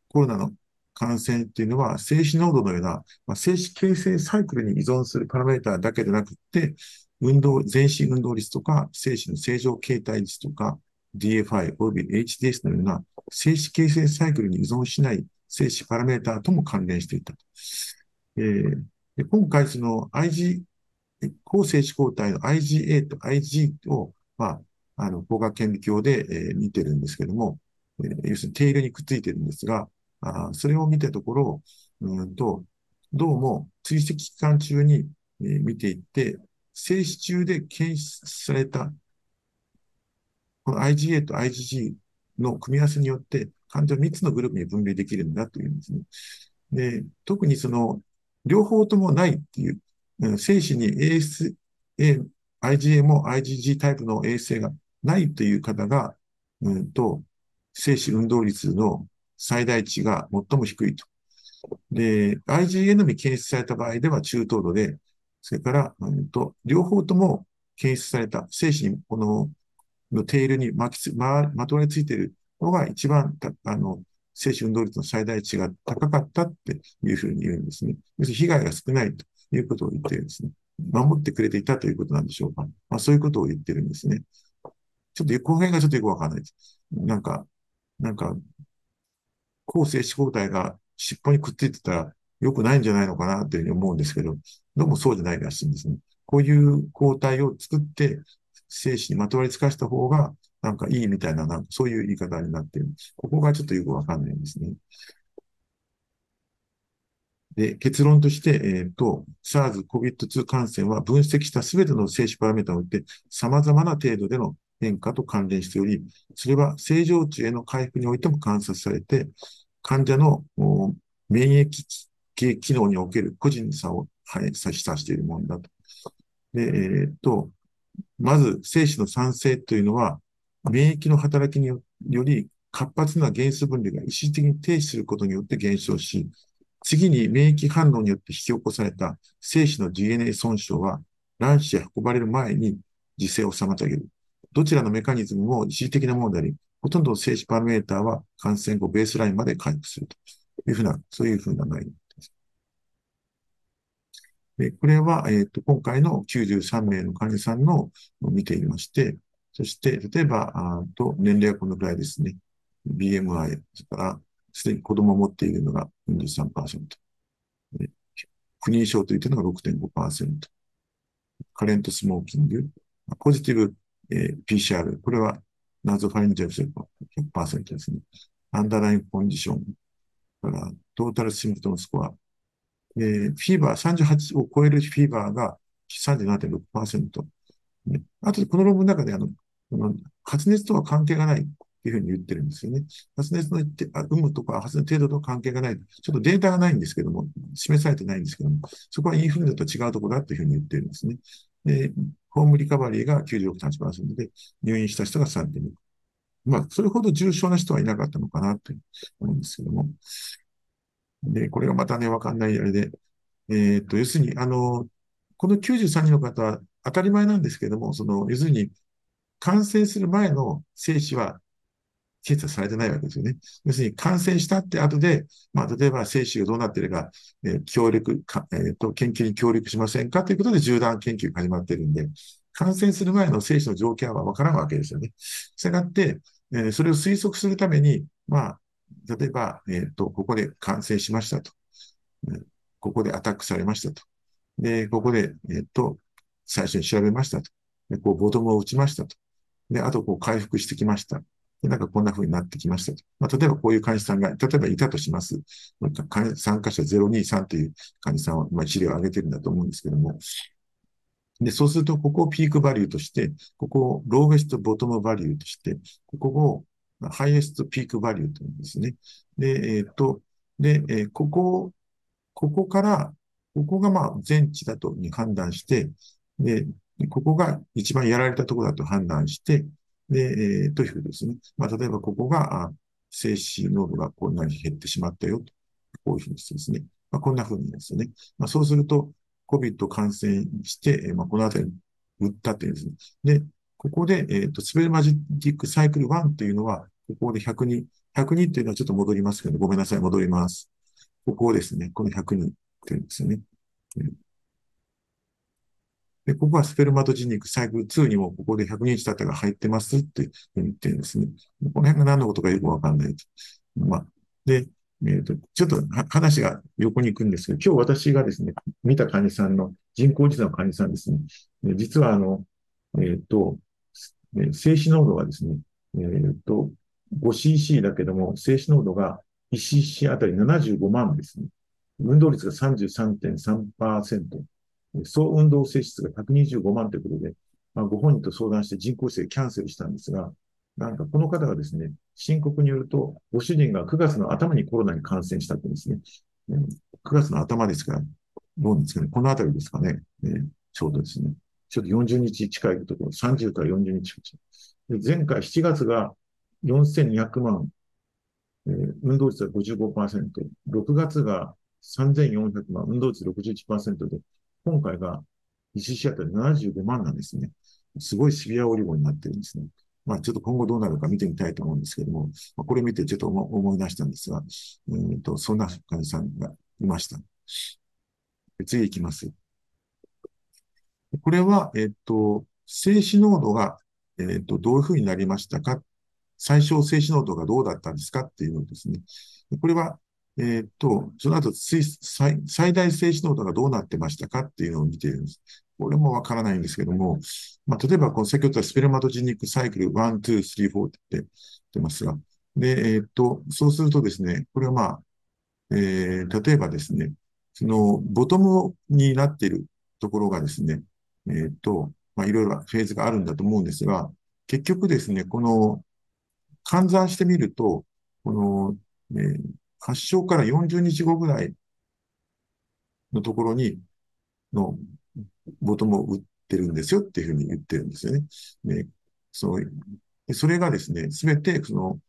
コロナの感染っていうのは、精子濃度のような、まあ、精子形成サイクルに依存するパラメーターだけでなくって、運動、全身運動率とか、精子の正常形態率とか、DFI 及び HDS のような精子形成サイクルに依存しない精子パラメータとも関連していたと。えー、今回、その IG、抗精子抗体の IgA と IG をまあ、あの、光学顕微鏡で、えー、見てるんですけども、えー、要するにテールにくっついてるんですが、あそれを見たところ、うんと、どうも追跡期間中に、えー、見ていって、静止中で検出された、この IgA と IgG の組み合わせによって、患者3つのグループに分類できるんだというんですね。で、特にその、両方ともないっていう、精子に ASA、IgA も IgG タイプの衛星がないという方が、うんと、精子運動率の最大値が最も低いと。で、IgA のみ検出された場合では中等度で、それから、うんと、両方とも検出された精子に、この、のテールに巻きつ、ま、まとわりついているのが一番、あの、精子運動率の最大値が高かったっていうふうに言うんですね。要するに被害が少ないということを言ってるんですね。守ってくれていたということなんでしょうか。まあ、そういうことを言ってるんですね。ちょっと、この辺がちょっとよくわかんないです。なんか、なんか、抗精子抗体が尻尾にくっついてたら良くないんじゃないのかなというふうに思うんですけど、どうもそうじゃないらしいんですね。こういう抗体を作って、精子にまとわりつかした方が、なんかいいみたいな、なんかそういう言い方になっている。ここがちょっとよくわかんないんですね。で、結論として、えっ、ー、と、SARS、COVID-2 感染は分析したすべての精子パラメータをおいて、様々な程度での変化と関連しており、それは正常値への回復においても観察されて、患者の免疫系機能における個人差を示唆しているものだと。で、えっ、ー、と、まず、精子の酸性というのは、免疫の働きにより活発な原子分離が一時的に停止することによって減少し、次に免疫反応によって引き起こされた精子の DNA 損傷は卵子へ運ばれる前に受精を妨げる。どちらのメカニズムも一時的なものであり、ほとんどの精子パラメーターは感染後ベースラインまで回復するというふうな、そういうふうな内容です。でこれは、えっ、ー、と、今回の93名の患者さんのを見ていまして、そして、例えば、あと年齢はこのくらいですね。BMI、それからすでに子供を持っているのが43%。不妊症というのが6.5%。カレントスモーキング。ポジティブ、えー、PCR。これはナゾファリンジャルセルの100%ですね。アンダーラインコンディション。からトータルシムトムスコア。えー、フィーバー38を超えるフィーバーが37.6%。ね、あと、この論文の中で、あの、この発熱とは関係がないていうふうに言ってるんですよね。発熱の有無とか発熱程度と関係がない。ちょっとデータがないんですけども、示されてないんですけども、そこはインフルエンザと違うところだというふうに言ってるんですね。で、ホームリカバリーが96.8%で、入院した人が3.2。まあ、それほど重症な人はいなかったのかなと思うんですけども。で、これがまたね、わかんないあれで、えー、っと、要するに、あの、この93人の方は当たり前なんですけども、その、要するに、感染する前の精子は検査されてないわけですよね。要するに感染したって後で、まあ、例えば精子がどうなっているか、えー、協力か、えー、と、研究に協力しませんか？ということで縦断研究が始まっているんで、感染する前の精子の条件はわからんわけですよね。したがって、えー、それを推測するために、まあ、例えば、えっ、ー、と、ここで感染しましたと。ここでアタックされましたと。で、ここで、えっ、ー、と、最初に調べましたと。で、こう、ボトムを打ちましたと。で、あと、こう、回復してきました。で、なんかこんな風になってきましたと。まあ、例えばこういう患者さんが、例えばいたとします。参加者023という患者さんは、まあ、治療を上げてるんだと思うんですけども。で、そうすると、ここをピークバリューとして、ここをローゲストボトムバリューとして、ここをハイエストピークバリューというんですね。で、えっ、と、で、えー、ここ、ここから、ここがまあ全値だとに判断して、で、ここが一番やられたところだと判断して、で、えー、というふうですね。まあ、例えばここが、精子濃度がこんなに減ってしまったよ。こういうふうにしてですね。まあ、こんなふうにですね。まあ、そうすると、COVID 感染して、えまあ、このあたりに打ったっていうですね。で、ここで、えっ、ー、と、スペルマジックサイクル1っていうのは、ここで102、102っていうのはちょっと戻りますけど、ごめんなさい、戻ります。ここですね。この102っていうんですよね。で、ここはスペルマトジニックサイクル2にもここで100日経ったが入ってますって言ってるんですね。この辺が何のことかよくわかんないと。まあ、で、えっ、ー、と、ちょっと話が横に行くんですけど、今日私がですね、見た患者さんの、人工実の患者さんですね、実はあの、えっ、ー、と、静止濃度がですね、えっ、ー、と、5cc だけども、静止濃度が 1cc あたり75万ですね。運動率が33.3%。総運動性質が125万ということで、まあ、ご本人と相談して人工姿勢キャンセルしたんですが、なんかこの方がですね、申告によると、ご主人が9月の頭にコロナに感染したってですね、9月の頭ですから、どうですかね、このあたりですかね、ねちょうどですね、ちょっと40日近いところ、30から40日で前回7月が4200万、えー、運動率が55%、6月が3400万、運動率61%で、今回が1試合当たり75万なんですね。すごいシビアオリゴになってるんですね。まあちょっと今後どうなるか見てみたいと思うんですけども、まあ、これ見てちょっと思い出したんですが、えー、とそんな患者さんがいました。次行きます。これは、えっ、と、静止濃度が、えっ、と、どういうふうになりましたか？最小静止濃度がどうだったんですか？っていうのですね。これは、えっ、と、その後最、最大静止濃度がどうなってましたかっていうのを見ているんです。これもわからないんですけども、まあ、例えば、この先ほど言ったスペルマトジニックサイクル1、2、3、4って言ってますが、で、えっ、と、そうするとですね、これはまあ、えー、例えばですね、その、ボトムになっているところがですね、えっ、と、まあ、いろいろフェーズがあるんだと思うんですが、結局ですね、この、換算してみると、この、えー、発症から40日後ぐらいのところに、の、ボトムを打ってるんですよっていうふうに言ってるんですよね。で、その、それがですね、すべて、その、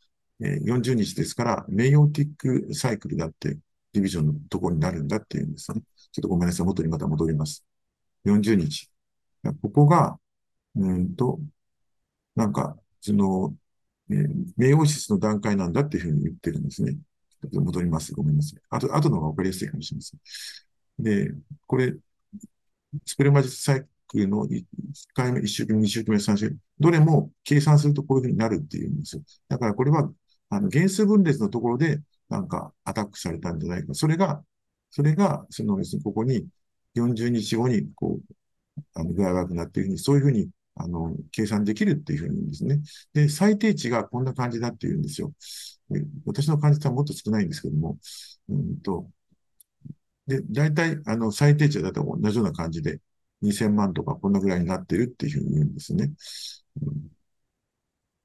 え、40日ですから、メイオティックサイクルだって、ディビジョンのところになるんだっていうんですね。ちょっとごめんなさい。元にまた戻ります。40日。ここが、うんと、なんか、その、えー、名オシスの段階なんだっていうふうに言ってるんですね。戻ります。ごめんなさい。あと、後のがわかりやすいかもしれません。で、これ、スペルマジスサイクルの1回目、1週間目、2週間目、3週間目、どれも計算するとこういうふうになるっていうんですよ。だからこれは、あの、原数分裂のところで、なんかアタックされたんじゃないか。それが、それが、その、要するにここに40日後に、こう、あの、具合悪くなっているふうに、そういうふうに、あの、計算できるっていうふうに言うんですね。で、最低値がこんな感じだっていうんですよ。私の感じはもっと少ないんですけども、うんと、で、大体、あの、最低値はだい同じような感じで、2000万とかこんなぐらいになってるっていうふうに言うんですね。うん、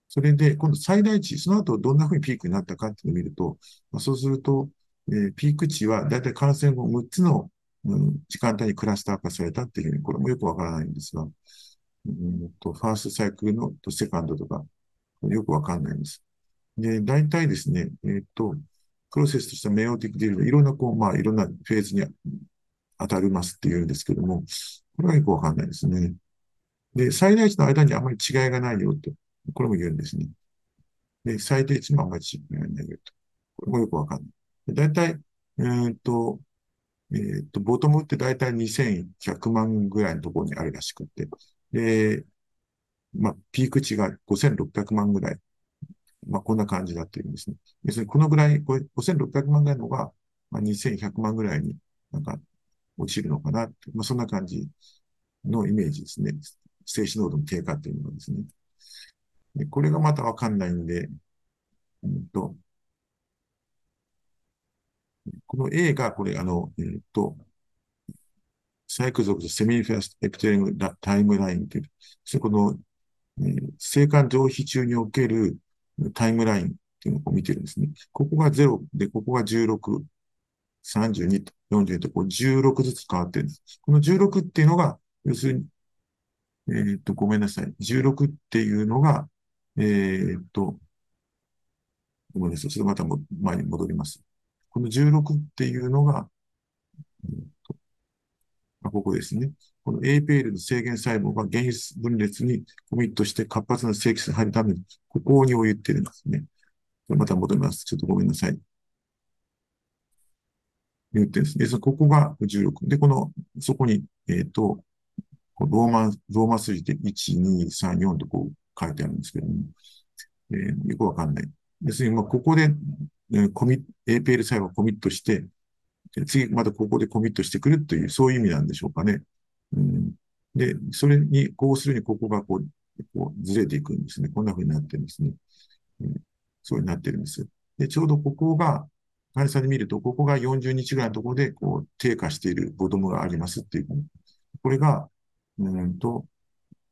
それで、今度最大値、その後どんなふうにピークになったかっていうのを見ると、まあ、そうすると、えー、ピーク値はだいたい感染後6つの、うん、時間帯にクラスター化されたっていうふうに、これもよくわからないんですが、うんと、ファーストサイクルのとセカンドとか、よくわかんないんです。で、大体ですね、えっ、ー、と、プロセスとしてはメオティクディルいろんな、こう、まあ、いろんなフェーズに当たりますって言うんですけども、これはよくわかんないですね。で、最大値の間にあまり違いがないよと。これも言うんですね。で、最低値もあまり違いがないよと。これもよくわかんない。だいたい、えー、と、えー、っと、ボトムってだいたい2100万ぐらいのところにあるらしくて。で、まあ、ピーク値が5600万ぐらい。まあ、こんな感じだっていうんですね。要するに、このぐらい、これ5600万ぐらいのが、まあ、2100万ぐらいになんか落ちるのかなって、まあ、そんな感じのイメージですね。静止濃度の低下っていうのはですね。でこれがまたわかんないんで、うんと、この A が、これ、あの、えっ、ー、と、サイクル族セミフェスエプテリングタイムラインという、そこの、えー、生還上皮中におけるタイムラインっていうのを見てるんですね。ここが0で、ここが16、32と42とこう16ずつ変わってるんです。この16っていうのが、要するに、えー、っと、ごめんなさい。16っていうのが、えー、っと、ごめんなさい。ちょっとまたも前に戻ります。この16っていうのが、ここですね。この APL の制限細胞が原因分裂にコミットして活発な正規性に入るために、ここに置いてるんですね。また戻ります。ちょっとごめんなさい。言ってですね。で、ここが16。で、この、そこに、えっ、ー、と、ローマ、ローマ数字で1、2、3、4とこう書いてあるんですけども、えー、よくわかんない。ですね、まあ、ここで、えー、コミ APL 細胞をコミットして、次、またここでコミットしてくるという、そういう意味なんでしょうかね。うん、で、それに、こうするにここがこう、こうずれていくんですね。こんな風になってるんですね。うん、そうになってるんです。で、ちょうどここが、患者さんで見ると、ここが40日ぐらいのところで、こう、低下しているボトムがありますっていう。これが、うんと、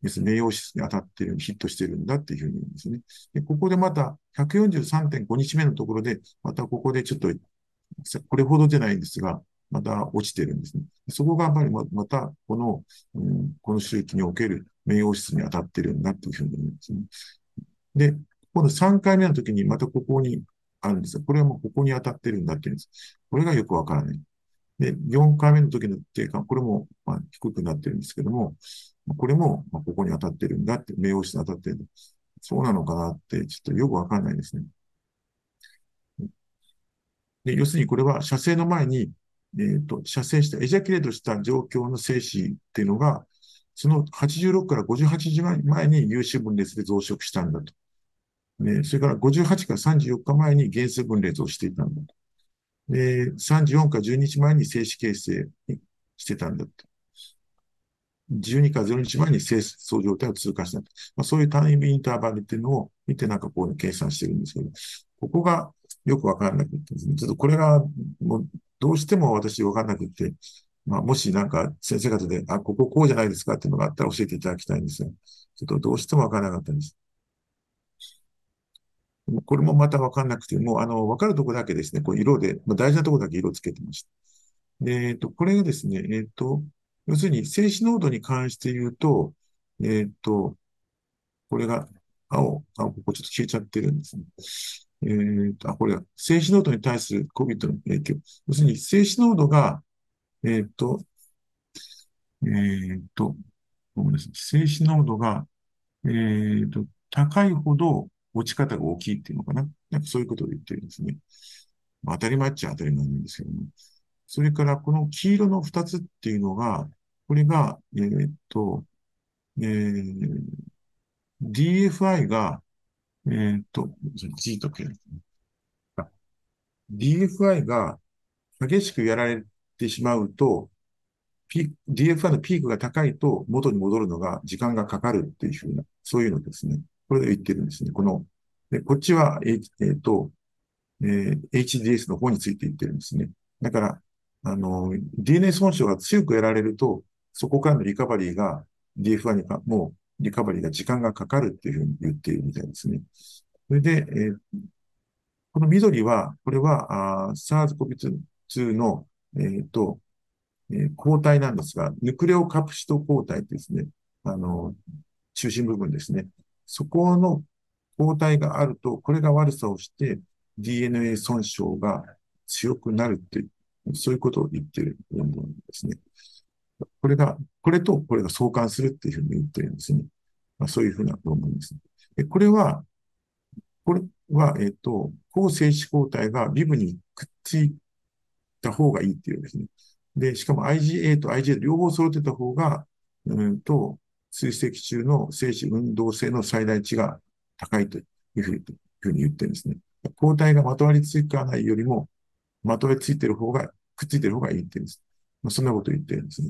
要するに名誉質に当たっている、ヒットしているんだっていうふうに言うんですね。で、ここでまた143.5日目のところで、またここでちょっと、これほどじゃないんですが、また落ちてるんですね。そこがやっぱりまた、この、うん、この周期における名誉質に当たってるんだっていうふうに言うんですね。で、今度3回目の時にまたここにあるんですよ。これはもうここに当たってるんだって言うんです。これがよくわからない。で、4回目の時の低下、これもまあ低くなってるんですけども、これもまここに当たってるんだって、名誉室に当たってる。そうなのかなって、ちょっとよくわかんないですね。で、要するにこれは射精の前に、え、ー、と、射精した、エジャキレートした状況の精子っていうのが、その86から58時前に有種分裂で増殖したんだと。ね、それから58から34日前に原数分裂をしていたんだと。で、34から12日前に静止形成してたんだと。12から0日前に清掃状態を通過したと。まあ、そういうタイムインターバルっていうのを見てなんかこう計算してるんですけど、ここがよくわからなくてですね、ちょっとこれがもうどうしても私わからなくて、まあ、もしなんか先生方で、あ、こここうじゃないですかっていうのがあったら教えていただきたいんですが、ちょっとどうしてもわからなかったんです。これもまたわかんなくて、もう、あの、わかるとこだけですね、こう色で、まあ、大事なとこだけ色つけてました。で、えっと、これがですね、えっと、要するに静止濃度に関して言うと、えっと、これが青、青、ここちょっと消えちゃってるんですね。えっと、あ、これは静止濃度に対する COVID の影響。要するに静止濃度が、えっと、えっと、ごめんなさい。静止濃度が、えっと、高いほど、落ち方が大きいっていうのかな。なんかそういうことを言ってるんですね。まあ、当たり前っちゃ当たり前なんですけども。それからこの黄色の二つっていうのが、これが、え、っと、えー、DFI が、えー、っと、G と K。DFI が激しくやられてしまうと、DFI のピークが高いと元に戻るのが時間がかかるっていうふうな、そういうのですね。これで言ってるんですね。この、でこっちは、えっ、と、えー、HDS の方について言ってるんですね。だから、あの、DNA 損傷が強くやられると、そこからのリカバリーが DF1 にか、もうリカバリーが時間がかかるっていうふうに言っているみたいですね。それで、えー、この緑は、これは、SARS-CoV-2 の、え、ー、と、えー、抗体なんですが、ヌクレオカプシト抗体ですね。あの、中心部分ですね。そこの抗体があると、これが悪さをして DNA 損傷が強くなるってそういうことを言ってる論文ですね。これが、これとこれが相関するっていうふうに言ってるんですね。まあ、そういうふうな論文です、ね。でこれは、これは、えっ、ー、と、抗精子抗体がビブにくっついた方がいいっていうですね。で、しかも IgG と IgA 両方揃ってた方が、うんと、追跡中の精子運動性の最大値が高いというふうに言ってるんですね。抗体がまとわりつかないよりも、まとわりついてる方が、くっついてる方がいいって言うんです。まあ、そんなことを言ってるんですね。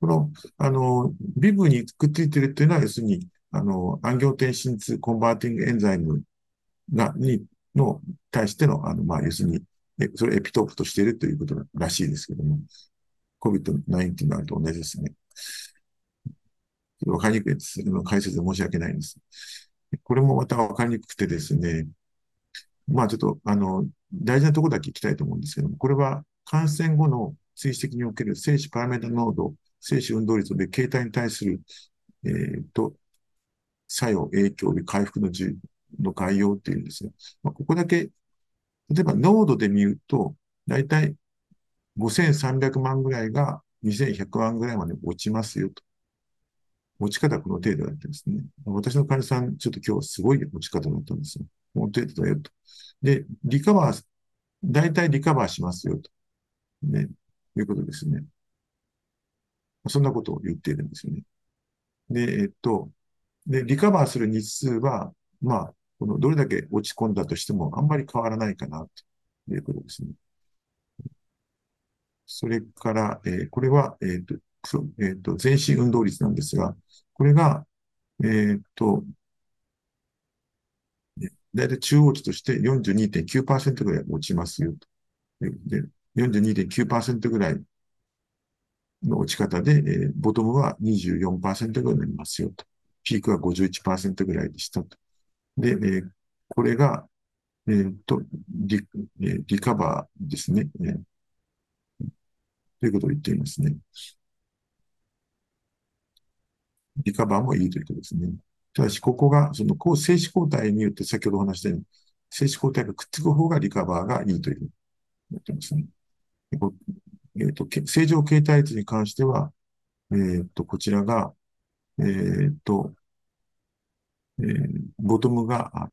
この、あの、尾部にくっついてるっていうのは、要するに、あの、アンジオテンシン converting enzymeが、に、の、対しての、あの、まあ、要するに、それエピトープとしているということらしいですけども、COVID-19 なと同じですね。わかりにくいです。解説で申し訳ないんです。これもまたわかりにくくてですね、まあちょっと、あの、大事なところだけ聞きたいと思うんですけども、これは感染後の追跡における精子パラメータ濃度、精子運動率で形態に対する、えー、と、作用、影響で回復の重の概要っていうんですね。まあ、ここだけ、例えば濃度で見ると、だいたい5300万ぐらいが2100万ぐらいまで落ちますよと。落ち方はこの程度だったんですね。私の患者さん、ちょっと今日すごい落ち方だったんですよ。この程度だよと。で、リカバー、大体リカバーしますよと。ね、いうことですね。そんなことを言っているんですよね。で、えっと、で、リカバーする日数は、まあ、このどれだけ落ち込んだとしてもあんまり変わらないかなということですね。それから、えー、これは、えっ、ー、と、えっ、ー、と、全身運動率なんですが、これが、えっ、と、だいたい中央値として42.9%ぐらい落ちますよと。で、42.9%ぐらいの落ち方で、えー、ボトムは24%ぐらいになりますよと。ピークは51%ぐらいでしたと。で、えー、これが、えー、とリ、リカバーですね、えー。ということを言っていますね。リカバーもいいということですね。ただし、ここが、その、こう、精子抗体によって先ほどお話したように、精子抗体がくっつく方がリカバーがいいというふうになってますね。えっ、ー、と、正常形態率に関しては、えっ、ー、と、こちらが、えっ、ー、と、えー、ボトムが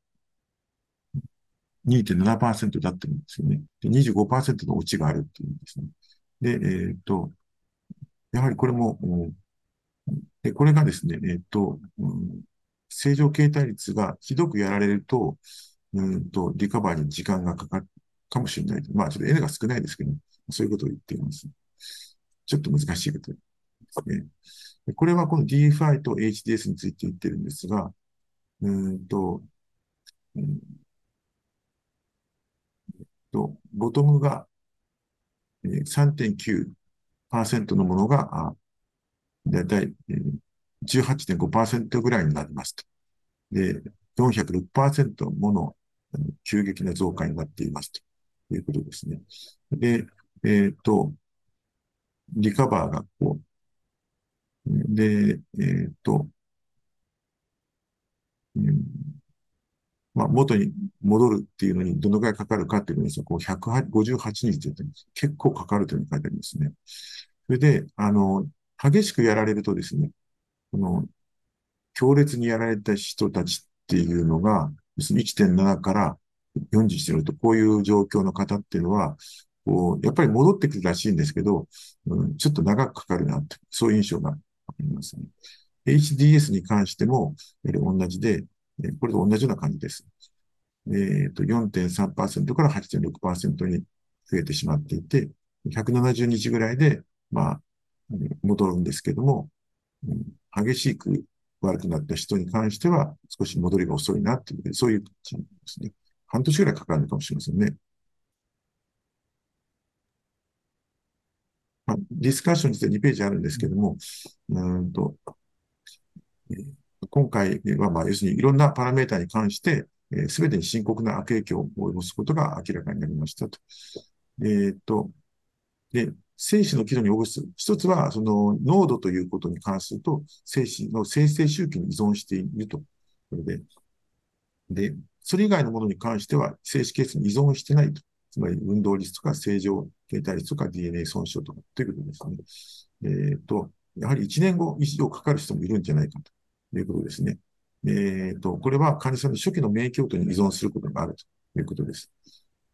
2.7%だってるんですよね。で、25%の落ちがあるっていうんですね。で、えっ、と、やはりこれも、で、これがですね、えっ、と、うん正常形態率がひどくやられると、うんと、リカバーに時間がかかるかもしれない。まあ、ちょっと N が少ないですけど、そういうことを言っています。ちょっと難しいことですね。これはこの DFI と HDS について言ってるんですが、うんと、うんと、ボトムが3.9%のものが、だいたい18.5%ぐらいになりますと。で、406%もの急激な増加になっていますということですね。で、えっ、ー、と、リカバーがこう、で、えっ、ー、と、うん、まあ、元に戻るっていうのにどのくらいかかるかっていうのに、こを158日って言ってるんです。結構かかるというふうに書いてありますね。それで、あの、激しくやられるとですね、この、強烈にやられた人たちっていうのが、1.7から40してると、こういう状況の方っていうのは、こう、やっぱり戻ってくるらしいんですけど、うん、ちょっと長くかかるなって、そういう印象がありますね。HDS に関しても、同じで、これと同じような感じです。えっ、ー、と、4.3%から8.6%に増えてしまっていて、170日ぐらいで、まあ、戻るんですけども、激しく悪くなった人に関しては少し戻りが遅いなっていう、そういう感じですね。半年ぐらいかかるのかもしれませんね。まあ、ディスカッションについて2ページあるんですけども、うんと、今回は、まあ、要するにいろんなパラメータに関して、す、べ、てに深刻な悪影響を及ぼすことが明らかになりましたと。えっ、と、で、精子の機能に応じる。一つは、その濃度ということに関すると、精子の生成周期に依存していると。それで、で、それ以外のものに関しては、精子ケースに依存してないと。つまり、運動率とか正常形態率とか DNA 損傷とかということですね。えっ、と、やはり1年後以上かかる人もいるんじゃないかということですね。えっ、と、これは患者さんの初期の免疫応答に依存することがあるということです。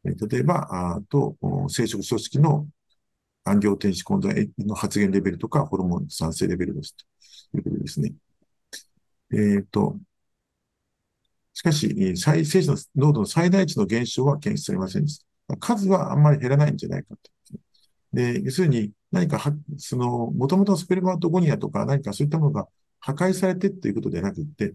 えー、例えば、あと、生殖組織の暗行天使混在の発現レベルとか、ホルモン産生レベルですということですね。えっ、と、しかし、再生児の濃度の最大値の減少は検出されませんでした。数はあんまり減らないんじゃないかと。で、要するに何かは、その、もともとスペルマートゴニアとか何かそういったものが破壊されてということではなくって、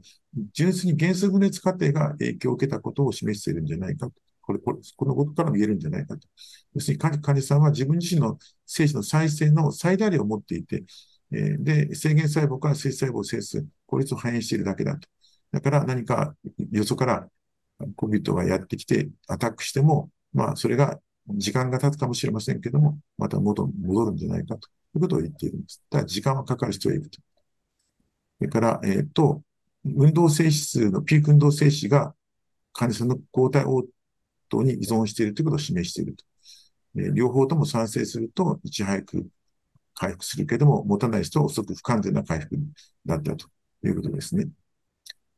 純粋に原数分裂過程が影響を受けたことを示しているんじゃないかと。これ、これ、このことからも言えるんじゃないかと。要するに患者さんは自分自身の精子の再生の最大量を持っていて、えー、で、制限細胞から精子細胞を制す効率を反映しているだけだと。だから何かよそから COVID がやってきてアタックしても、まあ、それが時間が経つかもしれませんけども、また元に戻るんじゃないかということを言っているんです。ただ、時間はかかる人はいると。それから、えっ、ー、と、運動性指数のピーク運動性子が患者さんの抗体応答に依存しているということを示していると。え両方とも賛成すると、いち早く回復するけども、持たない人は遅く不完全な回復だったということですね。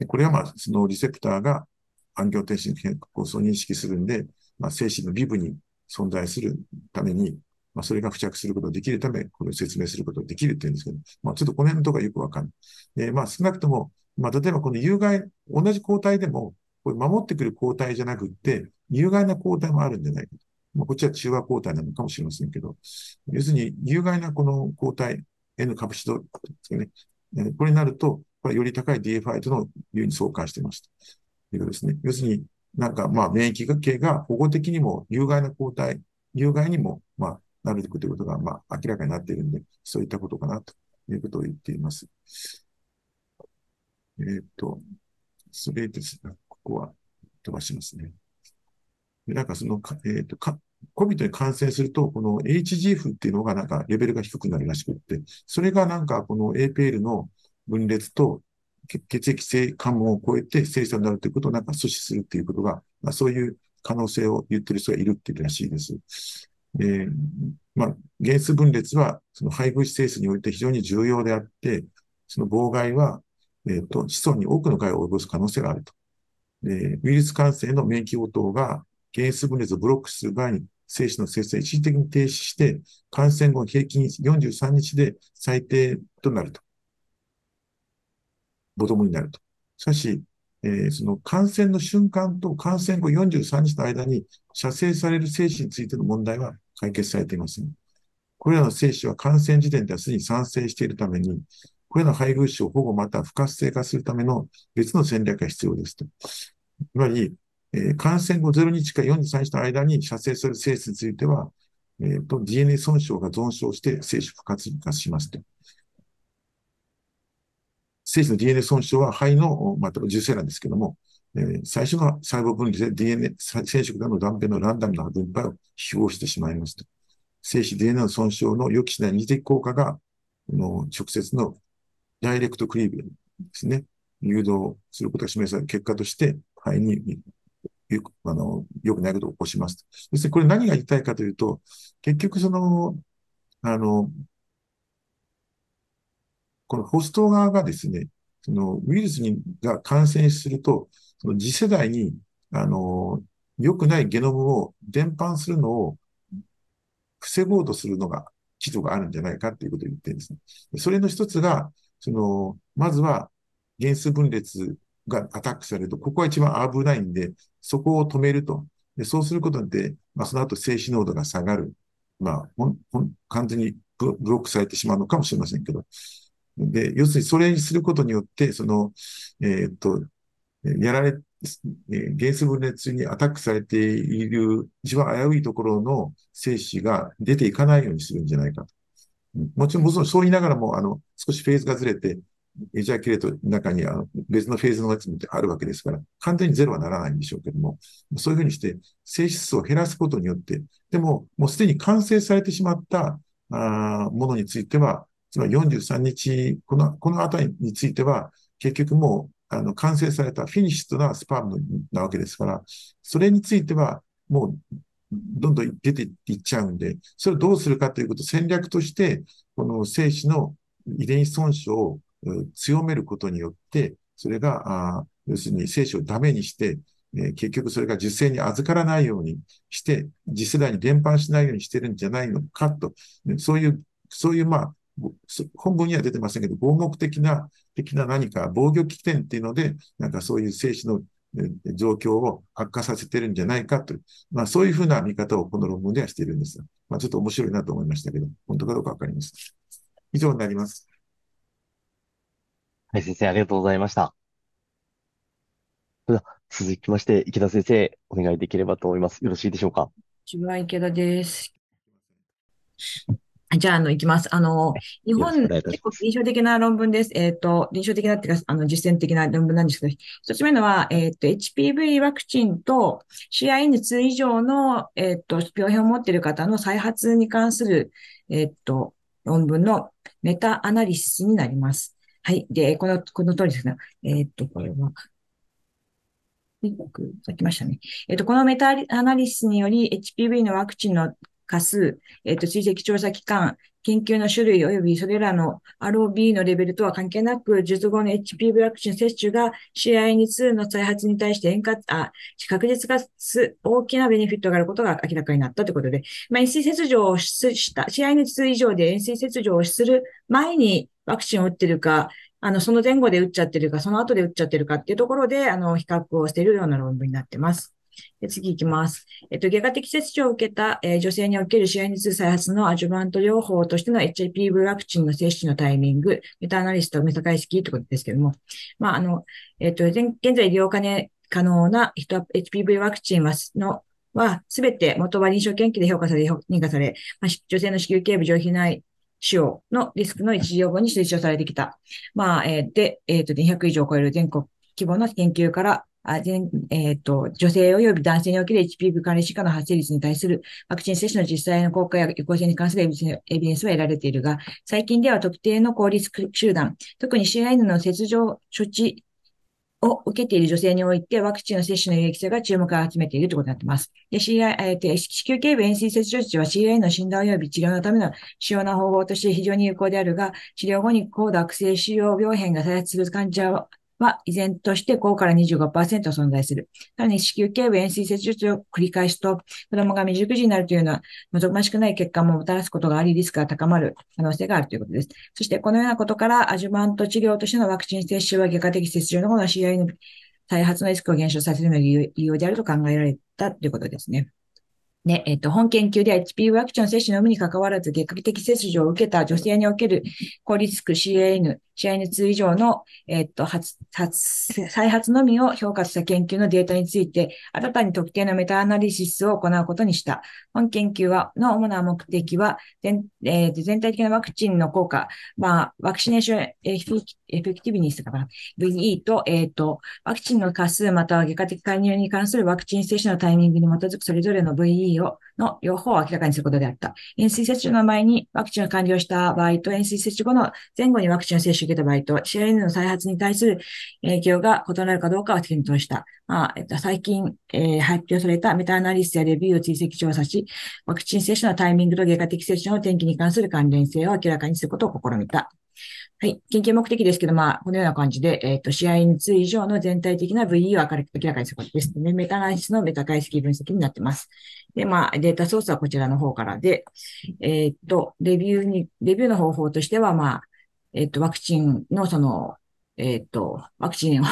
これはまあ、そのリセプターが暗行天使の変構想を認識するんで、まあ、精神のビブに存在するために、まあ、それが付着することができるため、これを説明することができるって言うんですけど、まあ、ちょっとこの辺のところはよくわかんない。で、まあ、少なくとも、まあ、例えばこの有害、同じ抗体でも、これ守ってくる抗体じゃなくって、有害な抗体もあるんじゃないかと。まあ、こっちは中和抗体なのかもしれませんけど、要するに有害なこの抗体、N カプシドですね。これになると、これより高い DFI との流に相関してます。ということですね。要するに、なんか、まあ、免疫学系が保護的にも有害な抗体、有害にも、まあ、なるということが、まあ、明らかになっているんで、そういったことかな、ということを言っています。えっ、ー、と、それですね。ここは飛ばしますね。なんかその、えっ、ー、と、か、COVID に感染すると、この HGF っていうのがなんかレベルが低くなるらしくって、それがなんかこの APL の分裂と血液性関門を超えて生産になるということをなんか阻止するっていうことが、まあ、そういう可能性を言ってる人がいるっていうらしいです。で、まあ、原子分裂はその配偶子性質において非常に重要であって、その妨害は、えっ、ー、と、子孫に多くの害を及ぼす可能性があると。で、ウイルス感染の免疫応答が原子分裂をブロックする場合に、精子の生成一時的に停止して、感染後平均43日で最低となると。ボトムになると。しかし、えー、その感染の瞬間と感染後43日の間に射精される精子についての問題は解決されていません。これらの精子は感染時点ではすでに産生しているために、これらの配偶子を保護また不活性化するための別の戦略が必要ですと。つまり、えー、感染後0日か43日の間に射精する精子については、えーと、DNA 損傷が損傷して精子不活化しますと。精子の DNA 損傷は肺の、また受精なんですけども、えー、最初の細胞分離で DNA、染色などの断片のランダムな分配を非合してしまいますと。精子 DNA の損傷の予期しない二次効果が、の直接のダイレクトクリーブですね、誘導することが示される結果として、肺によく、あの、良くないことを起こします。そしてこれ何が言いたいかというと、結局その、あの、このホスト側がですね、そのウイルスにが感染すると、その次世代に、あの、良くないゲノムを伝播するのを防ごうとするのが、基礎があるんじゃないかっていうことを言ってるんですね。それの一つが、その、まずは原数分裂がアタックされると、ここが一番危ないんで、そこを止めると。でそうすることで、まあ、その後静止濃度が下がる。まあ、ほん、ほん、完全にブロックされてしまうのかもしれませんけど、で、要するにそれにすることによって、その、えー、っと、やられ、原子分裂にアタックされている一番危ういところの精子が出ていかないようにするんじゃないかと。もちろん、もちろんそう言いながらも、あの、少しフェーズがずれて、エジャーキュレートの中にあの別のフェーズのやつもあるわけですから、完全にゼロはならないんでしょうけども、そういうふうにして、性質を減らすことによって、でも、もうすでに完成されてしまったあものについては、つまり43日、この、このあたりについては、結局もう、あの、完成されたフィニッシュとなスパムなわけですから、それについては、もう、どんどん出ていっちゃうんで、それをどうするかということ、戦略として、この精子の遺伝子損傷を強めることによって、それが、あ要するに精子をダメにして、え結局それが受精に預からないようにして、次世代に伝播しないようにしてるんじゃないのかと、そういう、そういう、まあ、本文には出てませんけど、合目的な、的な何か防御起点っていうので、なんかそういう精子の状況を悪化させてるんじゃないかという、まあそういうふうな見方をこの論文ではしているんです。まあちょっと面白いなと思いましたけど、本当かどうかわかります。以上になります。はい、先生、ありがとうございました。それでは、続きまして、池田先生、お願いできればと思います。よろしいでしょうか？ちは池田です。じゃあ、あの、いきます。あの、日本、結構臨床的な論文です。えっ、ー、と、臨床的なっていうか、あの、実践的な論文なんですけど、一つ目のは、えっ、ー、と、HPV ワクチンと CIN2 以上の、えっ、ー、と、病変を持っている方の再発に関する、えっ、と、論文のメタアナリシスになります。はい。で、この、この通りですね。えっ、と、これは、さっきましたね。えっ、と、このメタアナリシスにより HPV のワクチンの過数、えっ、と、追跡調査期間、研究の種類及びそれらの ROB のレベルとは関係なく、術後の HPV ワクチン接種が CI2 の再発に対して円滑、あ、確実かつ大きなベネフィットがあることが明らかになったということで、まあ、塩水切除をした、CI2 以上で塩水切除をする前にワクチンを打ってるか、あの、その前後で打っちゃってるか、その後で打っちゃってるかっていうところで、あの、比較をしているような論文になってます。次行きます。えっと、外科的切除を受けた、えー、女性における試合熱再発のアジュバント療法としての HIPV ワクチンの接種のタイミング、メタアナリスト、メタ解析ということですけども、まあ、あの、えっと、現在利用可可能な HPV ワクチンは、の、は、すべて元は臨床研究で評価され、認可され、まあ、女性の子宮頸部上皮内使用のリスクの一時予防に推奨されてきた。まあ、えー、で、えっ、ー、と、200以上を超える全国規模の研究から、あ全えっ、ー、と、女性及び男性における HPV 関連疾患の発生率に対するワクチン接種の実際の効果や有効性に関するエビデンスは得られているが、最近では特定の高リスク集団、特に CIN の切除処置を受けている女性において、ワクチンの接種の有益性が注目を集めているということになっています。で、CI、えー、子宮頸部塩水切除術は CIN の診断及び治療のための主要な方法として非常に有効であるが、治療後に高度悪性腫瘍病変が再発する患者は依然として5から25%存在する。さらに子宮頸部塩水切術を繰り返すと、子供が未熟児になるというような望ましくない結果ももたらすことがあり、リスクが高まる可能性があるということです。そして、このようなことから、アジュバント治療としてのワクチン接種は外科的接種の後の CI の再発のリスクを減少させるのが有用であると考えられたということですね。ね、えっ、と、本研究では HPV ワクチン接種の有無に関わらず、外科的接種を受けた女性における高リスク CAN、CIN2 以上の、えっ、と、発、発、再発のみを評価した研究のデータについて、新たに特定のメタアナリシスを行うことにした。本研究は、の主な目的は、全,、えー、全体的なワクチンの効果、まあ、ワクシネーションエフェクティビニスかな、VE と、えっ、と、ワクチンの過数または外科的介入に関するワクチン接種のタイミングに基づくそれぞれの VE を、の両方を明らかにすることであった。塩水接種の前にワクチンを完了した場合と塩水接種後の前後にワクチンを接種を受けた場合と、CIN の再発に対する影響が異なるかどうかを検討した。まあ、えっと、最近、えー、発表されたメタアナリストやレビューを追跡調査し、ワクチン接種のタイミングと外科的接種の転機に関する関連性を明らかにすることを試みた。はい。研究目的ですけど、まあ、このような感じで、えっ、ー、と、試合について以上の全体的な VE を明らかにすることです。ね。メタナリシスのメタ解析分析になってます。で、まあ、データソースはこちらの方からで、えっ、ー、と、レビューに、レビューの方法としては、まあ、えっ、ー、と、ワクチンのその、えっ、と、ワクチン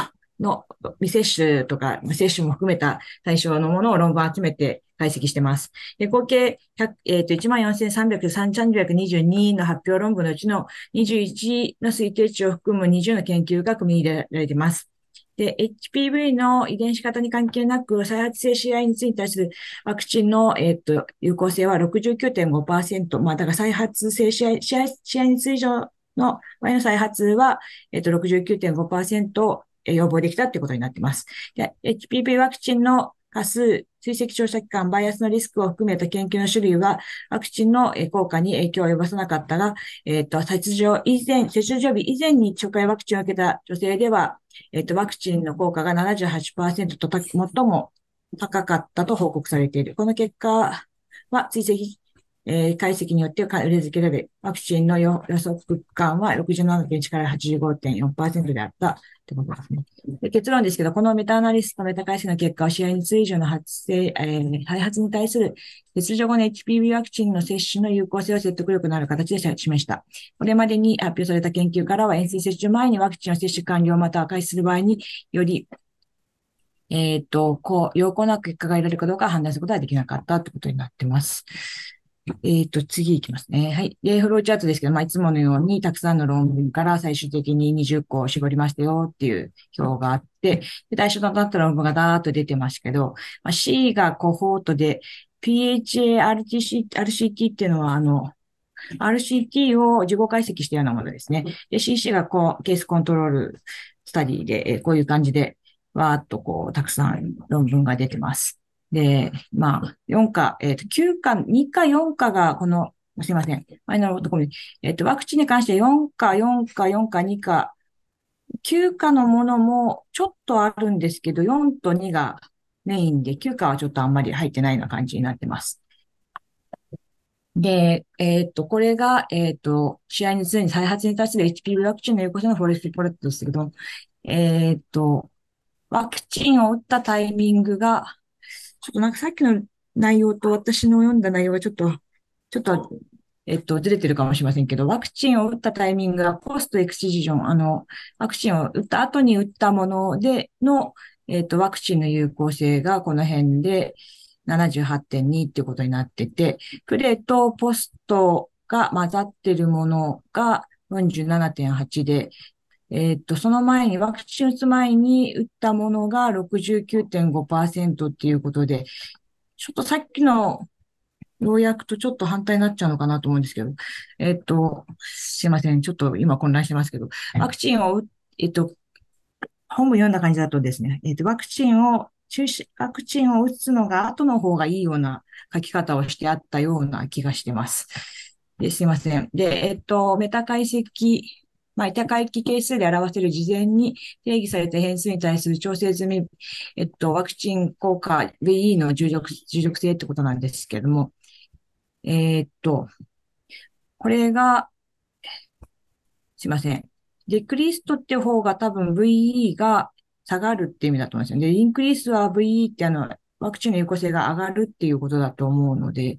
の未接種とか、接種も含めた対象のものを論文を集めて解析してます。で、合計100、えっ、ー、と、14,322の発表論文のうちの21の推定値を含む20の研究が組み入れられています。で、HPV の遺伝子型に関係なく、再発性 CI について対するワクチンの、えっ、ー、と、有効性は69.5%。まあ、だから再発性 CI, CI についての場合の再発は、えっ、ー、と、69.5%予防できたということになっています。で、HPV ワクチンのか数、追跡調査機関、バイアスのリスクを含めた研究の種類は、ワクチンの効果に影響を及ぼさなかったが、えっ、ー、と、接種以前、接種日以前に初回ワクチンを受けた女性では、えっ、ー、と、ワクチンの効果が78%と最も高かったと報告されている。この結果は追跡えー、解析によって裏付けられ、ワクチンの予測感は67.1から85.4%であったってことですね。で結論ですけど、このメタアナリストのメタ解析の結果は、試合に通以上の発生、えー、開発に対する切除後の HPV ワクチンの接種の有効性を説得力のある形で示した。これまでに発表された研究からは、塩水接種前にワクチンを接種完了または開始する場合によりえっ、ー、と、こう、有効な結果が得られるかどうか判断することはできなかったということになってます。えっ、ー、と、次いきますね。はい。で、フローチャートですけど、まあ、いつものように、たくさんの論文から最終的に20個絞りましたよっていう表があって、で、対象となった論文がダーッと出てますけど、まあ、C がコホートで、PHA、RTC、RCT っていうのは、あの、RCT を自己解析したようなものですね。で、CC がこう、ケースコントロールスタディで、えこういう感じで、わーっとこう、たくさん論文が出てます。で、まあ、4課、えっ、ー、と、9課、2課、4課が、この、すいません。マイナルとこに、えっ、ー、と、ワクチンに関して4課、4課、4課、2課、9課のものもちょっとあるんですけど、4と2がメインで、9課はちょっとあんまり入ってないような感じになってます。で、えっ、ー、と、これが、えっ、ー、と、試合に常に再発に対する HPV ワクチンの有効性のフォレストリポレットですけど、えっ、と、ワクチンを打ったタイミングが、ちょっとなんかさっきの内容と私の読んだ内容がちょっと、ちょっと、えっと、ずれてるかもしれませんけど、ワクチンを打ったタイミングがポストエクシジジョン、あの、ワクチンを打った後に打ったものでの、えっと、ワクチンの有効性がこの辺で78.2っていうことになってて、プレとポストが混ざってるものが47.8で、えっと、その前に、ワクチン打つ前に打ったものが69.5%っていうことで、ちょっとさっきの要約とちょっと反対になっちゃうのかなと思うんですけど、えっと、すいません。ちょっと今混乱してますけど、ワクチンを、えっと、本文読んだ感じだとですね、えっと、ワクチンを、中止、ワクチンを打つのが後の方がいいような書き方をしてあったような気がしてます。ですいません。で、えっと、メタ解析まあ、板回帰係数で表せる事前に定義された変数に対する調整済み、えっと、ワクチン効果 VE の重力、重力性ってことなんですけども、えー、っと、これが、すいません。デクリストって方が多分 VE が下がるって意味だと思うんですよね。で、インクリースは VE ってあの、ワクチンの有効性が上がるっていうことだと思うので、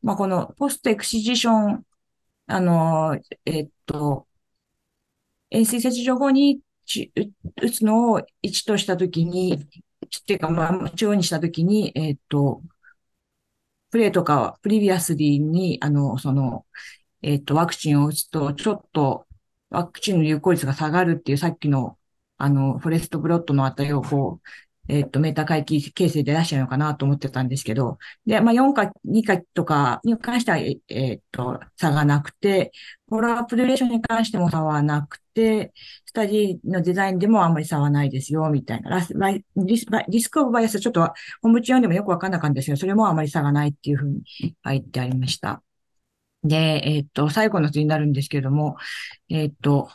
まあ、このポストエクシジション、あの、えっと、塩水切除後に打つのを1としたときに、っていうか、まあ、中央にしたときに、えっ、ー、と、プレイとかプリビアスリーに、あの、その、えっ、ー、と、ワクチンを打つと、ちょっとワクチンの有効率が下がるっていう、さっきの、あの、フォレストブロットの値をこう、えっ、と、メータ回帰形成で出してるのかなと思ってたんですけど、で、まあ、4か2かとかに関しては、えっ、と、差がなくて、フォローアップデュレーションに関しても差はなくて、スタディのデザインでもあんまり差はないですよ、みたいな。リスバリスクオブバイアスちょっと本部長でもよくわかんなかったんですけど、それもあんまり差がないっていうふうに書いてありました。で、えっ、と、最後の図になるんですけれども、えっ、と、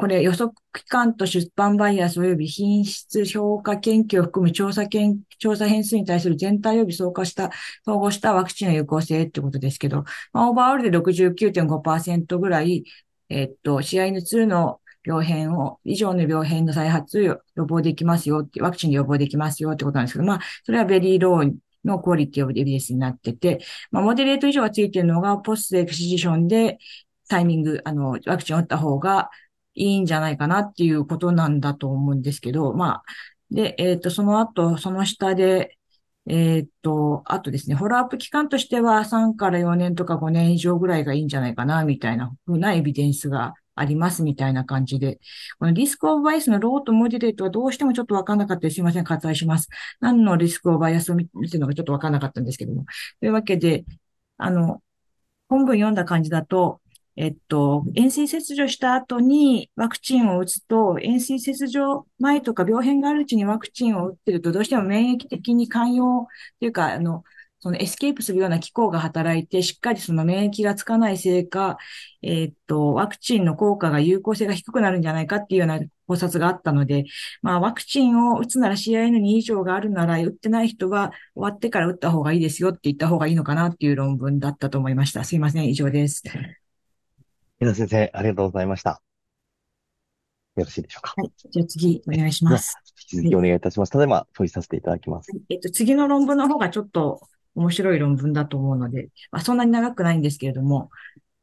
これ予測期間と出版バイアス及び品質評価研究を含む調査研、調査変数に対する全体及び相加した、統合したワクチンの有効性ってことですけど、まあ、 overall で69.5%ぐらい、えっと、 CIN の2の病変を、以上の病変の再発予防できますよって、ワクチンで予防できますよってことなんですけど、まあ、それは very low の quality of evidence になってて、まあ、 moderate 以上がついているのが、 post excision でタイミング、あの、ワクチンを打った方が、いいんじゃないかなっていうことなんだと思うんですけど、まあ、で、えっ、ー、と、その後、その下で、えっ、ー、と、あとですね、フォローアップ期間としては3から4年とか5年以上ぐらいがいいんじゃないかな、みたいなふうなエビデンスがありますみたいな感じで、このリスクオブバイスのローとモデレートはどうしてもちょっとわかんなかったですいません、割愛します。何のリスクオブバイアスを見てるのかちょっとわかんなかったんですけども。というわけで、あの、本文読んだ感じだと、えっと、塩水切除した後にワクチンを打つと、塩水切除前とか病変があるうちにワクチンを打ってると、どうしても免疫的に寛容というか、あの、そのエスケープするような機構が働いて、しっかりその免疫がつかないせいか、えっと、ワクチンの効果が有効性が低くなるんじゃないかっていうような考察があったので、まあ、ワクチンを打つなら CIN2 以上があるなら、打ってない人は終わってから打った方がいいですよって言った方がいいのかなっていう論文だったと思いました。すいません。以上です。皆先生、ありがとうございました。よろしいでしょうか？はい。じゃあ次、お願いします。引き続きお願いいたします。ただいま、問いさせていただきます。えっと、次の論文の方がちょっと面白い論文だと思うので、まあ、そんなに長くないんですけれども、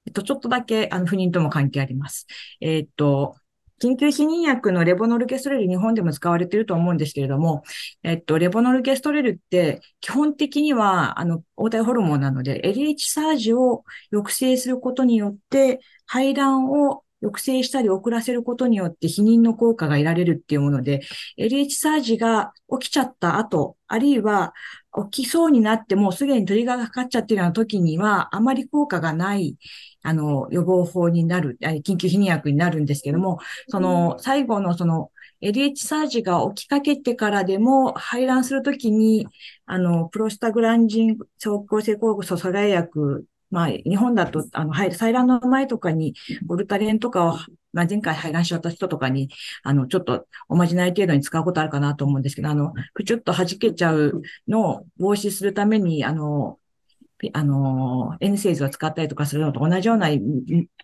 えっと、ちょっとだけ、あの、不妊とも関係あります。えっと、緊急避妊薬のレボノルゲストレル、日本でも使われていると思うんですけれども、えっと、レボノルゲストレルって基本的には、あの、応体ホルモンなので、LH サージを抑制することによって、排卵を抑制したり遅らせることによって避妊の効果が得られるっていうもので、LH サージが起きちゃった後、あるいは起きそうになってもすでにトリガーがかかっちゃってるような時には、あまり効果がない、あの、予防法になる、緊急避妊薬になるんですけども、その、最後のその、LH サージが起きかけてからでも排卵するときに、あの、プロスタグランジン走行性抗素阻害薬まあ、日本だと、あの、入る採卵の前とかに、ボルタレンとかを、まあ、前回排卵しちゃった人とかに、あの、ちょっとおまじない程度に使うことあるかなと思うんですけど、あの、プチュッと弾けちゃうのを防止するために、あの、あの、N セーズを使ったりとかするのと同じような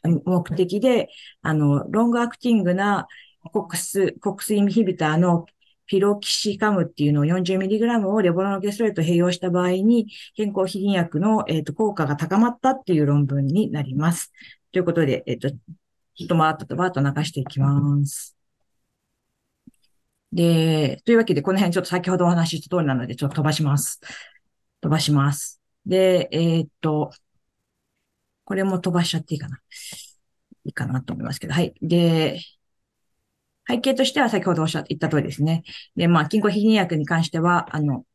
目的で、あの、ロングアクティングなコックス、コックスインヒビターのピロキシカムっていうのを 40mg をレボノゲストレート併用した場合に、健康避妊薬の、えーと、効果が高まったっていう論文になります。ということで、えっ、と、ちょっとバーッとバーッと流していきます。で、というわけで、この辺ちょっと先ほどお話しした通りなので、ちょっと飛ばします。飛ばします。で、えっ、と、これも飛ばしちゃっていいかな。いいかなと思いますけど、はい。で、背景としては先ほどおっしゃって言った通りですね。で、まあ、菌庫避妊薬に関しては、あの、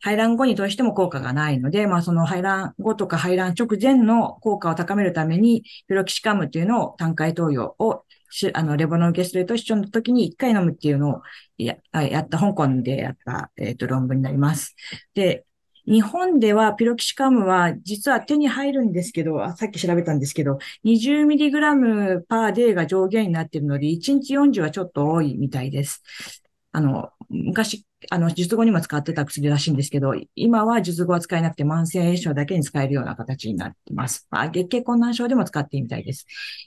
排卵後にどうしても効果がないので、まあ、その排卵後とか排卵直前の効果を高めるために、ピロキシカムというのを単回投与をあの、レボノンゲスレート一緒の時に1回飲むっていうのをややった、香港でやった、えっ、ー、と、論文になります。で、日本ではピロキシカムは実は手に入るんですけど、さっき調べたんですけど、20mg パーデーが上限になっているので、1日40はちょっと多いみたいです。あの、昔あの、術後にも使ってた薬らしいんですけど、今は術後は使えなくて慢性炎症だけに使えるような形になっています。まあ、月経困難症でも使っていいみたいです。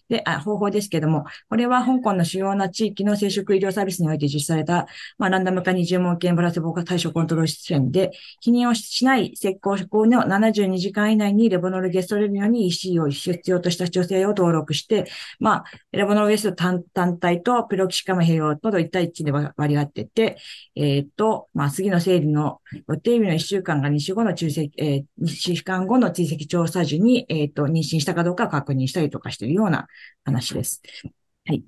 で、あ方法ですけども、これは香港の主要な地域の生殖医療サービスにおいて実施された、まあ、ランダム化20問件プラセボ化対象コントロール試験で、避妊をしない石膏施行の72時間以内にレボノルゲストレビオに EC を必要とした女性を登録して、まあ、レボノルゲスト単体とプロキシカム併用と1対1で割り合ってて、えっ、と、まあ、次の生理の予定日の1週間が2週後の中積、えー、2週間後の追跡調査時に、えっ、と、妊娠したかどうか確認したりとかしているような話です。はい。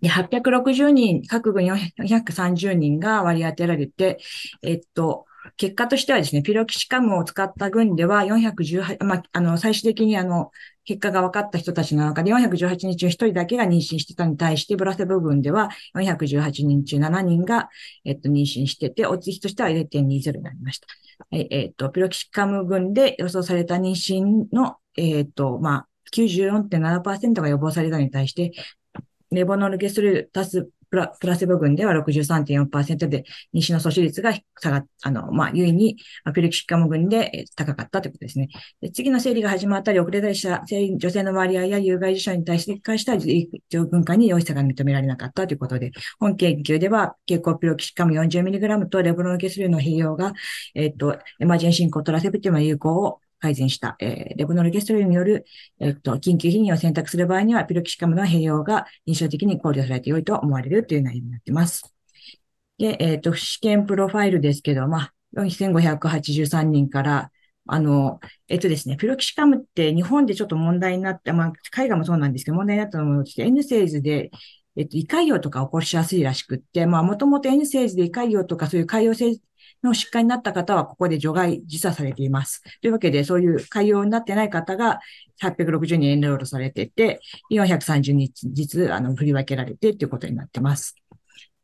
で、860人、各軍430人が割り当てられて、えっと、結果としてはですね、ピロキシカムを使った群では418、まあ、あの、最終的にあの、結果が分かった人たちの中で418人中1人だけが妊娠してたに対して、ブラセ部分では418人中7人が、えっと、妊娠してて、おつ比としては0.20になりました。えっと、ピロキシカム群で予想された妊娠の、えっと、まあ、94.7%が予防されたに対して、レボノルゲスルタスプラプラセボ群では63.4%で、西の阻止率が下がっ、あの、まあ、優位に、ピルキシカム群で高かったということですね。で次の生理が始まったり遅れたりした女性の割合や有害事象に対して関した上分化に容易さが認められなかったということで、本研究では、蛍光ピロキシカム 40mg とレボロノゲスルの併用が、えっ、ー、と、エマージェンシンコトラセプティブの有効を改善した、えー、レボノルゲストルによる、えっと、緊急避妊を選択する場合には、ピロキシカムの併用が印象的に考慮されて良いと思われるという内容になっています。で、えっ、と、試験プロファイルですけど、まあ、4583人から、あの、えっとですね、ピロキシカムって日本でちょっと問題になって、まあ、海外もそうなんですけど、問題になったのも、N セーズで、えっと、胃潰瘍とか起こしやすいらしくって、まあ、もともと N セーズで胃潰瘍とかそういう潰瘍性の疾患になった方は、ここで除外、時差されています。というわけで、そういう海洋になってない方が860人エンロールされていて、430日ずあの振り分けられてということになっています。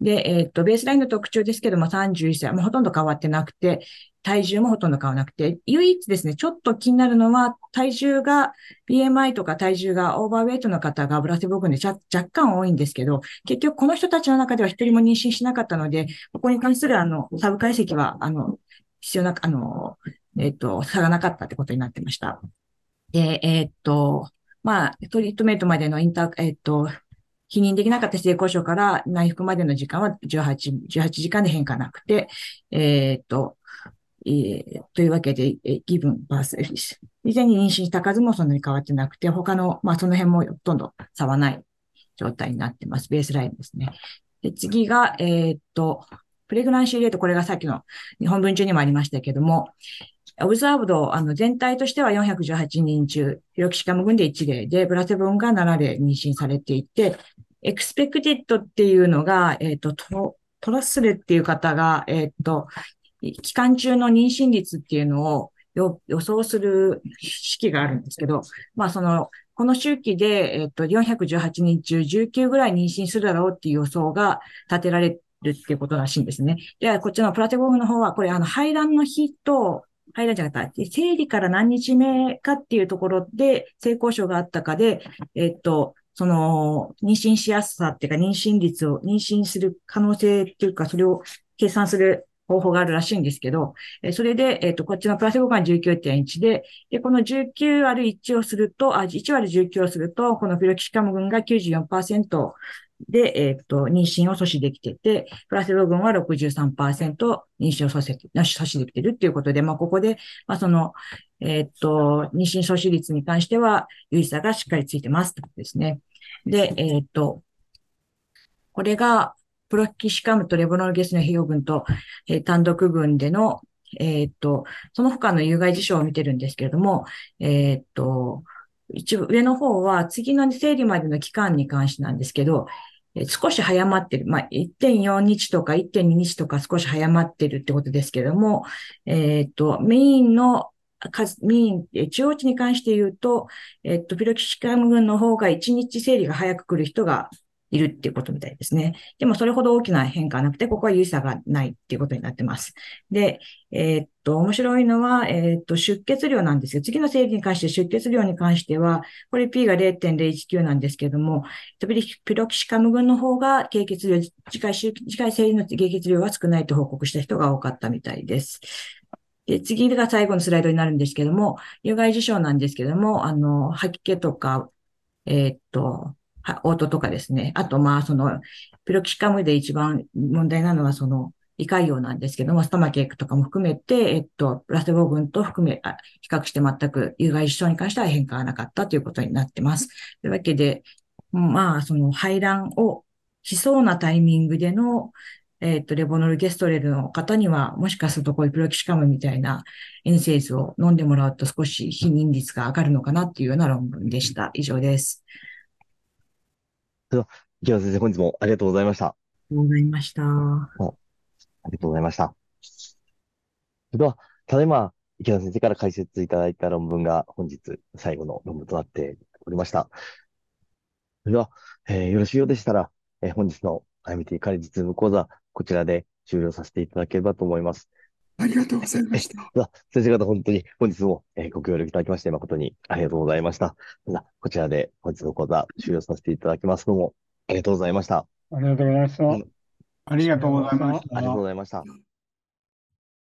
で、えっ、と、ベースラインの特徴ですけども、31歳、もうほとんど変わってなくて、体重もほとんど変わらなくて、唯一ですね、ちょっと気になるのは、体重が、BMI とか体重がオーバーウェイトの方がブラセボ群で若干多いんですけど、結局この人たちの中では一人も妊娠しなかったので、ここに関するあの、サブ解析は、あの、必要な、あの、えっ、と、差がなかったってことになってました。で、えっ、と、まあ、トリートメントまでのインター、えっ、と、否認できなかった性交渉から内服までの時間は18、18時間で変化なくて、えっ、と、えー、というわけで、えー、ギブンバース以前に妊娠した数もそんなに変わってなくて、他の、まあその辺もほとんど差はない状態になってます。ベースラインですね。で次が、えー、っと、 pregnancy rate、これがさっきの日本文中にもありましたけども、 observed、あの、全体としては418人中、ピロキシカム群で1例で、プラセボが7例妊娠されていて、 expected っていうのが、えっ、と、 Trussell っていう方が、えっ、と、期間中の妊娠率っていうのを予想する式があるんですけど、まあその、この周期で、えっと、418人中19ぐらい妊娠するだろうっていう予想が立てられるっていうことらしいんですね。では、こっちのプラテゴムの方は、これあの、排卵の日と、排卵じゃなかった、生理から何日目かっていうところで、性交渉があったかで、えっと、その、妊娠しやすさっていうか、妊娠率を、妊娠する可能性っていうか、それを計算する方法があるらしいんですけど、えそれで、えっ、と、こっちのプラセボが19.1で、で、この19割1をすると、あ、1割19をすると、このフィロキシカム群が94%で、えっ、と、妊娠を阻止できてて、プラセボ群は63%妊娠を阻止阻止できてるっていうことで、まあ、ここで、まあ、その、えっ、と、妊娠阻止率に関しては、有意差がしっかりついてますってことですね。で、えっ、と、これが、プロキシカムとレボノルゲスの費用群と、えー、単独群での、えー、っと、その他の有害事象を見てるんですけれども、えー、っと、一部上の方は次の生理までの期間に関してなんですけど、少し早まってる。まあ、1.4日とか1.2日とか少し早まってるってことですけれども、えっと、メインの数、メイン、中央値に関して言うと、えっと、ピロキシカム群の方が1日生理が早く来る人がいるっていうことみたいですね。でもそれほど大きな変化はなくて、ここは有意差がないっていうことになってます。で、えー、っと、面白いのは、えー、っと、出血量なんですよ。次の生理に関して出血量に関しては、これ P が0.019なんですけども、トピロキシカム群の方が経血量、次回、次回生理の経血量は少ないと報告した人が多かったみたいです。で、次が最後のスライドになるんですけども、有害事象なんですけども、あの、吐き気とか、えー、っと、オートとかですね。あと、まあ、その、ピロキシカムで一番問題なのは、その、胃潰瘍なんですけども、ストマケークとかも含めて、えっと、プラセボ群と含め、あ比較して全く有害事象に関しては変化がなかったということになってます。というわけで、まあ、その排卵をしそうなタイミングでの、えっと、レボノルゲストレルの方には、もしかするとこういうプロキシカムみたいなエンセーズを飲んでもらうと少し避妊率が上がるのかなっていうような論文でした。以上です。では、池田先生、本日もありがとうございました。ありがとうございました。ありがとうございました。それでは、ただいま、池田先生から解説いただいた論文が本日最後の論文となっておりました。それでは、えー、よろしいようでしたら、えー、本日の IMT カレッジズーム講座、こちらで終了させていただければと思います。ありがとうございました。先生方、本当に本日も、えご協力いただきまして、誠にありがとうございました。こちらで本日の講座終了させていただきます。どうもありがとうございました。ありがとうございました。ありがとうございました。ありがとうございました。